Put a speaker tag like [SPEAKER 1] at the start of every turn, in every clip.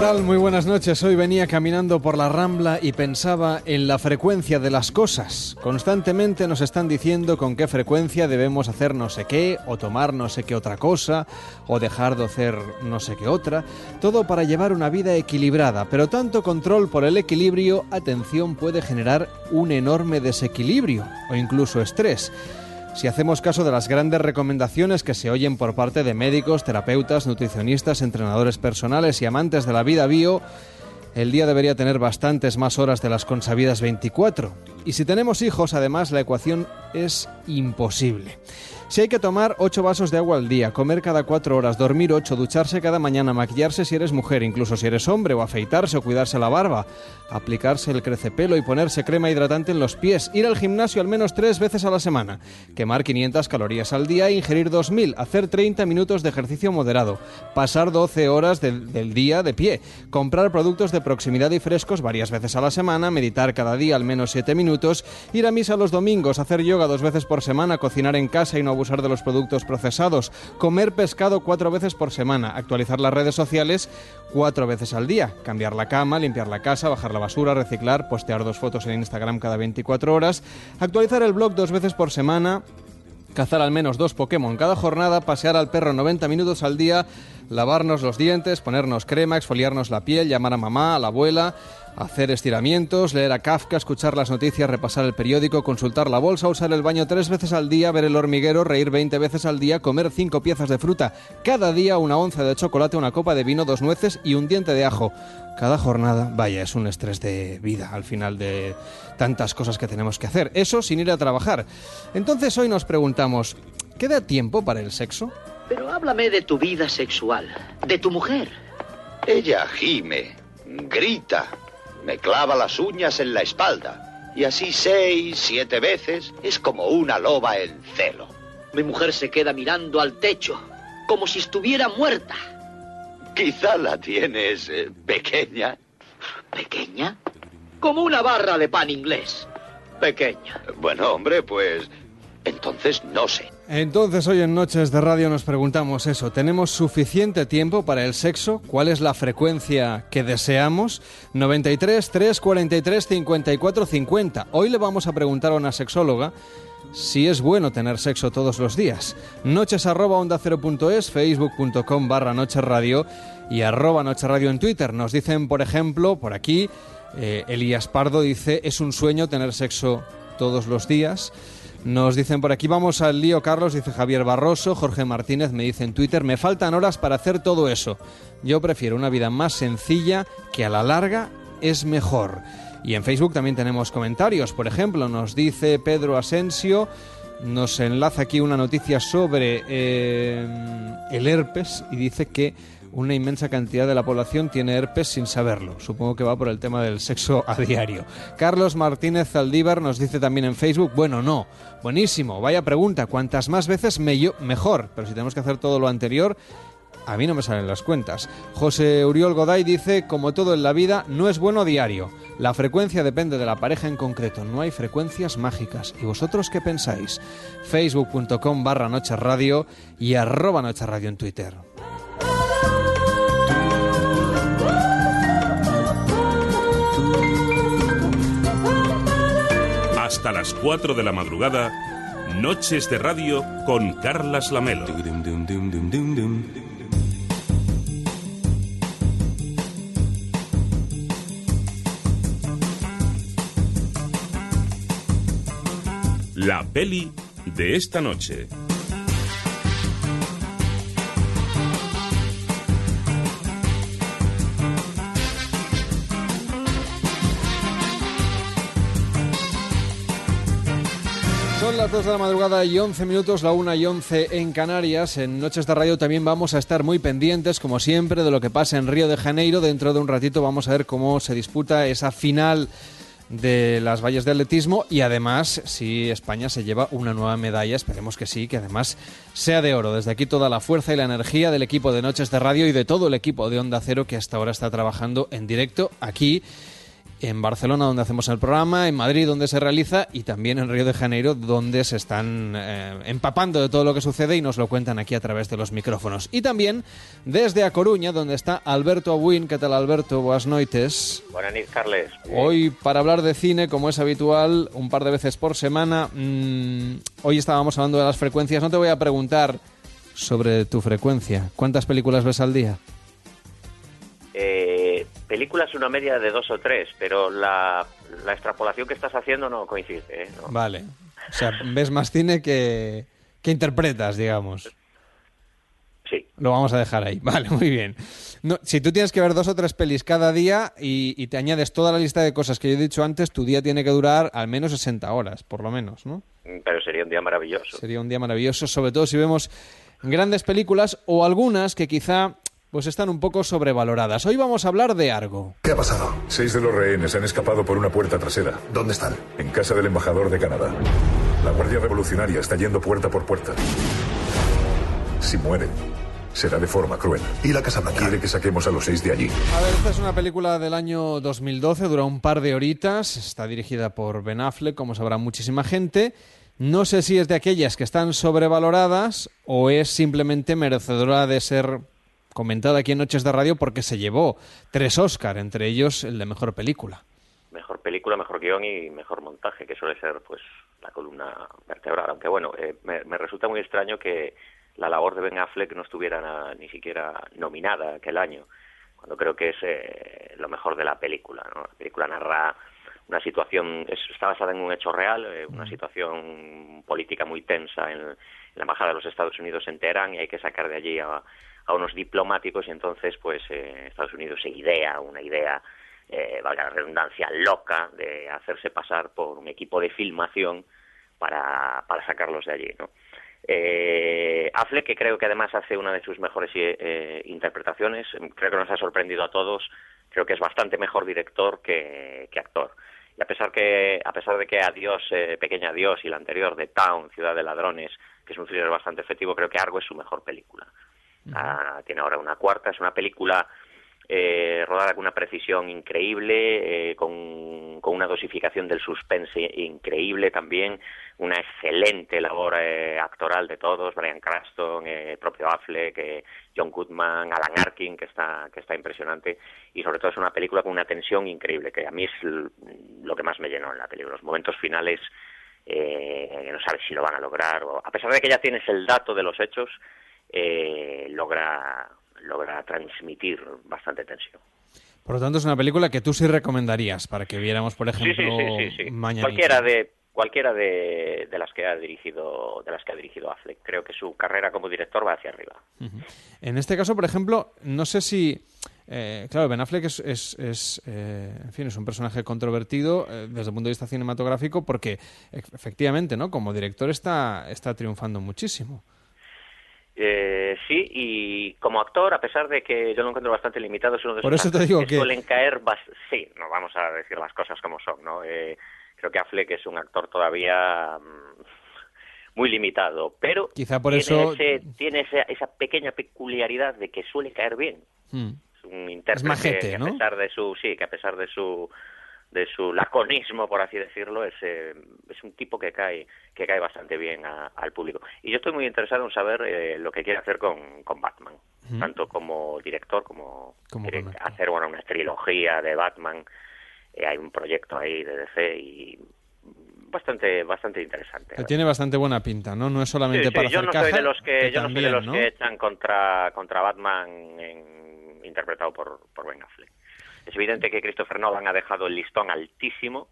[SPEAKER 1] Tal? Muy buenas noches. Hoy venía caminando por la Rambla y pensaba en la frecuencia de las cosas. Constantemente nos están diciendo con qué frecuencia debemos hacer no sé qué, o tomar no sé qué otra cosa, o dejar de hacer no sé qué otra. Todo para llevar una vida equilibrada. Pero tanto control por el equilibrio, atención, puede generar un enorme desequilibrio o incluso estrés. Si hacemos caso de las grandes recomendaciones que se oyen por parte de médicos, terapeutas, nutricionistas, entrenadores personales y amantes de la vida bio, el día debería tener bastantes más horas de las consabidas 24. Y si tenemos hijos, además, la ecuación es imposible. Si hay que tomar 8 vasos de agua al día, comer cada 4 horas, dormir 8, ducharse cada mañana, maquillarse si eres mujer, incluso si eres hombre, o afeitarse o cuidarse la barba, aplicarse el crecepelo y ponerse crema hidratante en los pies, ir al gimnasio al menos 3 veces a la semana, quemar 500 calorías al día e ingerir 2000, hacer 30 minutos de ejercicio moderado, pasar 12 horas del, del día de pie, comprar productos de proximidad y frescos varias veces a la semana, meditar cada día al menos 7 minutos, ir a misa los domingos, hacer yoga dos veces por semana, cocinar en casa y no abusar de los productos procesados, comer pescado cuatro veces por semana, actualizar las redes sociales cuatro veces al día, cambiar la cama, limpiar la casa, bajar la basura, reciclar, postear dos fotos en Instagram cada 24 horas, actualizar el blog dos veces por semana, cazar al menos dos Pokémon cada jornada, pasear al perro 90 minutos al día, lavarnos los dientes, ponernos crema, exfoliarnos la piel, llamar a mamá, a la abuela, hacer estiramientos, leer a Kafka, escuchar las noticias, repasar el periódico, consultar la bolsa, usar el baño tres veces al día, ver el hormiguero, reír 20 veces al día, comer cinco piezas de fruta cada día, una onza de chocolate, una copa de vino, dos nueces y un diente de ajo. Cada jornada, vaya, es un estrés de vida al final de tantas cosas que tenemos que hacer. Eso sin ir a trabajar. Entonces hoy nos preguntamos, ¿queda tiempo para el sexo?
[SPEAKER 2] Pero háblame de tu vida sexual, de tu mujer.
[SPEAKER 3] Ella gime, grita, me clava las uñas en la espalda. Y así seis, siete veces es como una loba en celo.
[SPEAKER 2] Mi mujer se queda mirando al techo, como si estuviera muerta.
[SPEAKER 3] Quizá la tienes eh, pequeña.
[SPEAKER 2] ¿Pequeña? Como una barra de pan inglés. Pequeña.
[SPEAKER 3] Bueno, hombre, pues entonces no sé.
[SPEAKER 1] Entonces hoy en Noches de Radio nos preguntamos eso, ¿tenemos suficiente tiempo para el sexo? ¿Cuál es la frecuencia que deseamos? 93 343 54 50. Hoy le vamos a preguntar a una sexóloga si es bueno tener sexo todos los días. Noches arroba onda cero punto es, facebook.com barra noches radio y arroba noches radio en Twitter. Nos dicen, por ejemplo, por aquí, eh, Elías Pardo dice, es un sueño tener sexo todos los días. Nos dicen por aquí, vamos al lío Carlos, dice Javier Barroso, Jorge Martínez me dice en Twitter, me faltan horas para hacer todo eso. Yo prefiero una vida más sencilla que a la larga es mejor. Y en Facebook también tenemos comentarios, por ejemplo, nos dice Pedro Asensio, nos enlaza aquí una noticia sobre eh, el herpes y dice que una inmensa cantidad de la población tiene herpes sin saberlo. Supongo que va por el tema del sexo a diario. Carlos Martínez Zaldívar nos dice también en Facebook, bueno, no, buenísimo, vaya pregunta, cuantas más veces mejor, pero si tenemos que hacer todo lo anterior, a mí no me salen las cuentas. José Uriol Goday dice, como todo en la vida, no es bueno diario. La frecuencia depende de la pareja en concreto, no hay frecuencias mágicas. ¿Y vosotros qué pensáis? Facebook.com barra Noche Radio y arroba Noche Radio en Twitter.
[SPEAKER 4] Hasta las 4 de la madrugada, Noches de Radio con Carlas Lamelo. La peli de esta noche.
[SPEAKER 1] Las 2 de la madrugada y 11 minutos, la 1 y 11 en Canarias. En Noches de Radio también vamos a estar muy pendientes, como siempre, de lo que pasa en Río de Janeiro. Dentro de un ratito vamos a ver cómo se disputa esa final de las valles de atletismo y además si España se lleva una nueva medalla, esperemos que sí, que además sea de oro. Desde aquí toda la fuerza y la energía del equipo de Noches de Radio y de todo el equipo de Onda Cero que hasta ahora está trabajando en directo aquí en Barcelona donde hacemos el programa, en Madrid donde se realiza y también en Río de Janeiro donde se están eh, empapando de todo lo que sucede y nos lo cuentan aquí a través de los micrófonos. Y también desde A Coruña donde está Alberto Abuin. ¿Qué tal Alberto? Buenas noches.
[SPEAKER 5] Buenas noches, Carles.
[SPEAKER 1] Hoy para hablar de cine, como es habitual, un par de veces por semana. Mm, hoy estábamos hablando de las frecuencias. No te voy a preguntar sobre tu frecuencia. ¿Cuántas películas ves al día?
[SPEAKER 5] Eh, películas una media de dos o tres, pero la, la extrapolación que estás haciendo no coincide. ¿eh? No.
[SPEAKER 1] Vale. O sea, ves más cine que, que interpretas, digamos.
[SPEAKER 5] Sí.
[SPEAKER 1] Lo vamos a dejar ahí. Vale, muy bien. No, si tú tienes que ver dos o tres pelis cada día y, y, te añades toda la lista de cosas que yo he dicho antes, tu día tiene que durar al menos 60 horas, por lo menos, ¿no?
[SPEAKER 5] Pero sería un día maravilloso.
[SPEAKER 1] Sería un día maravilloso, sobre todo si vemos grandes películas o algunas que quizá pues están un poco sobrevaloradas. Hoy vamos a hablar de Argo.
[SPEAKER 6] ¿Qué ha pasado?
[SPEAKER 7] Seis de los rehenes han escapado por una puerta trasera.
[SPEAKER 6] ¿Dónde están?
[SPEAKER 7] En casa del embajador de Canadá. La Guardia Revolucionaria está yendo puerta por puerta. Si mueren, será de forma cruel.
[SPEAKER 6] ¿Y la Casa Blanca?
[SPEAKER 7] Quiere que saquemos a los seis de allí.
[SPEAKER 1] A ver, esta es una película del año 2012, dura un par de horitas, está dirigida por Ben Affleck, como sabrá muchísima gente. No sé si es de aquellas que están sobrevaloradas o es simplemente merecedora de ser comentada aquí en Noches de Radio porque se llevó tres Oscar, entre ellos el de Mejor Película.
[SPEAKER 5] Mejor película, mejor guion y mejor montaje, que suele ser pues la columna vertebral. Aunque bueno, eh, me, me, resulta muy extraño que la labor de Ben Affleck no estuviera na, ni siquiera nominada aquel año, cuando creo que es eh, lo mejor de la película. ¿no? La película narra una situación, es, está basada en un hecho real, eh, una situación política muy tensa en, en la embajada de los Estados Unidos en Teherán y hay que sacar de allí a, a unos diplomáticos y entonces pues eh, Estados Unidos se idea una idea eh, valga la redundancia loca de hacerse pasar por un equipo de filmación para, para sacarlos de allí no eh, Affleck que creo que además hace una de sus mejores eh, interpretaciones creo que nos ha sorprendido a todos creo que es bastante mejor director que, que actor. Y a pesar que a pesar de que Adiós eh, Pequeña Adiós y la anterior de Town Ciudad de Ladrones que es un thriller bastante efectivo creo que Argo es su mejor película Ah, tiene ahora una cuarta, es una película eh, rodada con una precisión increíble, eh, con, con, una dosificación del suspense increíble también, una excelente labor eh, actoral de todos, Brian Cranston, el propio Affleck, John Goodman, Alan Arkin, que está, que está impresionante, y sobre todo es una película con una tensión increíble, que a mí es lo que más me llenó en la película, los momentos finales que no sabes si lo van a lograr, o, a pesar de que ya tienes el dato de los hechos, eh, logra logra transmitir bastante tensión.
[SPEAKER 1] Por lo tanto, es una película que tú sí recomendarías para que viéramos, por ejemplo,
[SPEAKER 5] sí, sí, sí, cualquiera de cualquiera de, de, las que ha dirigido de las que ha dirigido Affleck. Creo que su carrera como director va hacia arriba.
[SPEAKER 1] Uh -huh. En este caso, por ejemplo, no sé si eh, claro, Ben Affleck es, es, es eh, en fin, es un personaje controvertido eh, desde el punto de vista cinematográfico porque efectivamente, ¿no? Como director está está triunfando muchísimo.
[SPEAKER 5] Eh, sí, y como actor, a pesar de que yo lo encuentro bastante limitado, es uno de
[SPEAKER 1] Por eso te digo
[SPEAKER 5] que,
[SPEAKER 1] que
[SPEAKER 5] suelen caer, sí, no vamos a decir las cosas como son, ¿no? Eh, creo que Affleck es un actor todavía mmm, muy limitado, pero
[SPEAKER 1] quizá por
[SPEAKER 5] tiene,
[SPEAKER 1] eso
[SPEAKER 5] ese, tiene esa, esa, pequeña peculiaridad de que suele caer bien.
[SPEAKER 1] Hmm.
[SPEAKER 5] Es un intérprete
[SPEAKER 1] es majete,
[SPEAKER 5] que
[SPEAKER 1] ¿no?
[SPEAKER 5] a pesar de su, sí, que a pesar de su de su laconismo, por así decirlo, es, eh, es un tipo que cae que cae bastante bien a, al público. Y yo estoy muy interesado en saber eh, lo que quiere hacer con, con Batman, uh -huh. tanto como director como,
[SPEAKER 1] como
[SPEAKER 5] quiere hacer bueno, una trilogía de Batman. Eh, hay un proyecto ahí de DC y bastante bastante interesante.
[SPEAKER 1] Tiene bastante buena pinta, ¿no? No es solamente
[SPEAKER 5] sí, sí,
[SPEAKER 1] para
[SPEAKER 5] yo
[SPEAKER 1] hacer
[SPEAKER 5] no
[SPEAKER 1] caja,
[SPEAKER 5] soy de los que,
[SPEAKER 1] que
[SPEAKER 5] yo
[SPEAKER 1] también,
[SPEAKER 5] no soy de los
[SPEAKER 1] ¿no?
[SPEAKER 5] que echan contra contra Batman en, interpretado por por Ben Affleck. Es evidente que Christopher Nolan ha dejado el listón altísimo,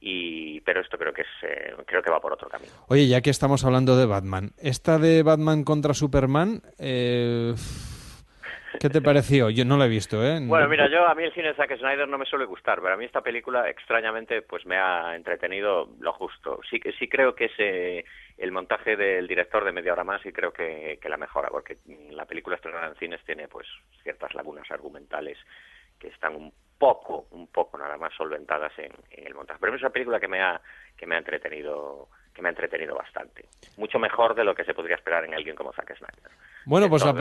[SPEAKER 5] y pero esto creo que es eh, creo que va por otro camino.
[SPEAKER 1] Oye, ya que estamos hablando de Batman, esta de Batman contra Superman, eh, ¿Qué te pareció? Yo no lo he visto, ¿eh?
[SPEAKER 5] Bueno, mira, yo a mí el cine de Zack Snyder no me suele gustar, pero a mí esta película extrañamente pues me ha entretenido lo justo. Sí que sí creo que ese el montaje del director de media hora más y creo que, que la mejora, porque la película estrenada en cines tiene pues ciertas lagunas argumentales que están un poco, un poco nada más solventadas en, en el montaje. Pero es una película que me ha que me ha entretenido que me ha entretenido bastante. Mucho mejor de lo que se podría esperar en alguien como Zack Snyder.
[SPEAKER 1] Bueno, pues la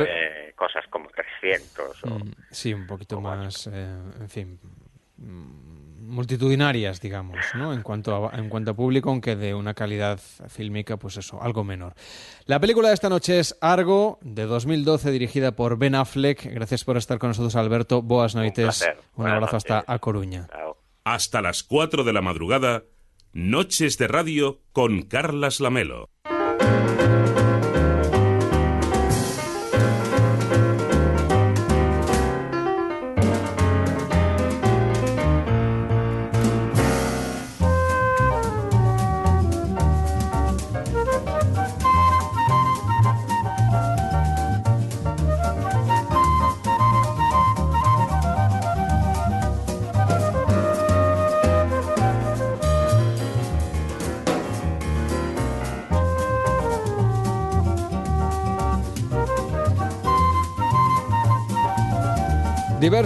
[SPEAKER 5] cosas como 300 o...
[SPEAKER 1] Mm, Sí, un poquito más, eh, en fin, multitudinarias, digamos, ¿no? En cuanto, a, en cuanto a público, aunque de una calidad fílmica, pues eso, algo menor. La película de esta noche es Argo, de 2012, dirigida por Ben Affleck. Gracias por estar con nosotros, Alberto. Boas noites. Un
[SPEAKER 5] Buenas
[SPEAKER 1] abrazo hasta
[SPEAKER 5] noches.
[SPEAKER 1] A Coruña.
[SPEAKER 5] Chao.
[SPEAKER 4] Hasta las 4 de la madrugada, Noches de Radio con Carlas Lamelo.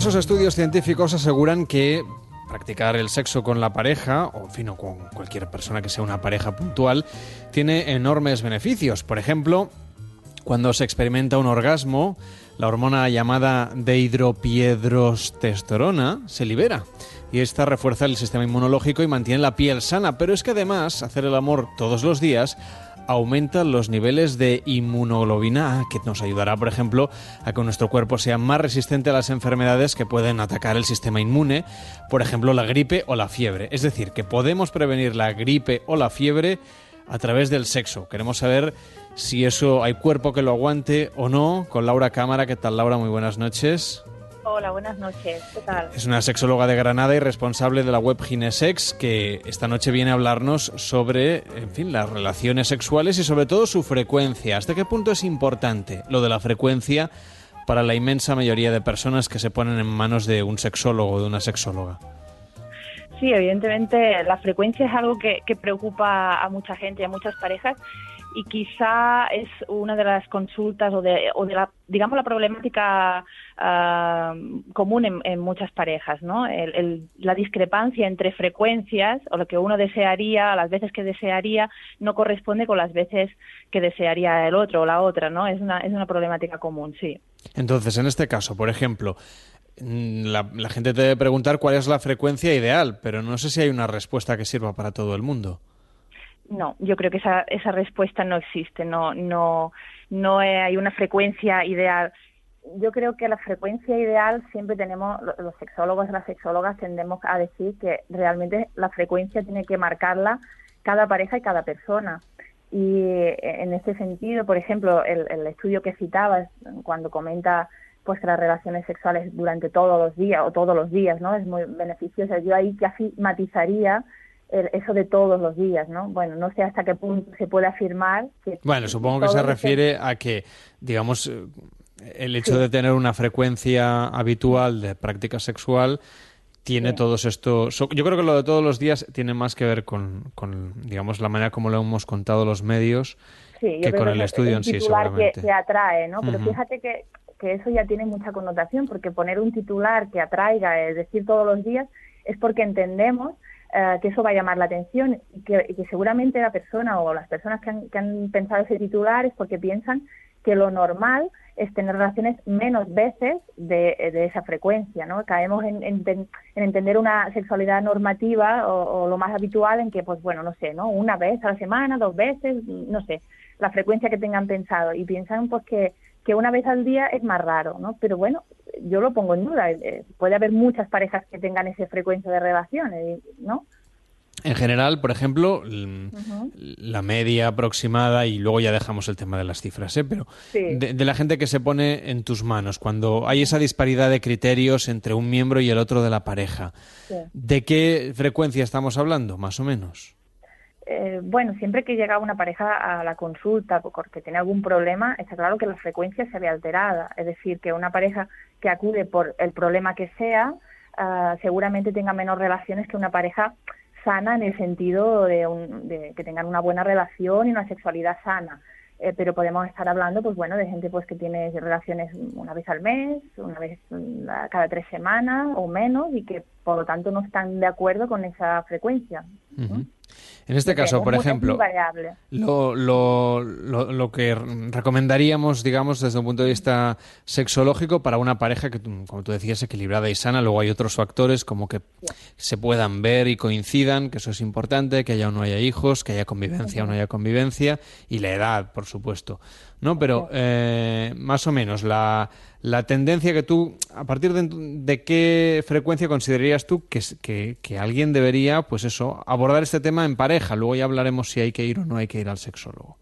[SPEAKER 1] Diversos estudios científicos aseguran que practicar el sexo con la pareja, o en con cualquier persona que sea una pareja puntual, tiene enormes beneficios. Por ejemplo, cuando se experimenta un orgasmo, la hormona llamada dehidropiedrotestosterona se libera y esta refuerza el sistema inmunológico y mantiene la piel sana. Pero es que además, hacer el amor todos los días aumenta los niveles de inmunoglobina A, que nos ayudará, por ejemplo, a que nuestro cuerpo sea más resistente a las enfermedades que pueden atacar el sistema inmune, por ejemplo, la gripe o la fiebre. Es decir, que podemos prevenir la gripe o la fiebre a través del sexo. Queremos saber si eso hay cuerpo que lo aguante o no. Con Laura Cámara, ¿qué tal Laura? Muy buenas noches.
[SPEAKER 6] Hola, buenas noches. ¿Qué tal?
[SPEAKER 1] Es una sexóloga de Granada y responsable de la web Ginesex que esta noche viene a hablarnos sobre, en fin, las relaciones sexuales y sobre todo su frecuencia. ¿Hasta qué punto es importante lo de la frecuencia para la inmensa mayoría de personas que se ponen en manos de un sexólogo o de una sexóloga?
[SPEAKER 6] Sí, evidentemente la frecuencia es algo que, que preocupa a mucha gente y a muchas parejas y quizá es una de las consultas o de, o de la, digamos, la problemática ah, común en, muchas parejas, ¿no? La discrepancia entre frecuencias o lo que uno desearía, las veces que desearía, no corresponde con las veces que desearía el otro o la otra, ¿no? Es una, es una problemática común, sí.
[SPEAKER 1] Entonces, en este caso, por ejemplo, mm, la, la gente te debe preguntar cuál es la frecuencia ideal, pero no sé si hay una respuesta que sirva para todo el mundo.
[SPEAKER 6] No, yo creo que esa, esa respuesta no existe, no, no, no hay una frecuencia ideal. Yo creo que la frecuencia ideal siempre tenemos, lo- los sexólogos y las sexólogas tendemos a decir que realmente la frecuencia tiene que marcarla cada pareja y cada persona. Y eh, en este sentido, por ejemplo, el, el estudio que citabas cuando comenta pues relaciones sexuales durante todos los días o todos los días, ¿no? Es muy beneficioso. Yo ahí casi matizaría el- eso de todos los días, ¿no? Bueno, no sé hasta qué punto se puede afirmar que
[SPEAKER 1] Bueno, supongo que se refiere a que, digamos, eh, el hecho de tener una frecuencia habitual de práctica sexual tiene
[SPEAKER 6] Sí.
[SPEAKER 1] todos estos... Yo creo que lo de todos los días tiene más que ver con, con, digamos, la manera como lo hemos contado los medios
[SPEAKER 6] Sí,
[SPEAKER 1] que con el
[SPEAKER 6] es
[SPEAKER 1] estudio
[SPEAKER 6] el
[SPEAKER 1] en sí,
[SPEAKER 6] titular que,
[SPEAKER 1] seguramente.
[SPEAKER 6] que atrae, ¿no? Pero fíjate que, que eso ya tiene mucha connotación, porque poner un titular que atraiga, es decir, todos los días, es porque entendemos eh, que eso va a llamar la atención y que, seguramente la persona o las personas que han, que han pensado ese titular es porque piensan que lo normal es tener relaciones menos veces de, de esa frecuencia, ¿no? Caemos en, en- en entender una sexualidad normativa o, o lo más habitual en que, pues bueno, no sé, ¿no? Una vez a la semana, dos veces, no sé, la frecuencia que tengan pensado y piensan pues que, que una vez al día es más raro, ¿no? Pero bueno, yo lo pongo en duda, eh, puede haber muchas parejas que tengan esa frecuencia de relaciones, ¿no?
[SPEAKER 1] En general, por ejemplo, la media aproximada, y luego ya dejamos el tema de las cifras, ¿eh? pero
[SPEAKER 6] Sí.
[SPEAKER 1] de, de la gente que se pone en tus manos, cuando hay esa disparidad de criterios entre un miembro y el otro de la pareja,
[SPEAKER 6] Sí.
[SPEAKER 1] ¿de qué frecuencia estamos hablando, más o menos?
[SPEAKER 6] Eh, bueno, siempre que llega una pareja a la consulta porque tiene algún problema, está claro que la frecuencia se ve alterada. Es decir, que una pareja que acude por el problema que sea, ah, seguramente tenga menos relaciones que una pareja sana en el sentido de, que tengan una buena relación y una sexualidad sana. Eh, pero podemos estar hablando, pues bueno, de gente pues que tiene relaciones una vez al mes, una vez cada tres semanas o menos y que por lo tanto no están de acuerdo con esa frecuencia.
[SPEAKER 1] En este caso, por ejemplo, lo, lo, lo, que recomendaríamos, digamos, desde un punto de vista sexológico para una pareja que, como tú decías, equilibrada y sana, luego hay otros factores como que se puedan ver y coincidan, que eso es importante, que haya o no haya hijos, que haya convivencia o no haya convivencia, y la edad, por supuesto. ¿No? Pero eh, más o menos la, la, tendencia que tú, a partir de, qué frecuencia considerarías tú que, que, alguien debería, pues eso, abordar este tema en pareja. Luego ya hablaremos si hay que ir o no hay que ir al sexólogo.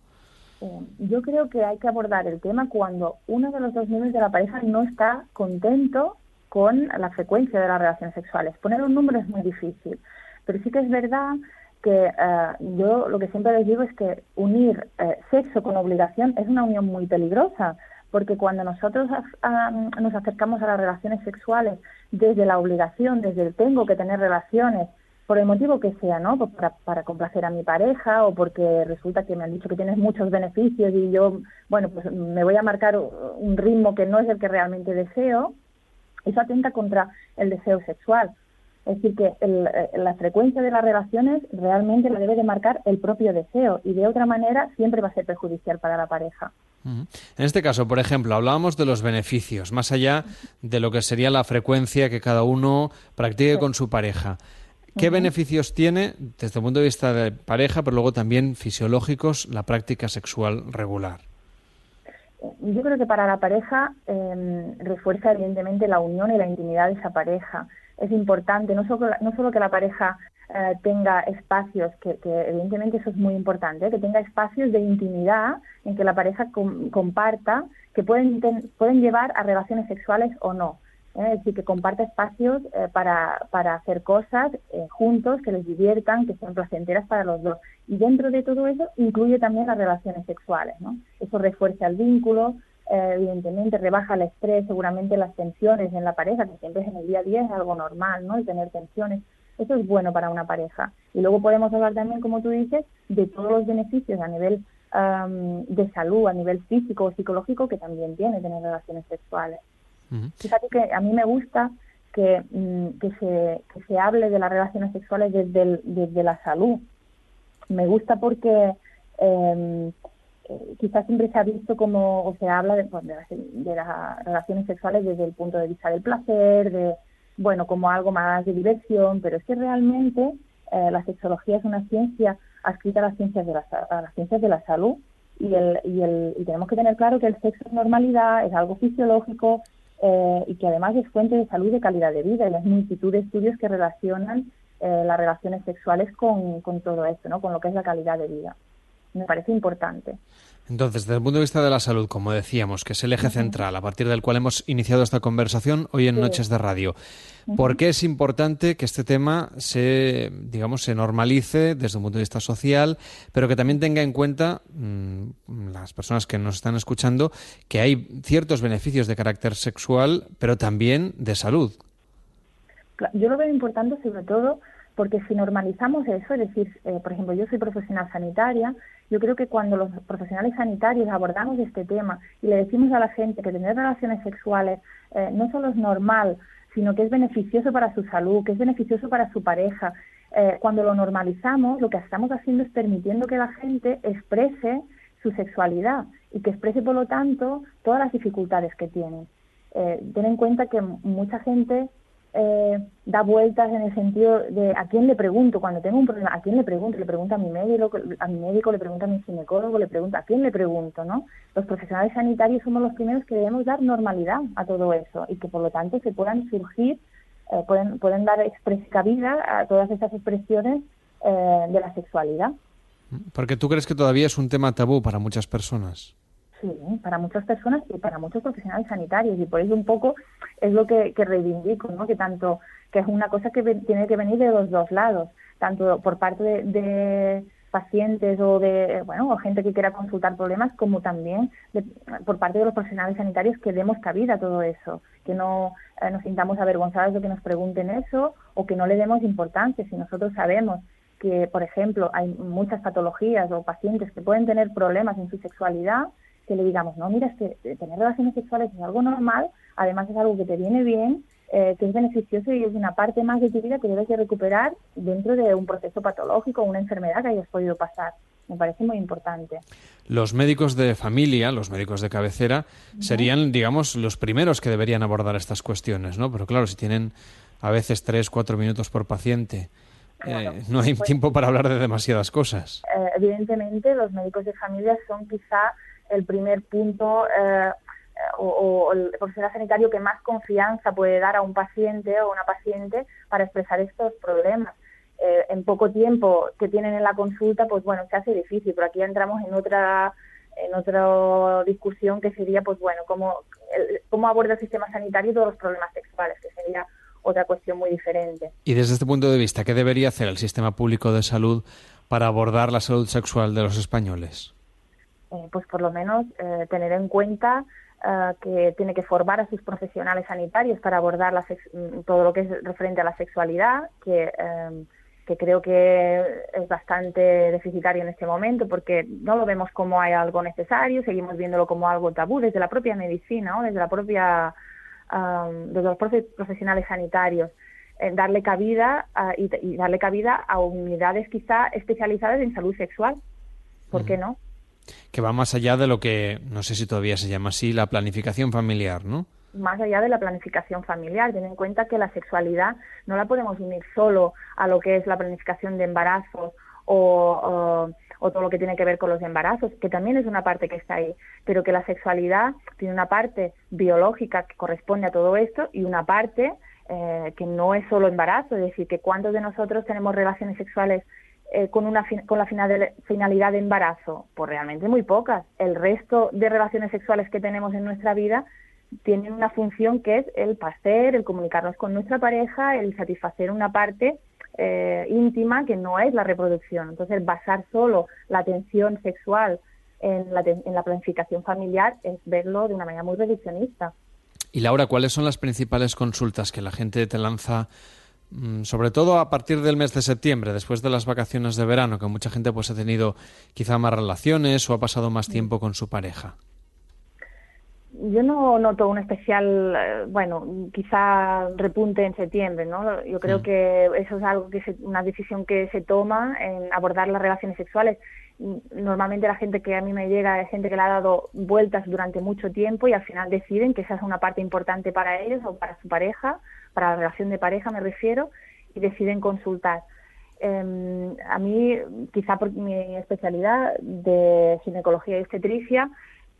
[SPEAKER 6] Eh, yo creo que hay que abordar el tema cuando uno de los dos miembros de la pareja no está contento con la frecuencia de las relaciones sexuales. Poner un número es muy difícil, pero sí que es verdad que eh, yo lo que siempre les digo es que unir eh, sexo con obligación es una unión muy peligrosa, porque cuando nosotros nos acercamos a las relaciones sexuales desde la obligación, desde el tengo que tener relaciones, por el motivo que sea, ¿no? Pues para, para, complacer a mi pareja o porque resulta que me han dicho que tienes muchos beneficios y yo, bueno, pues me voy a marcar un ritmo que no es el que realmente deseo, eso atenta contra el deseo sexual. Es decir, que eh, la frecuencia de las relaciones realmente la debe de marcar el propio deseo y de otra manera siempre va a ser perjudicial para la pareja.
[SPEAKER 1] En este caso, por ejemplo, hablábamos de los beneficios, más allá de lo que sería la frecuencia que cada uno practique con su pareja. ¿Qué beneficios tiene desde el punto de vista de pareja, pero luego también fisiológicos, la práctica sexual regular?
[SPEAKER 6] Yo creo que para la pareja em, refuerza evidentemente la unión y la intimidad de esa pareja es importante, no solo, no solo que la pareja eh, tenga espacios, que, evidentemente eso es muy importante, que tenga espacios de intimidad en que la pareja comparta, que pueden, pueden llevar a relaciones sexuales o no. ¿eh? Es decir, que comparta espacios eh, para, para hacer cosas juntos, que les diviertan, que sean placenteras para los dos. Y dentro de todo eso incluye también las relaciones sexuales. ¿no? Eso refuerza el vínculo, eh, evidentemente rebaja el estrés, seguramente las tensiones en la pareja, que siempre es en el día a día es algo normal, ¿no? El tener tensiones. Eso es bueno para una pareja. Y luego podemos hablar también, como tú dices, de todos los beneficios a nivel de salud, a nivel físico o psicológico que también tiene tener relaciones sexuales. Fíjate que a mí me gusta que, mm, que, se, que se hable de las relaciones sexuales desde, desde la salud. Me gusta porque eh, quizás siempre se ha visto como, o se habla de, pues, de, las, relaciones sexuales desde el punto de vista del placer, de, bueno, como algo más de diversión, pero es que realmente eh, la sexología es una ciencia adscrita a las ciencias de la, a las ciencias de la salud y, el, y, el, y tenemos que tener claro que el sexo es normalidad, es algo fisiológico eh, y que además es fuente de salud y de calidad de vida. Y hay multitud de estudios que relacionan eh, las relaciones sexuales con, con todo esto, ¿no? con lo que es la calidad de vida me parece importante.
[SPEAKER 1] Entonces, desde el punto de vista de la salud, como decíamos, que es el eje central a partir del cual hemos iniciado esta conversación hoy en Noches de Radio, ¿por qué es importante que este tema se, digamos, se normalice desde un punto de vista social, pero que también tenga en cuenta mm, las personas que nos están escuchando que hay ciertos beneficios de carácter sexual, pero también de salud?
[SPEAKER 6] Yo lo veo importante sobre todo porque si normalizamos eso, es decir, eh, por ejemplo, yo soy profesional sanitaria, yo creo que cuando los profesionales sanitarios abordamos este tema y le decimos a la gente que tener relaciones sexuales eh, no solo es normal, sino que es beneficioso para su salud, que es beneficioso para su pareja, eh, cuando lo normalizamos, lo que estamos haciendo es permitiendo que la gente exprese su sexualidad y que exprese, por lo tanto, todas las dificultades que tiene. ten en cuenta que mucha gente eh, da vueltas en el sentido de a quién le pregunto cuando tengo un problema, a quién le pregunto, le pregunto a mi médico, a mi médico, le pregunto a mi ginecólogo, le pregunto a quién le pregunto, ¿no? Los profesionales sanitarios somos los primeros que debemos dar normalidad a todo eso y que por lo tanto se puedan surgir, eh, pueden, pueden dar cabida a todas esas expresiones eh, de la sexualidad.
[SPEAKER 1] Porque tú crees que todavía es un tema tabú para muchas personas.
[SPEAKER 6] Sí, para muchas personas y para muchos profesionales sanitarios. Y por eso un poco es lo que, reivindico, ¿no? Que tanto que es una cosa que tiene que venir de los dos lados, tanto por parte de, pacientes o de bueno o gente que quiera consultar problemas como también por parte de los profesionales sanitarios que demos cabida a todo eso que no eh, nos sintamos avergonzados de que nos pregunten eso o que no le demos importancia. Si nosotros sabemos que por ejemplo hay muchas patologías o pacientes que pueden tener problemas en su sexualidad que le digamos no mira es que tener relaciones sexuales es algo normal además es algo que te viene bien eh, que es beneficioso y es una parte más de tu vida que debes de recuperar dentro de un proceso patológico una enfermedad que hayas podido pasar. Me parece muy importante.
[SPEAKER 1] Los médicos de familia, los médicos de cabecera, serían, digamos, los primeros que deberían abordar estas cuestiones, ¿no? Pero claro, si tienen a veces tres, cuatro minutos por paciente, eh, no hay pues tiempo para hablar de demasiadas cosas.
[SPEAKER 6] Eh, evidentemente, los médicos de familia son quizá el primer punto o, el profesional sanitario que más confianza puede dar a un paciente o una paciente para expresar estos problemas. Eh, en poco tiempo que tienen en la consulta, pues bueno, se hace difícil, pero aquí entramos en otra en otra discusión que sería, pues bueno, cómo, cómo aborda el sistema sanitario todos los problemas sexuales, que sería otra cuestión muy diferente.
[SPEAKER 1] Y desde este punto de vista, ¿qué debería hacer el sistema público de salud para abordar la salud sexual de los españoles?
[SPEAKER 6] Eh, pues por lo menos eh, tener en cuenta eh, que tiene que formar a sus profesionales sanitarios para abordar mm, todo lo que es referente a la sexualidad, que, em, que creo que es bastante deficitario en este momento porque no lo vemos como hay algo necesario, seguimos viéndolo como algo tabú desde la propia medicina, desde la propia desde los profesionales sanitarios. Darle cabida y, darle cabida a unidades quizá especializadas en salud sexual. ¿Por qué no?
[SPEAKER 1] Que va más allá de lo que, no sé si todavía se llama así, la planificación familiar, ¿no?
[SPEAKER 6] Más allá de la planificación familiar, ten en cuenta que la sexualidad no la podemos unir solo a lo que es la planificación de embarazos o, todo lo que tiene que ver con los embarazos, que también es una parte que está ahí, pero que la sexualidad tiene una parte biológica que corresponde a todo esto y una parte eh, que no es solo embarazo, es decir, que cuántos de nosotros tenemos relaciones sexuales eh, con, una, con la finalidad de embarazo? Pues realmente muy pocas. El resto de relaciones sexuales que tenemos en nuestra vida tienen una función que es el placer, el comunicarnos con nuestra pareja, el satisfacer una parte eh, íntima que no es la reproducción. Entonces, basar solo la atención sexual en la, en la planificación familiar es verlo de una manera muy reduccionista.
[SPEAKER 1] Y Laura, ¿cuáles son las principales consultas que la gente te lanza sobre todo a partir del mes de septiembre, después de las vacaciones de verano, que mucha gente pues ha tenido quizá más relaciones o ha pasado más tiempo con su pareja.
[SPEAKER 6] Yo no noto un especial, eh, bueno, quizá repunte en septiembre, ¿no? Yo creo mm. que eso es algo que es una decisión que se toma en abordar las relaciones sexuales. Normalmente la gente que a mí me llega es gente que le ha dado vueltas durante mucho tiempo y al final deciden que esa es una parte importante para ellos o para su pareja para la relación de pareja me refiero, y deciden consultar. Em, a mí, quizá por mi especialidad de ginecología y obstetricia,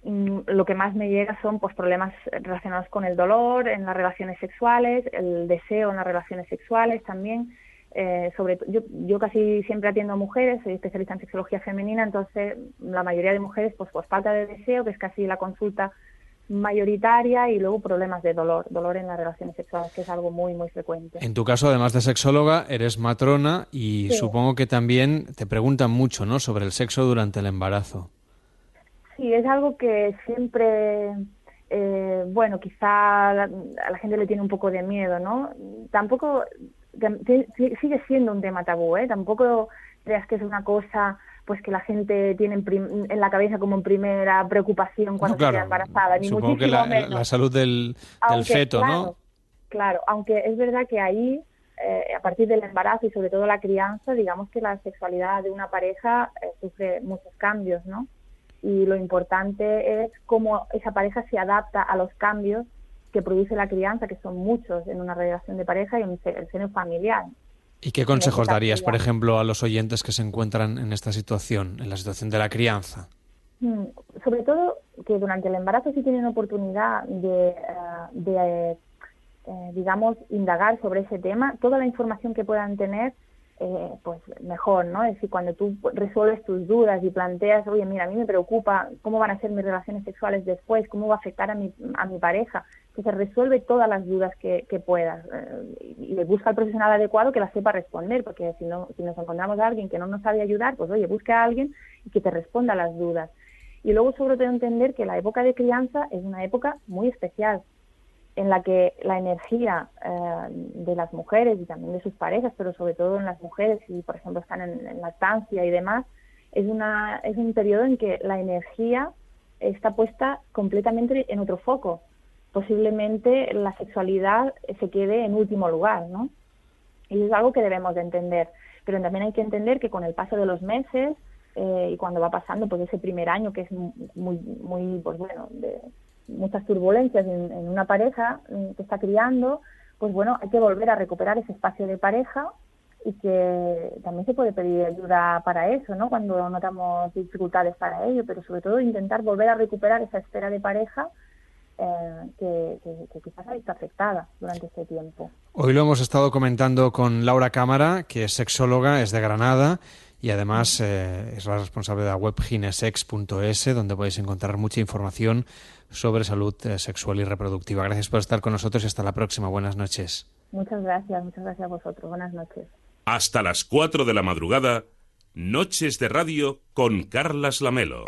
[SPEAKER 6] mm, lo que más me llega son pues problemas relacionados con el dolor en las relaciones sexuales, el deseo en las relaciones sexuales también. Eh, sobre yo, casi siempre atiendo a mujeres, soy especialista en sexología femenina, entonces la mayoría de mujeres pues, pues falta de deseo, que es casi la consulta mayoritaria y luego problemas de dolor, dolor en las relaciones sexuales, que es algo muy, muy frecuente.
[SPEAKER 1] En tu caso, además de sexóloga, eres matrona y supongo que también te preguntan mucho, ¿no?, sobre el sexo durante el embarazo.
[SPEAKER 6] Sí, es algo que siempre, eh, bueno, quizá a la gente le tiene un poco de miedo, ¿no? Tampoco, sigue siendo un tema tabú, ¿eh? Tampoco creas que es una cosa pues que la gente tiene en, la cabeza como en primera preocupación cuando se queda embarazada, ni
[SPEAKER 1] Supongo que la, salud del, feto, ¿no?
[SPEAKER 6] Claro, aunque es verdad que ahí, eh, a partir del embarazo y sobre todo la crianza, digamos que la sexualidad de una pareja eh, sufre muchos cambios, ¿no? Y lo importante es cómo esa pareja se adapta a los cambios que produce la crianza, que son muchos en una relación de pareja y en el seno familiar.
[SPEAKER 1] ¿Y qué consejos darías, por ejemplo, a los oyentes que se encuentran en esta situación, en la situación de la crianza?
[SPEAKER 6] Mm, sobre todo que durante el embarazo sí tienen oportunidad de, eh, eh, digamos, indagar sobre ese tema. Toda la información que puedan tener eh, pues mejor, ¿no? Es decir, cuando tú resuelves tus dudas y planteas, oye, mira, a mí me preocupa cómo van a ser mis relaciones sexuales después, cómo va a afectar a mi, a mi pareja, que se resuelve todas las dudas que, que puedas eh, y le busca al profesional adecuado que las sepa responder, porque si, no, si nos encontramos a alguien que no nos sabe ayudar, pues oye, busca a alguien y que te responda a las dudas. Y luego sobre todo entender que la época de crianza es una época muy especial, en la que la energía eh, de las mujeres y también de sus parejas, pero sobre todo en las mujeres, si por ejemplo están en, lactancia y demás, es, una, es un periodo en que la energía está puesta completamente en otro foco. Posiblemente la sexualidad se quede en último lugar, ¿no? Y es algo que debemos de entender. Pero también hay que entender que con el paso de los meses eh, y cuando va pasando pues ese primer año que es muy, muy pues bueno, de, muchas turbulencias en, una pareja mm, que está criando, pues bueno, hay que volver a recuperar ese espacio de pareja y que también se puede pedir ayuda para eso, ¿no? Cuando notamos dificultades para ello, pero sobre todo intentar volver a recuperar esa esfera de pareja eh, que, que, que, quizás ha visto afectada durante este tiempo.
[SPEAKER 1] Hoy lo hemos estado comentando con Laura Cámara, que es sexóloga, es de Granada y además eh, es la responsable de la web ginesex.es, donde podéis encontrar mucha información sobre salud eh, sexual y reproductiva. Gracias por estar con nosotros y hasta la próxima. Buenas noches.
[SPEAKER 6] Muchas gracias, muchas gracias a vosotros. Buenas noches.
[SPEAKER 4] Hasta las 4 de la madrugada, Noches de Radio con Carlas Lamelo.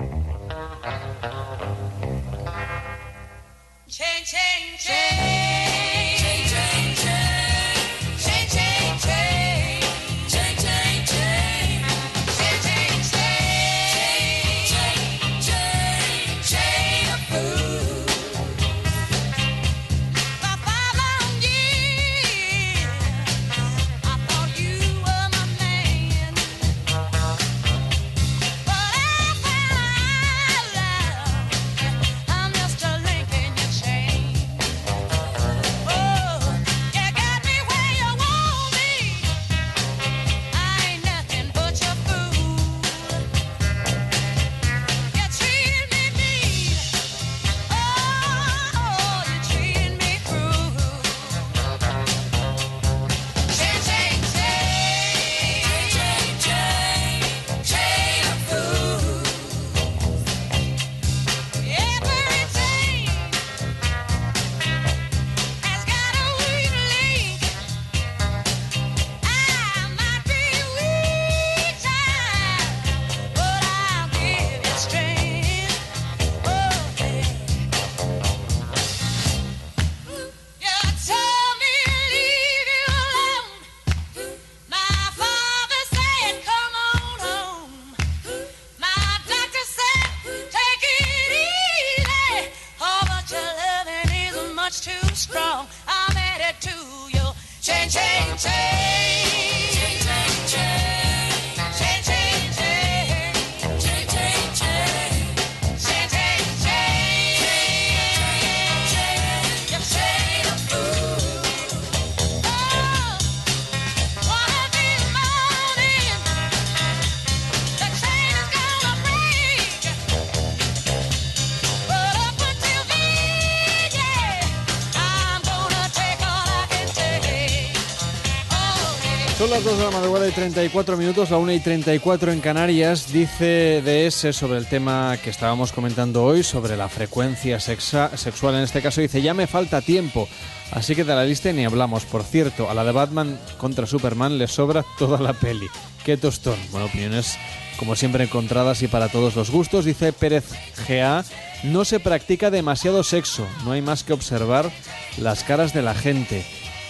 [SPEAKER 1] Las 2 de la madrugada y 34 minutos, la 1 y 34 en Canarias. Dice DS sobre el tema que estábamos comentando hoy, sobre la frecuencia sexa- sexual en este caso. Dice, ya me falta tiempo, así que de la lista ni hablamos. Por cierto, a la de Batman contra Superman le sobra toda la peli. Qué tostón. Bueno, opiniones como siempre encontradas y para todos los gustos. Dice Pérez GA, no se practica demasiado sexo, no hay más que observar las caras de la gente.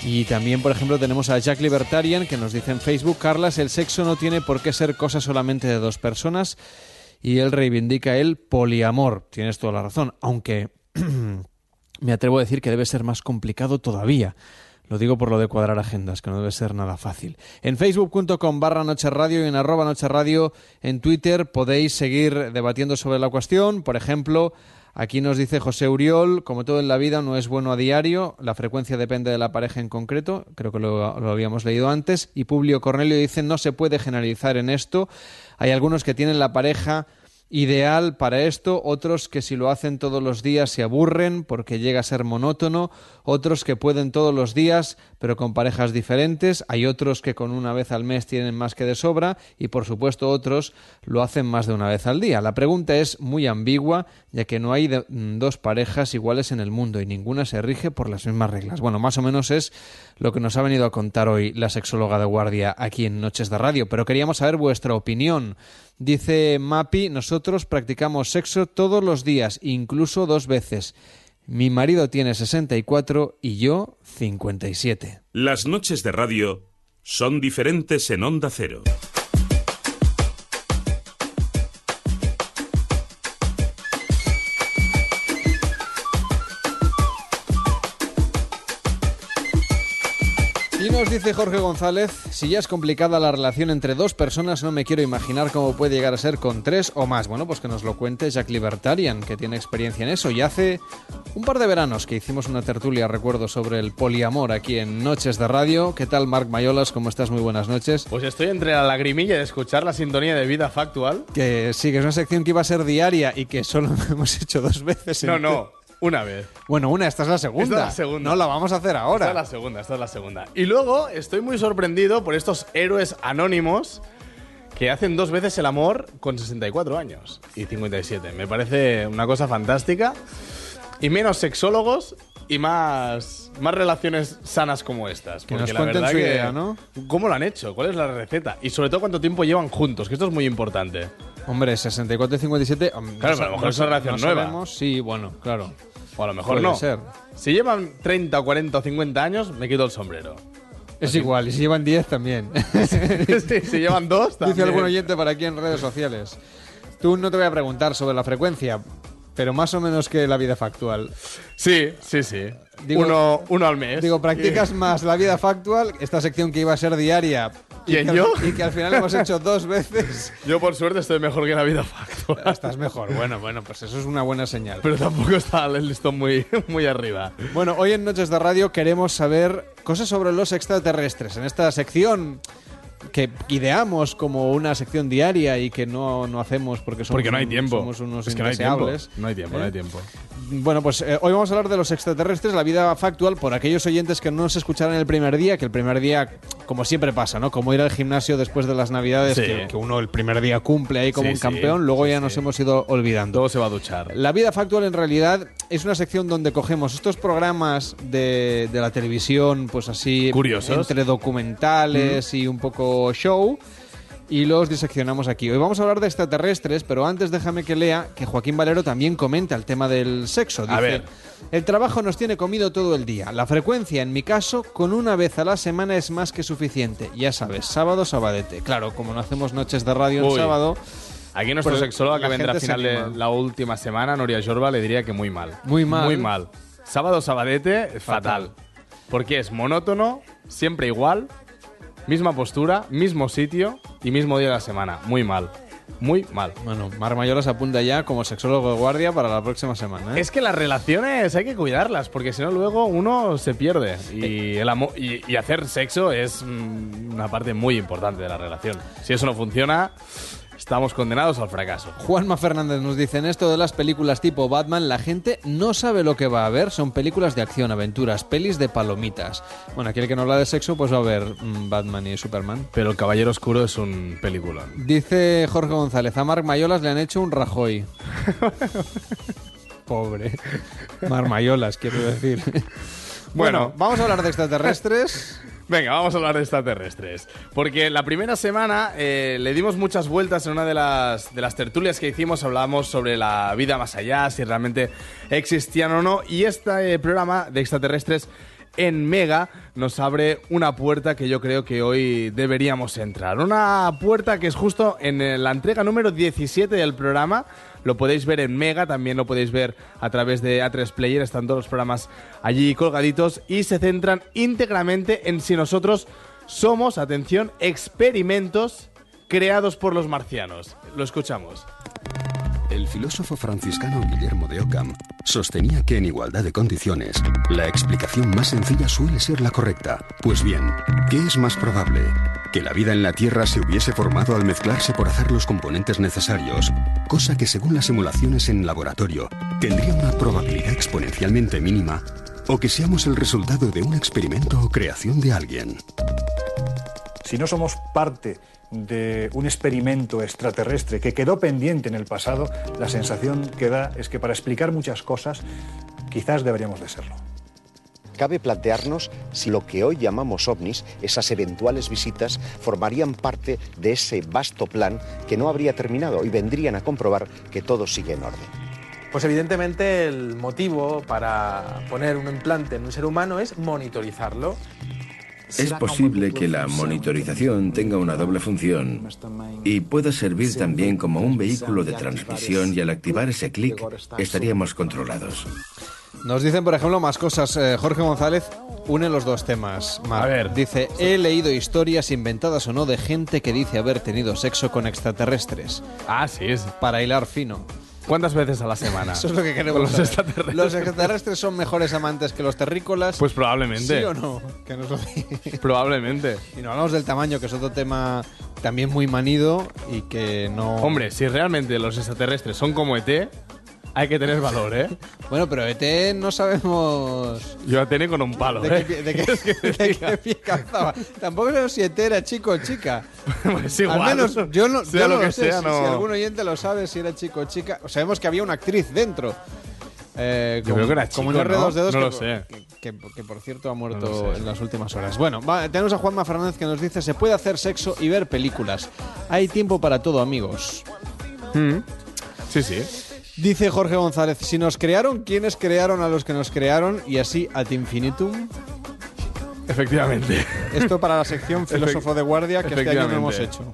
[SPEAKER 1] Y también, por ejemplo, tenemos a Jack Libertarian que nos dice en Facebook, Carlas, el sexo no tiene por qué ser cosa solamente de dos personas y él reivindica el poliamor. Tienes toda la razón, aunque me atrevo a decir que debe ser más complicado todavía. Lo digo por lo de cuadrar agendas, que no debe ser nada fácil. En facebook.com barra Noche Radio y en arroba Noche Radio en Twitter podéis seguir debatiendo sobre la cuestión. Por ejemplo, aquí nos dice José Uriol, como todo en la vida no es bueno a diario, la frecuencia depende de la pareja en concreto, creo que lo, habíamos leído antes. Y Publio Cornelio dice, no se puede generalizar en esto. Hay algunos que tienen la pareja ideal para esto, otros que si lo hacen todos los días se aburren porque llega a ser monótono, otros que pueden todos los días pero con parejas diferentes, hay otros que con una vez al mes tienen más que de sobra y por supuesto otros lo hacen más de una vez al día. La pregunta es muy ambigua ya que no hay mm, dos parejas iguales en el mundo y ninguna se rige por las mismas reglas. Bueno, más o menos es lo que nos ha venido a contar hoy la sexóloga de guardia aquí en Noches de Radio, pero queríamos saber vuestra opinión. Dice Mapi, nosotros practicamos sexo todos los días, incluso dos veces. Mi marido tiene 64 y yo 57.
[SPEAKER 4] Las noches de radio son diferentes en Onda Cero.
[SPEAKER 1] Nos dice Jorge González, si ya es complicada la relación entre dos personas, no me quiero imaginar cómo puede llegar a ser con tres o más. Bueno, pues que nos lo cuente Jack Libertarian, que tiene experiencia en eso. Y hace un par de veranos que hicimos una tertulia, recuerdo, sobre el poliamor aquí en Noches de Radio. ¿Qué tal, Marc Mayolas? ¿Cómo estás? Muy buenas noches.
[SPEAKER 8] Pues estoy entre la lagrimilla de escuchar la sintonía de vida factual.
[SPEAKER 1] Que sí, que es una sección que iba a ser diaria y que solo hemos hecho dos veces.
[SPEAKER 8] No,
[SPEAKER 1] en-
[SPEAKER 8] no, una vez.
[SPEAKER 1] Bueno, una, esta es la segunda.
[SPEAKER 8] Esta es la segunda.
[SPEAKER 1] No, la vamos a hacer
[SPEAKER 8] Esta
[SPEAKER 1] ahora.
[SPEAKER 8] es la segunda, esta es la segunda. Y luego estoy muy sorprendido por estos héroes anónimos que hacen dos veces el amor con 64 años y 57. Me parece una cosa fantástica. Y menos sexólogos y más, más relaciones sanas como estas.
[SPEAKER 1] Que
[SPEAKER 8] Porque
[SPEAKER 1] nos
[SPEAKER 8] la
[SPEAKER 1] cuenten
[SPEAKER 8] verdad
[SPEAKER 1] su
[SPEAKER 8] que-
[SPEAKER 1] idea, ¿no?
[SPEAKER 8] ¿Cómo lo han hecho? ¿Cuál es la receta? Y sobre todo cuánto tiempo llevan juntos, que esto es muy importante.
[SPEAKER 1] Hombre, 64 y 57. hom,
[SPEAKER 8] Claro, pero a lo mejor
[SPEAKER 1] no
[SPEAKER 8] es una relación
[SPEAKER 1] no
[SPEAKER 8] nueva.
[SPEAKER 1] sabemos. Sí, bueno, claro.
[SPEAKER 8] O a lo mejor
[SPEAKER 1] Puede
[SPEAKER 8] no.
[SPEAKER 1] ser.
[SPEAKER 8] Si llevan 30, 40 o 50 años, me quito el sombrero.
[SPEAKER 1] Es igual, y si llevan 10 también.
[SPEAKER 8] Sí, si llevan dos, también.
[SPEAKER 1] Dice algún oyente para aquí en redes sociales. Tú no te voy a preguntar sobre la frecuencia, pero más o menos que la vida factual.
[SPEAKER 8] Sí, sí, sí.
[SPEAKER 1] Digo-
[SPEAKER 8] uno, uno al mes.
[SPEAKER 1] Digo, ¿practicas más la vida factual, esta sección que iba a ser diaria? y
[SPEAKER 8] ¿Quién,
[SPEAKER 1] que al-
[SPEAKER 8] yo?
[SPEAKER 1] Y que al final hemos hecho dos veces.
[SPEAKER 8] Yo, por suerte, estoy mejor que la vida factual.
[SPEAKER 1] Estás mejor. Bueno, bueno, pues eso es una buena señal.
[SPEAKER 8] Pero tampoco está el listón muy, muy arriba.
[SPEAKER 1] Bueno, hoy en Noches de Radio queremos saber cosas sobre los extraterrestres. En esta sección que ideamos como una sección diaria y que no, no hacemos porque somos,
[SPEAKER 8] Porque no hay
[SPEAKER 1] un-
[SPEAKER 8] tiempo.
[SPEAKER 1] somos unos
[SPEAKER 8] es que no hay tiempo. No hay tiempo, no
[SPEAKER 1] ¿Eh?
[SPEAKER 8] hay tiempo.
[SPEAKER 1] Bueno, pues eh, hoy vamos a hablar de los extraterrestres, la vida factual, por aquellos oyentes que no nos escucharon el primer día, que el primer día, como siempre pasa, ¿no? Como ir al gimnasio después de las navidades,
[SPEAKER 8] Sí.
[SPEAKER 1] que, que uno el primer día cumple ahí como
[SPEAKER 8] Sí,
[SPEAKER 1] un
[SPEAKER 8] sí,
[SPEAKER 1] campeón, luego ya nos hemos ido olvidando.
[SPEAKER 8] Luego se va a duchar.
[SPEAKER 1] La vida factual en realidad es una sección donde cogemos estos programas de, de la televisión, pues así,
[SPEAKER 8] Curiosos.
[SPEAKER 1] entre documentales y un poco show, y los diseccionamos aquí. Hoy vamos a hablar de extraterrestres, pero antes déjame que lea que Joaquín Valero también comenta el tema del sexo. Dice,
[SPEAKER 8] A ver.
[SPEAKER 1] el trabajo nos tiene comido todo el día. La frecuencia, en mi caso, con una vez a la semana es más que suficiente. Ya sabes, sábado, sabadete. Claro, como no hacemos noches de radio en
[SPEAKER 8] Uy.
[SPEAKER 1] sábado,
[SPEAKER 8] Aquí nuestro
[SPEAKER 1] Pues
[SPEAKER 8] sexólogo que vendrá a final de la última semana, Noria Jorba, le diría que muy mal.
[SPEAKER 1] Muy mal.
[SPEAKER 8] Muy mal. Sábado, sabadete, fatal. Porque es monótono, siempre igual, misma postura, mismo sitio y mismo día de la semana. Muy mal. Muy mal.
[SPEAKER 1] Bueno, Mar Mayola se apunta ya como sexólogo de guardia para la próxima semana. ¿eh?
[SPEAKER 8] Es que las relaciones hay que cuidarlas, porque si no luego uno se pierde. Y, el amo- y, y hacer sexo es mm, una parte muy importante de la relación. Si eso no funciona, estamos condenados al fracaso.
[SPEAKER 1] Juanma Fernández nos dice, en esto de las películas tipo Batman, la gente no sabe lo que va a ver. Son películas de acción, aventuras, pelis de palomitas. Bueno, aquí el que no habla de sexo, pues va a ver mm, Batman y Superman.
[SPEAKER 8] Pero El Caballero Oscuro es un peliculón.
[SPEAKER 1] Dice Jorge González, a Marc Mayolas le han hecho un Rajoy. Pobre. Mar Mayolas, quiero decir. Bueno,
[SPEAKER 8] Bueno.
[SPEAKER 1] vamos a hablar de extraterrestres.
[SPEAKER 8] Venga, vamos a hablar de extraterrestres. Porque la primera semana eh, le dimos muchas vueltas en una de las, de las tertulias que hicimos. Hablábamos sobre la vida más allá, si realmente existían o no. Y este eh, programa de extraterrestres en Mega nos abre una puerta que yo creo que hoy deberíamos entrar. Una puerta que es justo en eh, la entrega número 17 del programa. Lo podéis ver en Mega, también lo podéis ver a través de A3 Player, están todos los programas allí colgaditos y se centran íntegramente en si nosotros somos, atención, experimentos creados por los marcianos. Lo escuchamos.
[SPEAKER 9] El filósofo franciscano Guillermo de Ockham sostenía que en igualdad de condiciones, la explicación más sencilla suele ser la correcta. Pues bien, ¿qué es más probable? Que la vida en la Tierra se hubiese formado al mezclarse por azar los componentes necesarios, cosa que según las simulaciones en laboratorio tendría una probabilidad exponencialmente mínima, o que seamos el resultado de un experimento o creación de alguien.
[SPEAKER 10] Si no somos parte de un experimento extraterrestre que quedó pendiente en el pasado, la sensación que da es que para explicar muchas cosas quizás deberíamos de serlo.
[SPEAKER 11] Cabe plantearnos si lo que hoy llamamos ovnis, esas eventuales visitas, formarían parte de ese vasto plan que no habría terminado y vendrían a comprobar que todo sigue en orden.
[SPEAKER 12] Pues evidentemente el motivo para poner un implante en un ser humano es monitorizarlo.
[SPEAKER 13] Es posible que la monitorización tenga una doble función y pueda servir también como un vehículo de transmisión y al activar ese clic estaríamos controlados.
[SPEAKER 1] Nos dicen, por ejemplo, más cosas. Eh, Jorge González une los dos temas. Mar.
[SPEAKER 8] A ver.
[SPEAKER 1] Dice, he leído historias inventadas o no de gente que dice haber tenido sexo con extraterrestres.
[SPEAKER 8] Ah, sí, es.
[SPEAKER 1] Para hilar fino.
[SPEAKER 8] ¿Cuántas veces a la semana?
[SPEAKER 1] Eso es lo que queremos
[SPEAKER 8] Con los
[SPEAKER 1] saber.
[SPEAKER 8] extraterrestres.
[SPEAKER 1] ¿Los extraterrestres son mejores amantes que los terrícolas?
[SPEAKER 8] Pues probablemente.
[SPEAKER 1] ¿Sí o no? Que nos lo.
[SPEAKER 8] Probablemente.
[SPEAKER 1] Y no hablamos del tamaño, que es otro tema también muy manido y que no...
[SPEAKER 8] Hombre, si realmente los extraterrestres son como ET, hay que tener valor, ¿eh?
[SPEAKER 1] Bueno, pero ET no sabemos...
[SPEAKER 8] Yo la tenía con un palo,
[SPEAKER 1] ¿De
[SPEAKER 8] ¿eh?
[SPEAKER 1] qué, de qué- de qué pie calzaba? Tampoco sé si ET era chico o chica.
[SPEAKER 8] Pues igual.
[SPEAKER 1] Al menos yo no,
[SPEAKER 8] Sea
[SPEAKER 1] yo
[SPEAKER 8] lo
[SPEAKER 1] no
[SPEAKER 8] que
[SPEAKER 1] lo sé.
[SPEAKER 8] sea,
[SPEAKER 1] si,
[SPEAKER 8] no-
[SPEAKER 1] si algún oyente lo sabe, si era chico o chica. Sabemos que había una actriz dentro. Eh,
[SPEAKER 8] Yo creo que era
[SPEAKER 1] como
[SPEAKER 8] chico,
[SPEAKER 1] R2
[SPEAKER 8] ¿no?
[SPEAKER 1] dedos
[SPEAKER 8] No
[SPEAKER 1] que,
[SPEAKER 8] lo sé.
[SPEAKER 1] Que, que- que, por cierto ha
[SPEAKER 8] No
[SPEAKER 1] muerto
[SPEAKER 8] sé.
[SPEAKER 1] en las últimas horas. Bueno, va, tenemos a Juanma Fernández que nos dice: se puede hacer sexo y ver películas. Hay tiempo para todo, amigos.
[SPEAKER 8] Mm. Sí, sí.
[SPEAKER 1] Dice Jorge González: si nos crearon, ¿quiénes crearon a los que nos crearon? Y así ad infinitum.
[SPEAKER 8] Efectivamente.
[SPEAKER 1] Esto para la sección filósofo de guardia que este año no hemos hecho.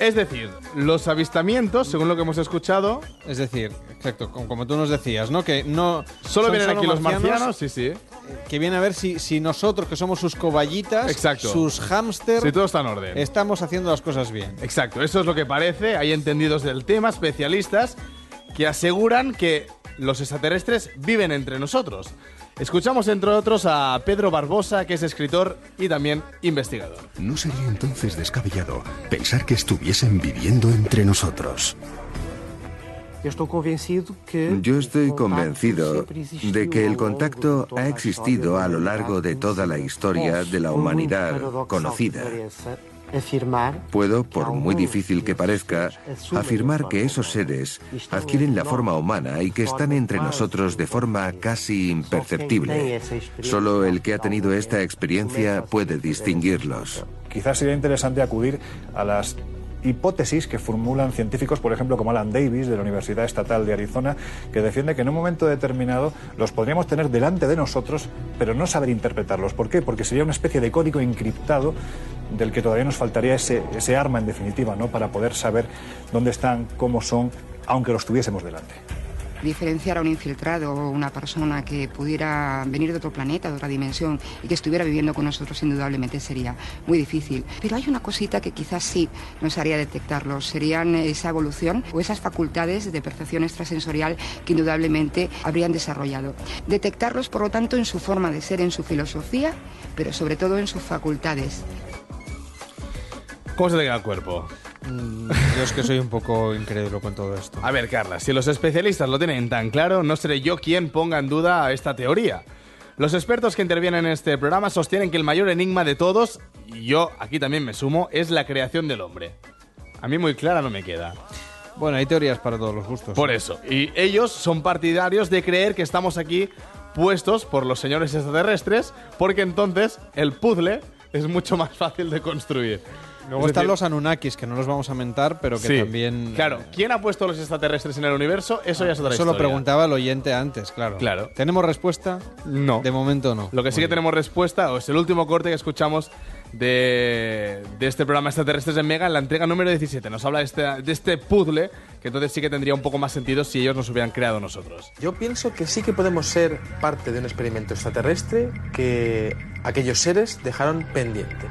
[SPEAKER 8] Es decir, los avistamientos, según lo que hemos escuchado,
[SPEAKER 1] Es decir, exacto, como, tú nos decías, ¿no? Que no
[SPEAKER 8] solo vienen aquí los marcianos, sí, sí.
[SPEAKER 1] que viene a ver si, si nosotros, que somos sus cobayitas,
[SPEAKER 8] Exacto.
[SPEAKER 1] sus hámster,
[SPEAKER 8] Si todo está en orden.
[SPEAKER 1] estamos haciendo las cosas bien.
[SPEAKER 8] Exacto, eso es lo que parece. Hay entendidos del tema, especialistas, que aseguran que los extraterrestres viven entre nosotros. Escuchamos, entre otros, a Pedro Barbosa, que es escritor y también investigador.
[SPEAKER 9] ¿No sería entonces descabellado pensar que estuviesen viviendo entre nosotros?
[SPEAKER 13] Yo estoy convencido de que el contacto ha existido a lo largo de toda la historia de la humanidad conocida. Puedo, por muy difícil que parezca, afirmar que esos seres adquieren la forma humana y que están entre nosotros de forma casi imperceptible. Solo el que ha tenido esta experiencia puede distinguirlos.
[SPEAKER 10] Quizás sería interesante acudir a las hipótesis que formulan científicos, por ejemplo, como Alan Davis de la Universidad Estatal de Arizona, que defiende que en un momento determinado los podríamos tener delante de nosotros, pero no saber interpretarlos. ¿Por qué? Porque sería una especie de código encriptado del que todavía nos faltaría ese, ese arma, en definitiva, ¿no? para poder saber dónde están, cómo son, aunque los tuviésemos delante.
[SPEAKER 14] Diferenciar a un infiltrado o una persona que pudiera venir de otro planeta, de otra dimensión y que estuviera viviendo con nosotros indudablemente sería muy difícil. Pero hay una cosita que quizás sí nos haría detectarlo, serían esa evolución o esas facultades de percepción extrasensorial que indudablemente habrían desarrollado. Detectarlos, por lo tanto, en su forma de ser, en su filosofía, pero sobre todo en sus facultades.
[SPEAKER 8] ¿Cómo se te queda el cuerpo?
[SPEAKER 1] Mm, Yo es que soy un poco incrédulo con todo esto.
[SPEAKER 8] A ver, Carla, si los especialistas lo tienen tan claro, no seré yo quien ponga en duda esta teoría. Los expertos que intervienen en este programa sostienen que el mayor enigma de todos, y yo aquí también me sumo, es la creación del hombre. A mí muy clara no me queda.
[SPEAKER 1] Bueno, hay teorías para todos los gustos.
[SPEAKER 8] Por eso. Y ellos son partidarios de creer que estamos aquí puestos por los señores extraterrestres, porque entonces el puzzle es mucho más fácil de construir.
[SPEAKER 1] Luego
[SPEAKER 8] Es
[SPEAKER 1] están
[SPEAKER 8] decir,
[SPEAKER 1] los Anunnakis, que no los vamos a mentar, pero que
[SPEAKER 8] sí,
[SPEAKER 1] también...
[SPEAKER 8] Claro, ¿quién ha puesto los extraterrestres en el universo? Eso ya es otra
[SPEAKER 1] Eso lo
[SPEAKER 8] historia.
[SPEAKER 1] preguntaba el oyente antes, claro.
[SPEAKER 8] Claro.
[SPEAKER 1] ¿Tenemos respuesta?
[SPEAKER 8] No.
[SPEAKER 1] De momento no.
[SPEAKER 8] Lo que sí que tenemos respuesta o es el último corte que escuchamos de, de este programa Extraterrestres en Mega, en la entrega número 17. Nos habla de este, de este puzzle, que entonces sí que tendría un poco más sentido si ellos nos hubieran creado nosotros.
[SPEAKER 12] Yo pienso que sí que podemos ser parte de un experimento extraterrestre que aquellos seres dejaron pendiente.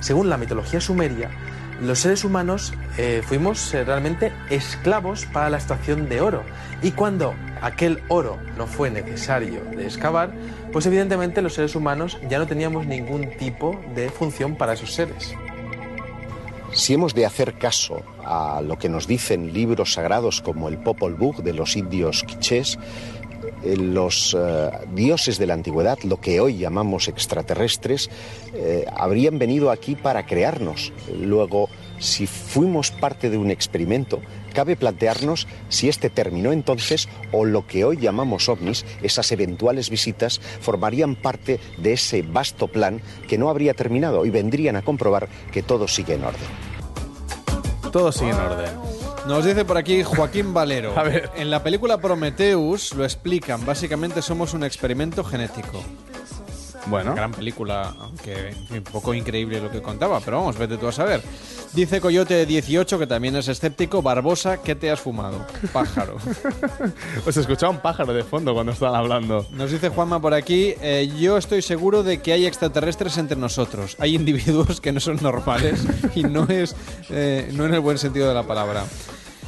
[SPEAKER 12] Según la mitología sumeria, los seres humanos eh, fuimos eh, realmente esclavos para la extracción de oro. Y cuando aquel oro no fue necesario de excavar, pues evidentemente los seres humanos ya no teníamos ningún tipo de función para esos seres.
[SPEAKER 11] Si hemos de hacer caso a lo que nos dicen libros sagrados como el Popol Vuh de los indios quichés, los eh, dioses de la antigüedad, lo que hoy llamamos extraterrestres, eh, habrían venido aquí para crearnos. Luego, si fuimos parte de un experimento, cabe plantearnos si este terminó entonces o lo que hoy llamamos ovnis, esas eventuales visitas, formarían parte de ese vasto plan que no habría terminado y vendrían a comprobar que todo sigue en orden.
[SPEAKER 8] Todo sigue en orden.
[SPEAKER 1] Nos dice por aquí Joaquín Valero.
[SPEAKER 8] A ver.
[SPEAKER 1] En la película Prometheus lo explican. Básicamente somos un experimento genético.
[SPEAKER 8] Bueno.
[SPEAKER 1] Gran película, aunque un poco increíble lo que contaba, pero vamos, vete tú a saber. Dice Coyote 18, que también es escéptico, Barbosa, ¿qué te has fumado? Pájaro.
[SPEAKER 8] Os escuchaba un pájaro de fondo cuando estaban hablando.
[SPEAKER 1] Nos dice Juanma por aquí, eh, yo estoy seguro de que hay extraterrestres entre nosotros. Hay individuos que no son normales y no es eh, no en el buen sentido de la palabra.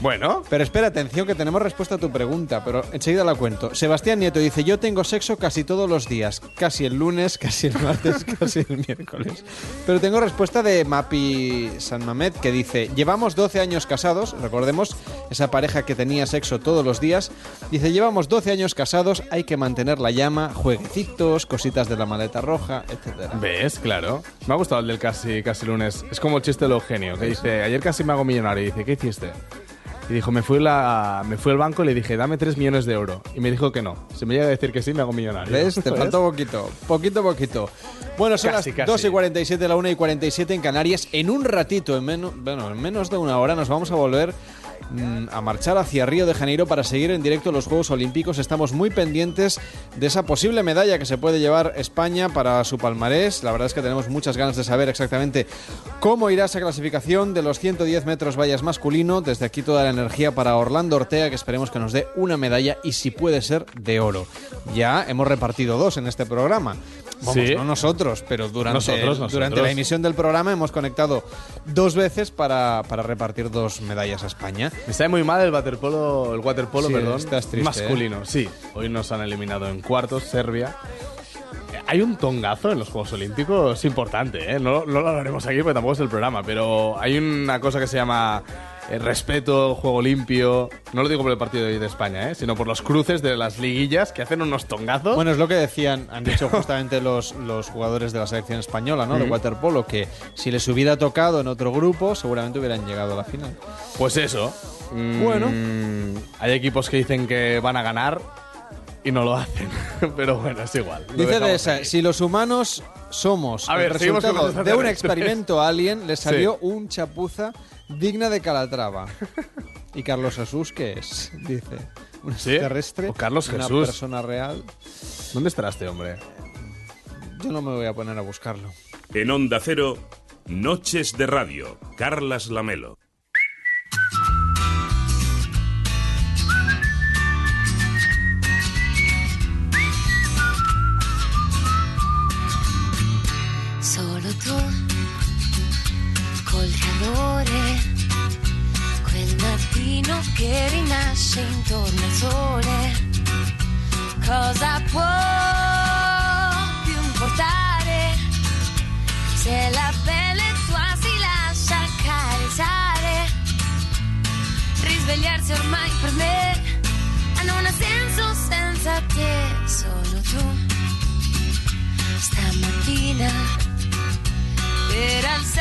[SPEAKER 8] Bueno.
[SPEAKER 1] Pero espera, atención, que tenemos respuesta a tu pregunta, pero enseguida la cuento. Sebastián Nieto dice, yo tengo sexo casi todos los días, casi el lunes, casi el martes, casi el miércoles. Pero tengo respuesta de Mapi San Mamed, que dice, llevamos 12 años casados, recordemos, esa pareja que tenía sexo todos los días, dice, llevamos 12 años casados, hay que mantener la llama, jueguecitos, cositas de la maleta roja, etcétera.
[SPEAKER 8] ¿Ves? Claro. Me ha gustado el del casi, casi lunes. Es como el chiste de Eugenio, que dice, ayer casi me hago millonario. Y dice, ¿qué hiciste? Y dijo, me fui, la, me fui al banco y le dije, dame 3 millones de euros. Y me dijo que no. Si me llega a decir que sí, me hago millonario.
[SPEAKER 1] ¿Ves? Te faltó poquito. Poquito, poquito. Bueno, son
[SPEAKER 8] Casi,
[SPEAKER 1] las
[SPEAKER 8] casi.
[SPEAKER 1] 2 y 47, la 1 y 47 en Canarias. En un ratito, en menos, bueno, en menos de una hora, nos vamos a volver a marchar hacia Río de Janeiro para seguir en directo los Juegos Olímpicos. Estamos muy pendientes de esa posible medalla que se puede llevar España para su palmarés. La verdad es que tenemos muchas ganas de saber exactamente cómo irá esa clasificación de los 110 metros vallas masculino. Desde aquí toda la energía para Orlando Ortega, que esperemos que nos dé una medalla y si puede ser de oro. Ya hemos repartido dos en este programa. Vamos,
[SPEAKER 8] Sí.
[SPEAKER 1] no nosotros, pero durante,
[SPEAKER 8] Nosotros, nosotros.
[SPEAKER 1] durante la emisión del programa hemos conectado dos veces para, para repartir dos medallas a España.
[SPEAKER 8] Me sabe muy mal el waterpolo, el waterpolo,
[SPEAKER 1] Sí,
[SPEAKER 8] perdón,
[SPEAKER 1] estás triste, ¿eh?
[SPEAKER 8] masculino. Sí, hoy nos han eliminado en cuartos, Serbia. Hay un tongazo en los Juegos Olímpicos importante, ¿eh? No, no lo hablaremos aquí porque tampoco es el programa, pero hay una cosa que se llama respeto, juego limpio. No lo digo por el partido de hoy de España, ¿eh? sino por los cruces de las liguillas que hacen unos tongazos.
[SPEAKER 1] Bueno, es lo que decían, han dicho justamente los, los jugadores de la selección española, ¿no? De waterpolo, que si les hubiera tocado en otro grupo, seguramente hubieran llegado a la final.
[SPEAKER 8] Pues eso. Mm,
[SPEAKER 1] Bueno.
[SPEAKER 8] Hay equipos que dicen que van a ganar y no lo hacen. Pero bueno, es igual. Lo
[SPEAKER 1] Dice de esa, si los humanos somos
[SPEAKER 8] A
[SPEAKER 1] el
[SPEAKER 8] ver,
[SPEAKER 1] resultado de un experimento alien, le
[SPEAKER 8] Sí.
[SPEAKER 1] salió un chapuza digna de Calatrava. ¿Y Carlos Jesús qué es? Dice. ¿Un
[SPEAKER 8] ¿Sí?
[SPEAKER 1] extraterrestre?
[SPEAKER 8] O Carlos
[SPEAKER 1] ¿Una
[SPEAKER 8] Jesús.
[SPEAKER 1] persona real?
[SPEAKER 8] ¿Dónde estará este hombre?
[SPEAKER 1] Yo no me voy a poner a buscarlo.
[SPEAKER 15] En Onda Cero, Noches de Radio, Carlas Lamelo.
[SPEAKER 16] Solo tu col calore, quel mattino che rinasce intorno al sole. Cosa può più importare se la pelle tua si lascia accarezzare? Risvegliarsi ormai per me non ha senso senza te, solo tu stamattina per alzarmi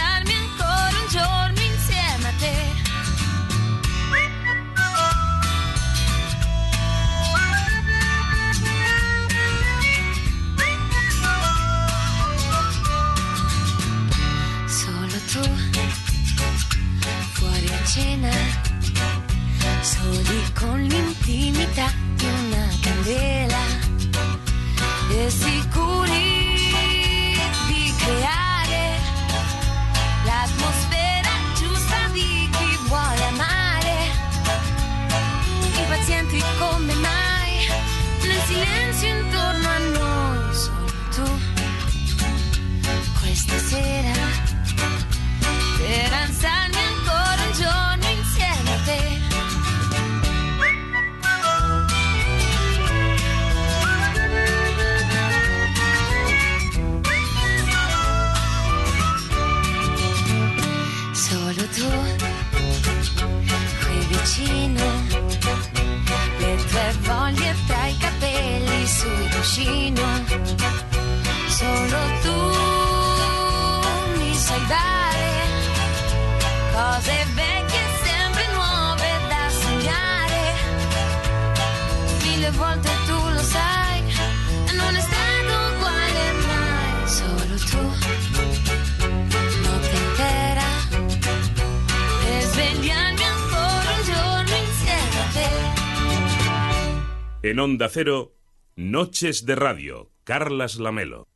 [SPEAKER 16] e sicuri
[SPEAKER 15] vicino. Solo tu mi sai dare cose vecchie sempre nuove da sognare. Mille volte tu lo sai, non è stato uguale mai. Solo tu, notte intera, per svegliarmi ancora un giorno insieme a te.
[SPEAKER 4] En Onda Cero, Noches de Radio, Carlas Lamelo.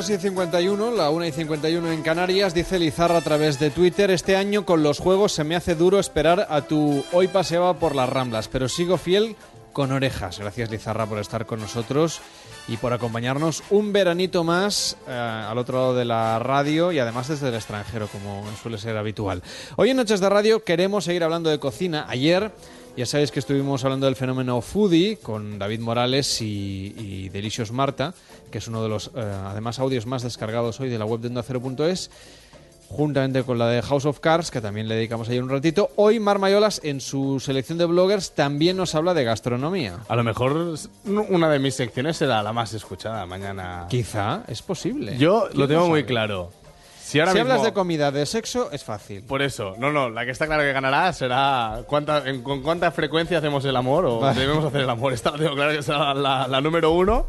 [SPEAKER 1] 2 y 51, la 1 y 51 en Canarias, dice Lizarra a través de Twitter. Este año con los juegos se me hace duro esperar a tu hoy paseaba por las Ramblas, pero sigo fiel con orejas. Gracias Lizarra por estar con nosotros y por acompañarnos un veranito más eh, al otro lado de la radio y además desde el extranjero, como suele ser habitual. Hoy en Noches de Radio queremos seguir hablando de cocina. Ayer ya sabéis que estuvimos hablando del fenómeno foodie con David Morales y, y Delicious Marta, que es uno de los, eh, además, audios más descargados hoy de la web de Onda Cero.es, juntamente con la de House of Cards, que también le dedicamos ayer un ratito. Hoy Mar Mayolas, en su selección de bloggers, también nos habla de gastronomía.
[SPEAKER 8] A lo mejor una de mis secciones será la más escuchada mañana.
[SPEAKER 1] Quizá, es posible.
[SPEAKER 8] Yo
[SPEAKER 1] ¿Quién
[SPEAKER 8] lo tengo muy claro. Si ahora
[SPEAKER 1] si
[SPEAKER 8] mismo-
[SPEAKER 1] hablas de comida, de sexo, es fácil.
[SPEAKER 8] Por eso, no, no, la que está clara que ganará será cuánta, en- con cuánta frecuencia hacemos el amor o
[SPEAKER 1] Vale.
[SPEAKER 8] debemos hacer el amor. Esta tengo clara que será la, la número uno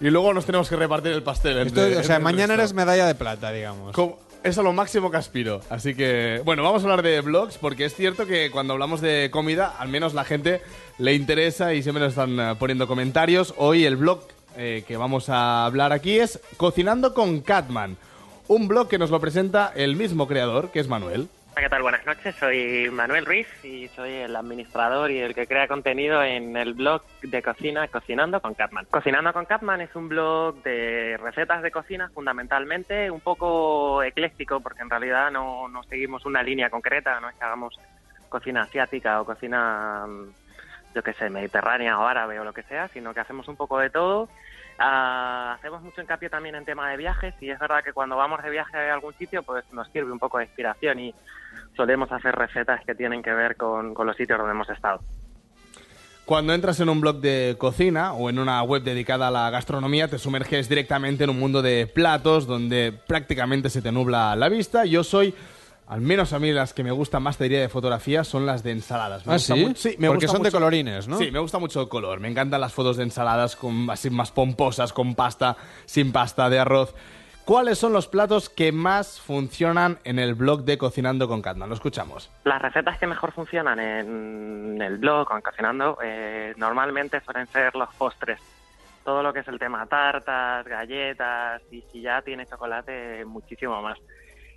[SPEAKER 8] y luego nos tenemos que repartir el pastel.
[SPEAKER 1] Esto-
[SPEAKER 8] entre-
[SPEAKER 1] o sea, mañana eres medalla de plata, digamos.
[SPEAKER 8] Como- es a lo máximo que aspiro. Así que, bueno, vamos a hablar de blogs porque es cierto que cuando hablamos de comida, al menos la gente le interesa y siempre nos están eh, poniendo comentarios. Hoy el blog eh, que vamos a hablar aquí es Cocinando con Catman. Un blog que nos lo presenta el mismo creador, que es Manuel.
[SPEAKER 17] ¿Qué tal? Buenas noches. Soy Manuel Ruiz y soy el administrador y el que crea contenido en el blog de cocina Cocinando con Catman. Cocinando con Catman es un blog de recetas de cocina fundamentalmente, un poco ecléctico porque en realidad no, no seguimos una línea concreta, no es que hagamos cocina asiática o cocina, mm, yo qué sé, mediterránea o árabe o lo que sea, sino que hacemos un poco de todo. Ah, hacemos mucho hincapié también en tema de viajes y es verdad que cuando vamos de viaje a algún sitio pues nos sirve un poco de inspiración y solemos hacer recetas que tienen que ver con, con los sitios donde hemos estado.
[SPEAKER 8] Cuando entras en un blog de cocina o en una web dedicada a la gastronomía, te sumerges directamente en un mundo de platos donde prácticamente se te nubla la vista. Yo soy, al menos a mí las que me gustan más, te diría, de fotografía, son las de ensaladas. Me
[SPEAKER 1] ¿Ah,
[SPEAKER 8] gusta
[SPEAKER 1] sí?
[SPEAKER 8] mucho- me
[SPEAKER 1] Porque
[SPEAKER 8] gusta
[SPEAKER 1] son de colorines, ¿no?
[SPEAKER 8] Sí, me gusta mucho el color. Me encantan las fotos de ensaladas con, así más pomposas, con pasta, sin pasta, de arroz. ¿Cuáles son los platos que más funcionan en el blog de Cocinando con Catman? Lo escuchamos.
[SPEAKER 17] Las recetas que mejor funcionan en el blog o en Cocinando eh, normalmente suelen ser los postres. Todo lo que es el tema tartas, galletas y si ya tiene chocolate, muchísimo más.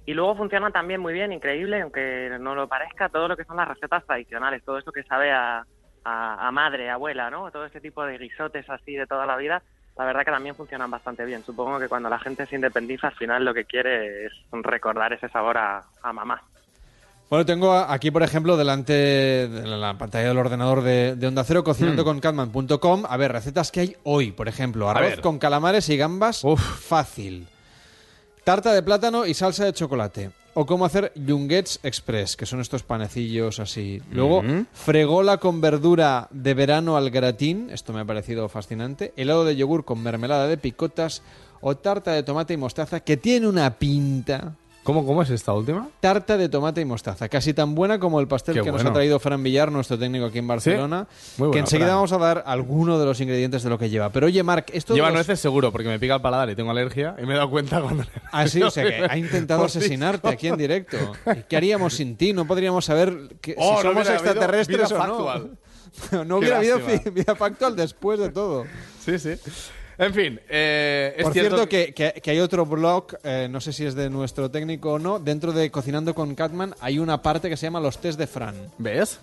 [SPEAKER 17] Y luego funcionan también muy bien, increíble, aunque no lo parezca, todo lo que son las recetas tradicionales, todo eso que sabe a, a- a madre, abuela, ¿no? Todo ese tipo de guisotes así de toda la vida, la verdad que también funcionan bastante bien. Supongo que cuando la gente se independiza, al final lo que quiere es recordar ese sabor a, a mamá.
[SPEAKER 1] Bueno, tengo aquí, por ejemplo, delante de la pantalla del ordenador de, de Onda Cero, cocinando
[SPEAKER 8] Hmm.
[SPEAKER 1] con Catman.com. A ver, recetas que hay hoy, por ejemplo. Arroz con calamares y gambas, fácil. Tarta de plátano y salsa de chocolate. O cómo hacer Yunguets Express, que son estos panecillos así. Luego, fregola con verdura de verano al gratín. Esto me ha parecido fascinante. Helado de yogur con mermelada de picotas. O tarta de tomate y mostaza, que tiene una pinta.
[SPEAKER 8] ¿Cómo, cómo es esta última?
[SPEAKER 1] Tarta de tomate y mostaza, casi tan buena como el pastel
[SPEAKER 8] Qué
[SPEAKER 1] que nos
[SPEAKER 8] bueno.
[SPEAKER 1] ha traído Fran Villar, nuestro técnico aquí en Barcelona.
[SPEAKER 8] Muy
[SPEAKER 1] que
[SPEAKER 8] bueno,
[SPEAKER 1] enseguida
[SPEAKER 8] Fran.
[SPEAKER 1] vamos a dar alguno de los ingredientes de lo que lleva. Pero oye, Marc, esto
[SPEAKER 8] Lleva
[SPEAKER 1] los-
[SPEAKER 8] nueces seguro, porque me pica el paladar y tengo alergia. Y me he dado cuenta cuando...
[SPEAKER 1] Ah, sí, o sea que ha intentado asesinarte aquí en directo. ¿Y ¿Qué haríamos sin ti? No podríamos saber que,
[SPEAKER 8] Oh,
[SPEAKER 1] si
[SPEAKER 8] no
[SPEAKER 1] somos
[SPEAKER 8] habido
[SPEAKER 1] extraterrestres
[SPEAKER 8] vida
[SPEAKER 1] o no.
[SPEAKER 8] factual.
[SPEAKER 1] no hubiera habido vida factual después de todo.
[SPEAKER 8] Sí, sí. En fin, eh, es
[SPEAKER 1] Por
[SPEAKER 8] cierto,
[SPEAKER 1] que, que- que hay otro blog, eh, no sé si es de nuestro técnico o no, dentro de Cocinando con Catman hay una parte que se llama Los test de Fran.
[SPEAKER 8] ¿Ves?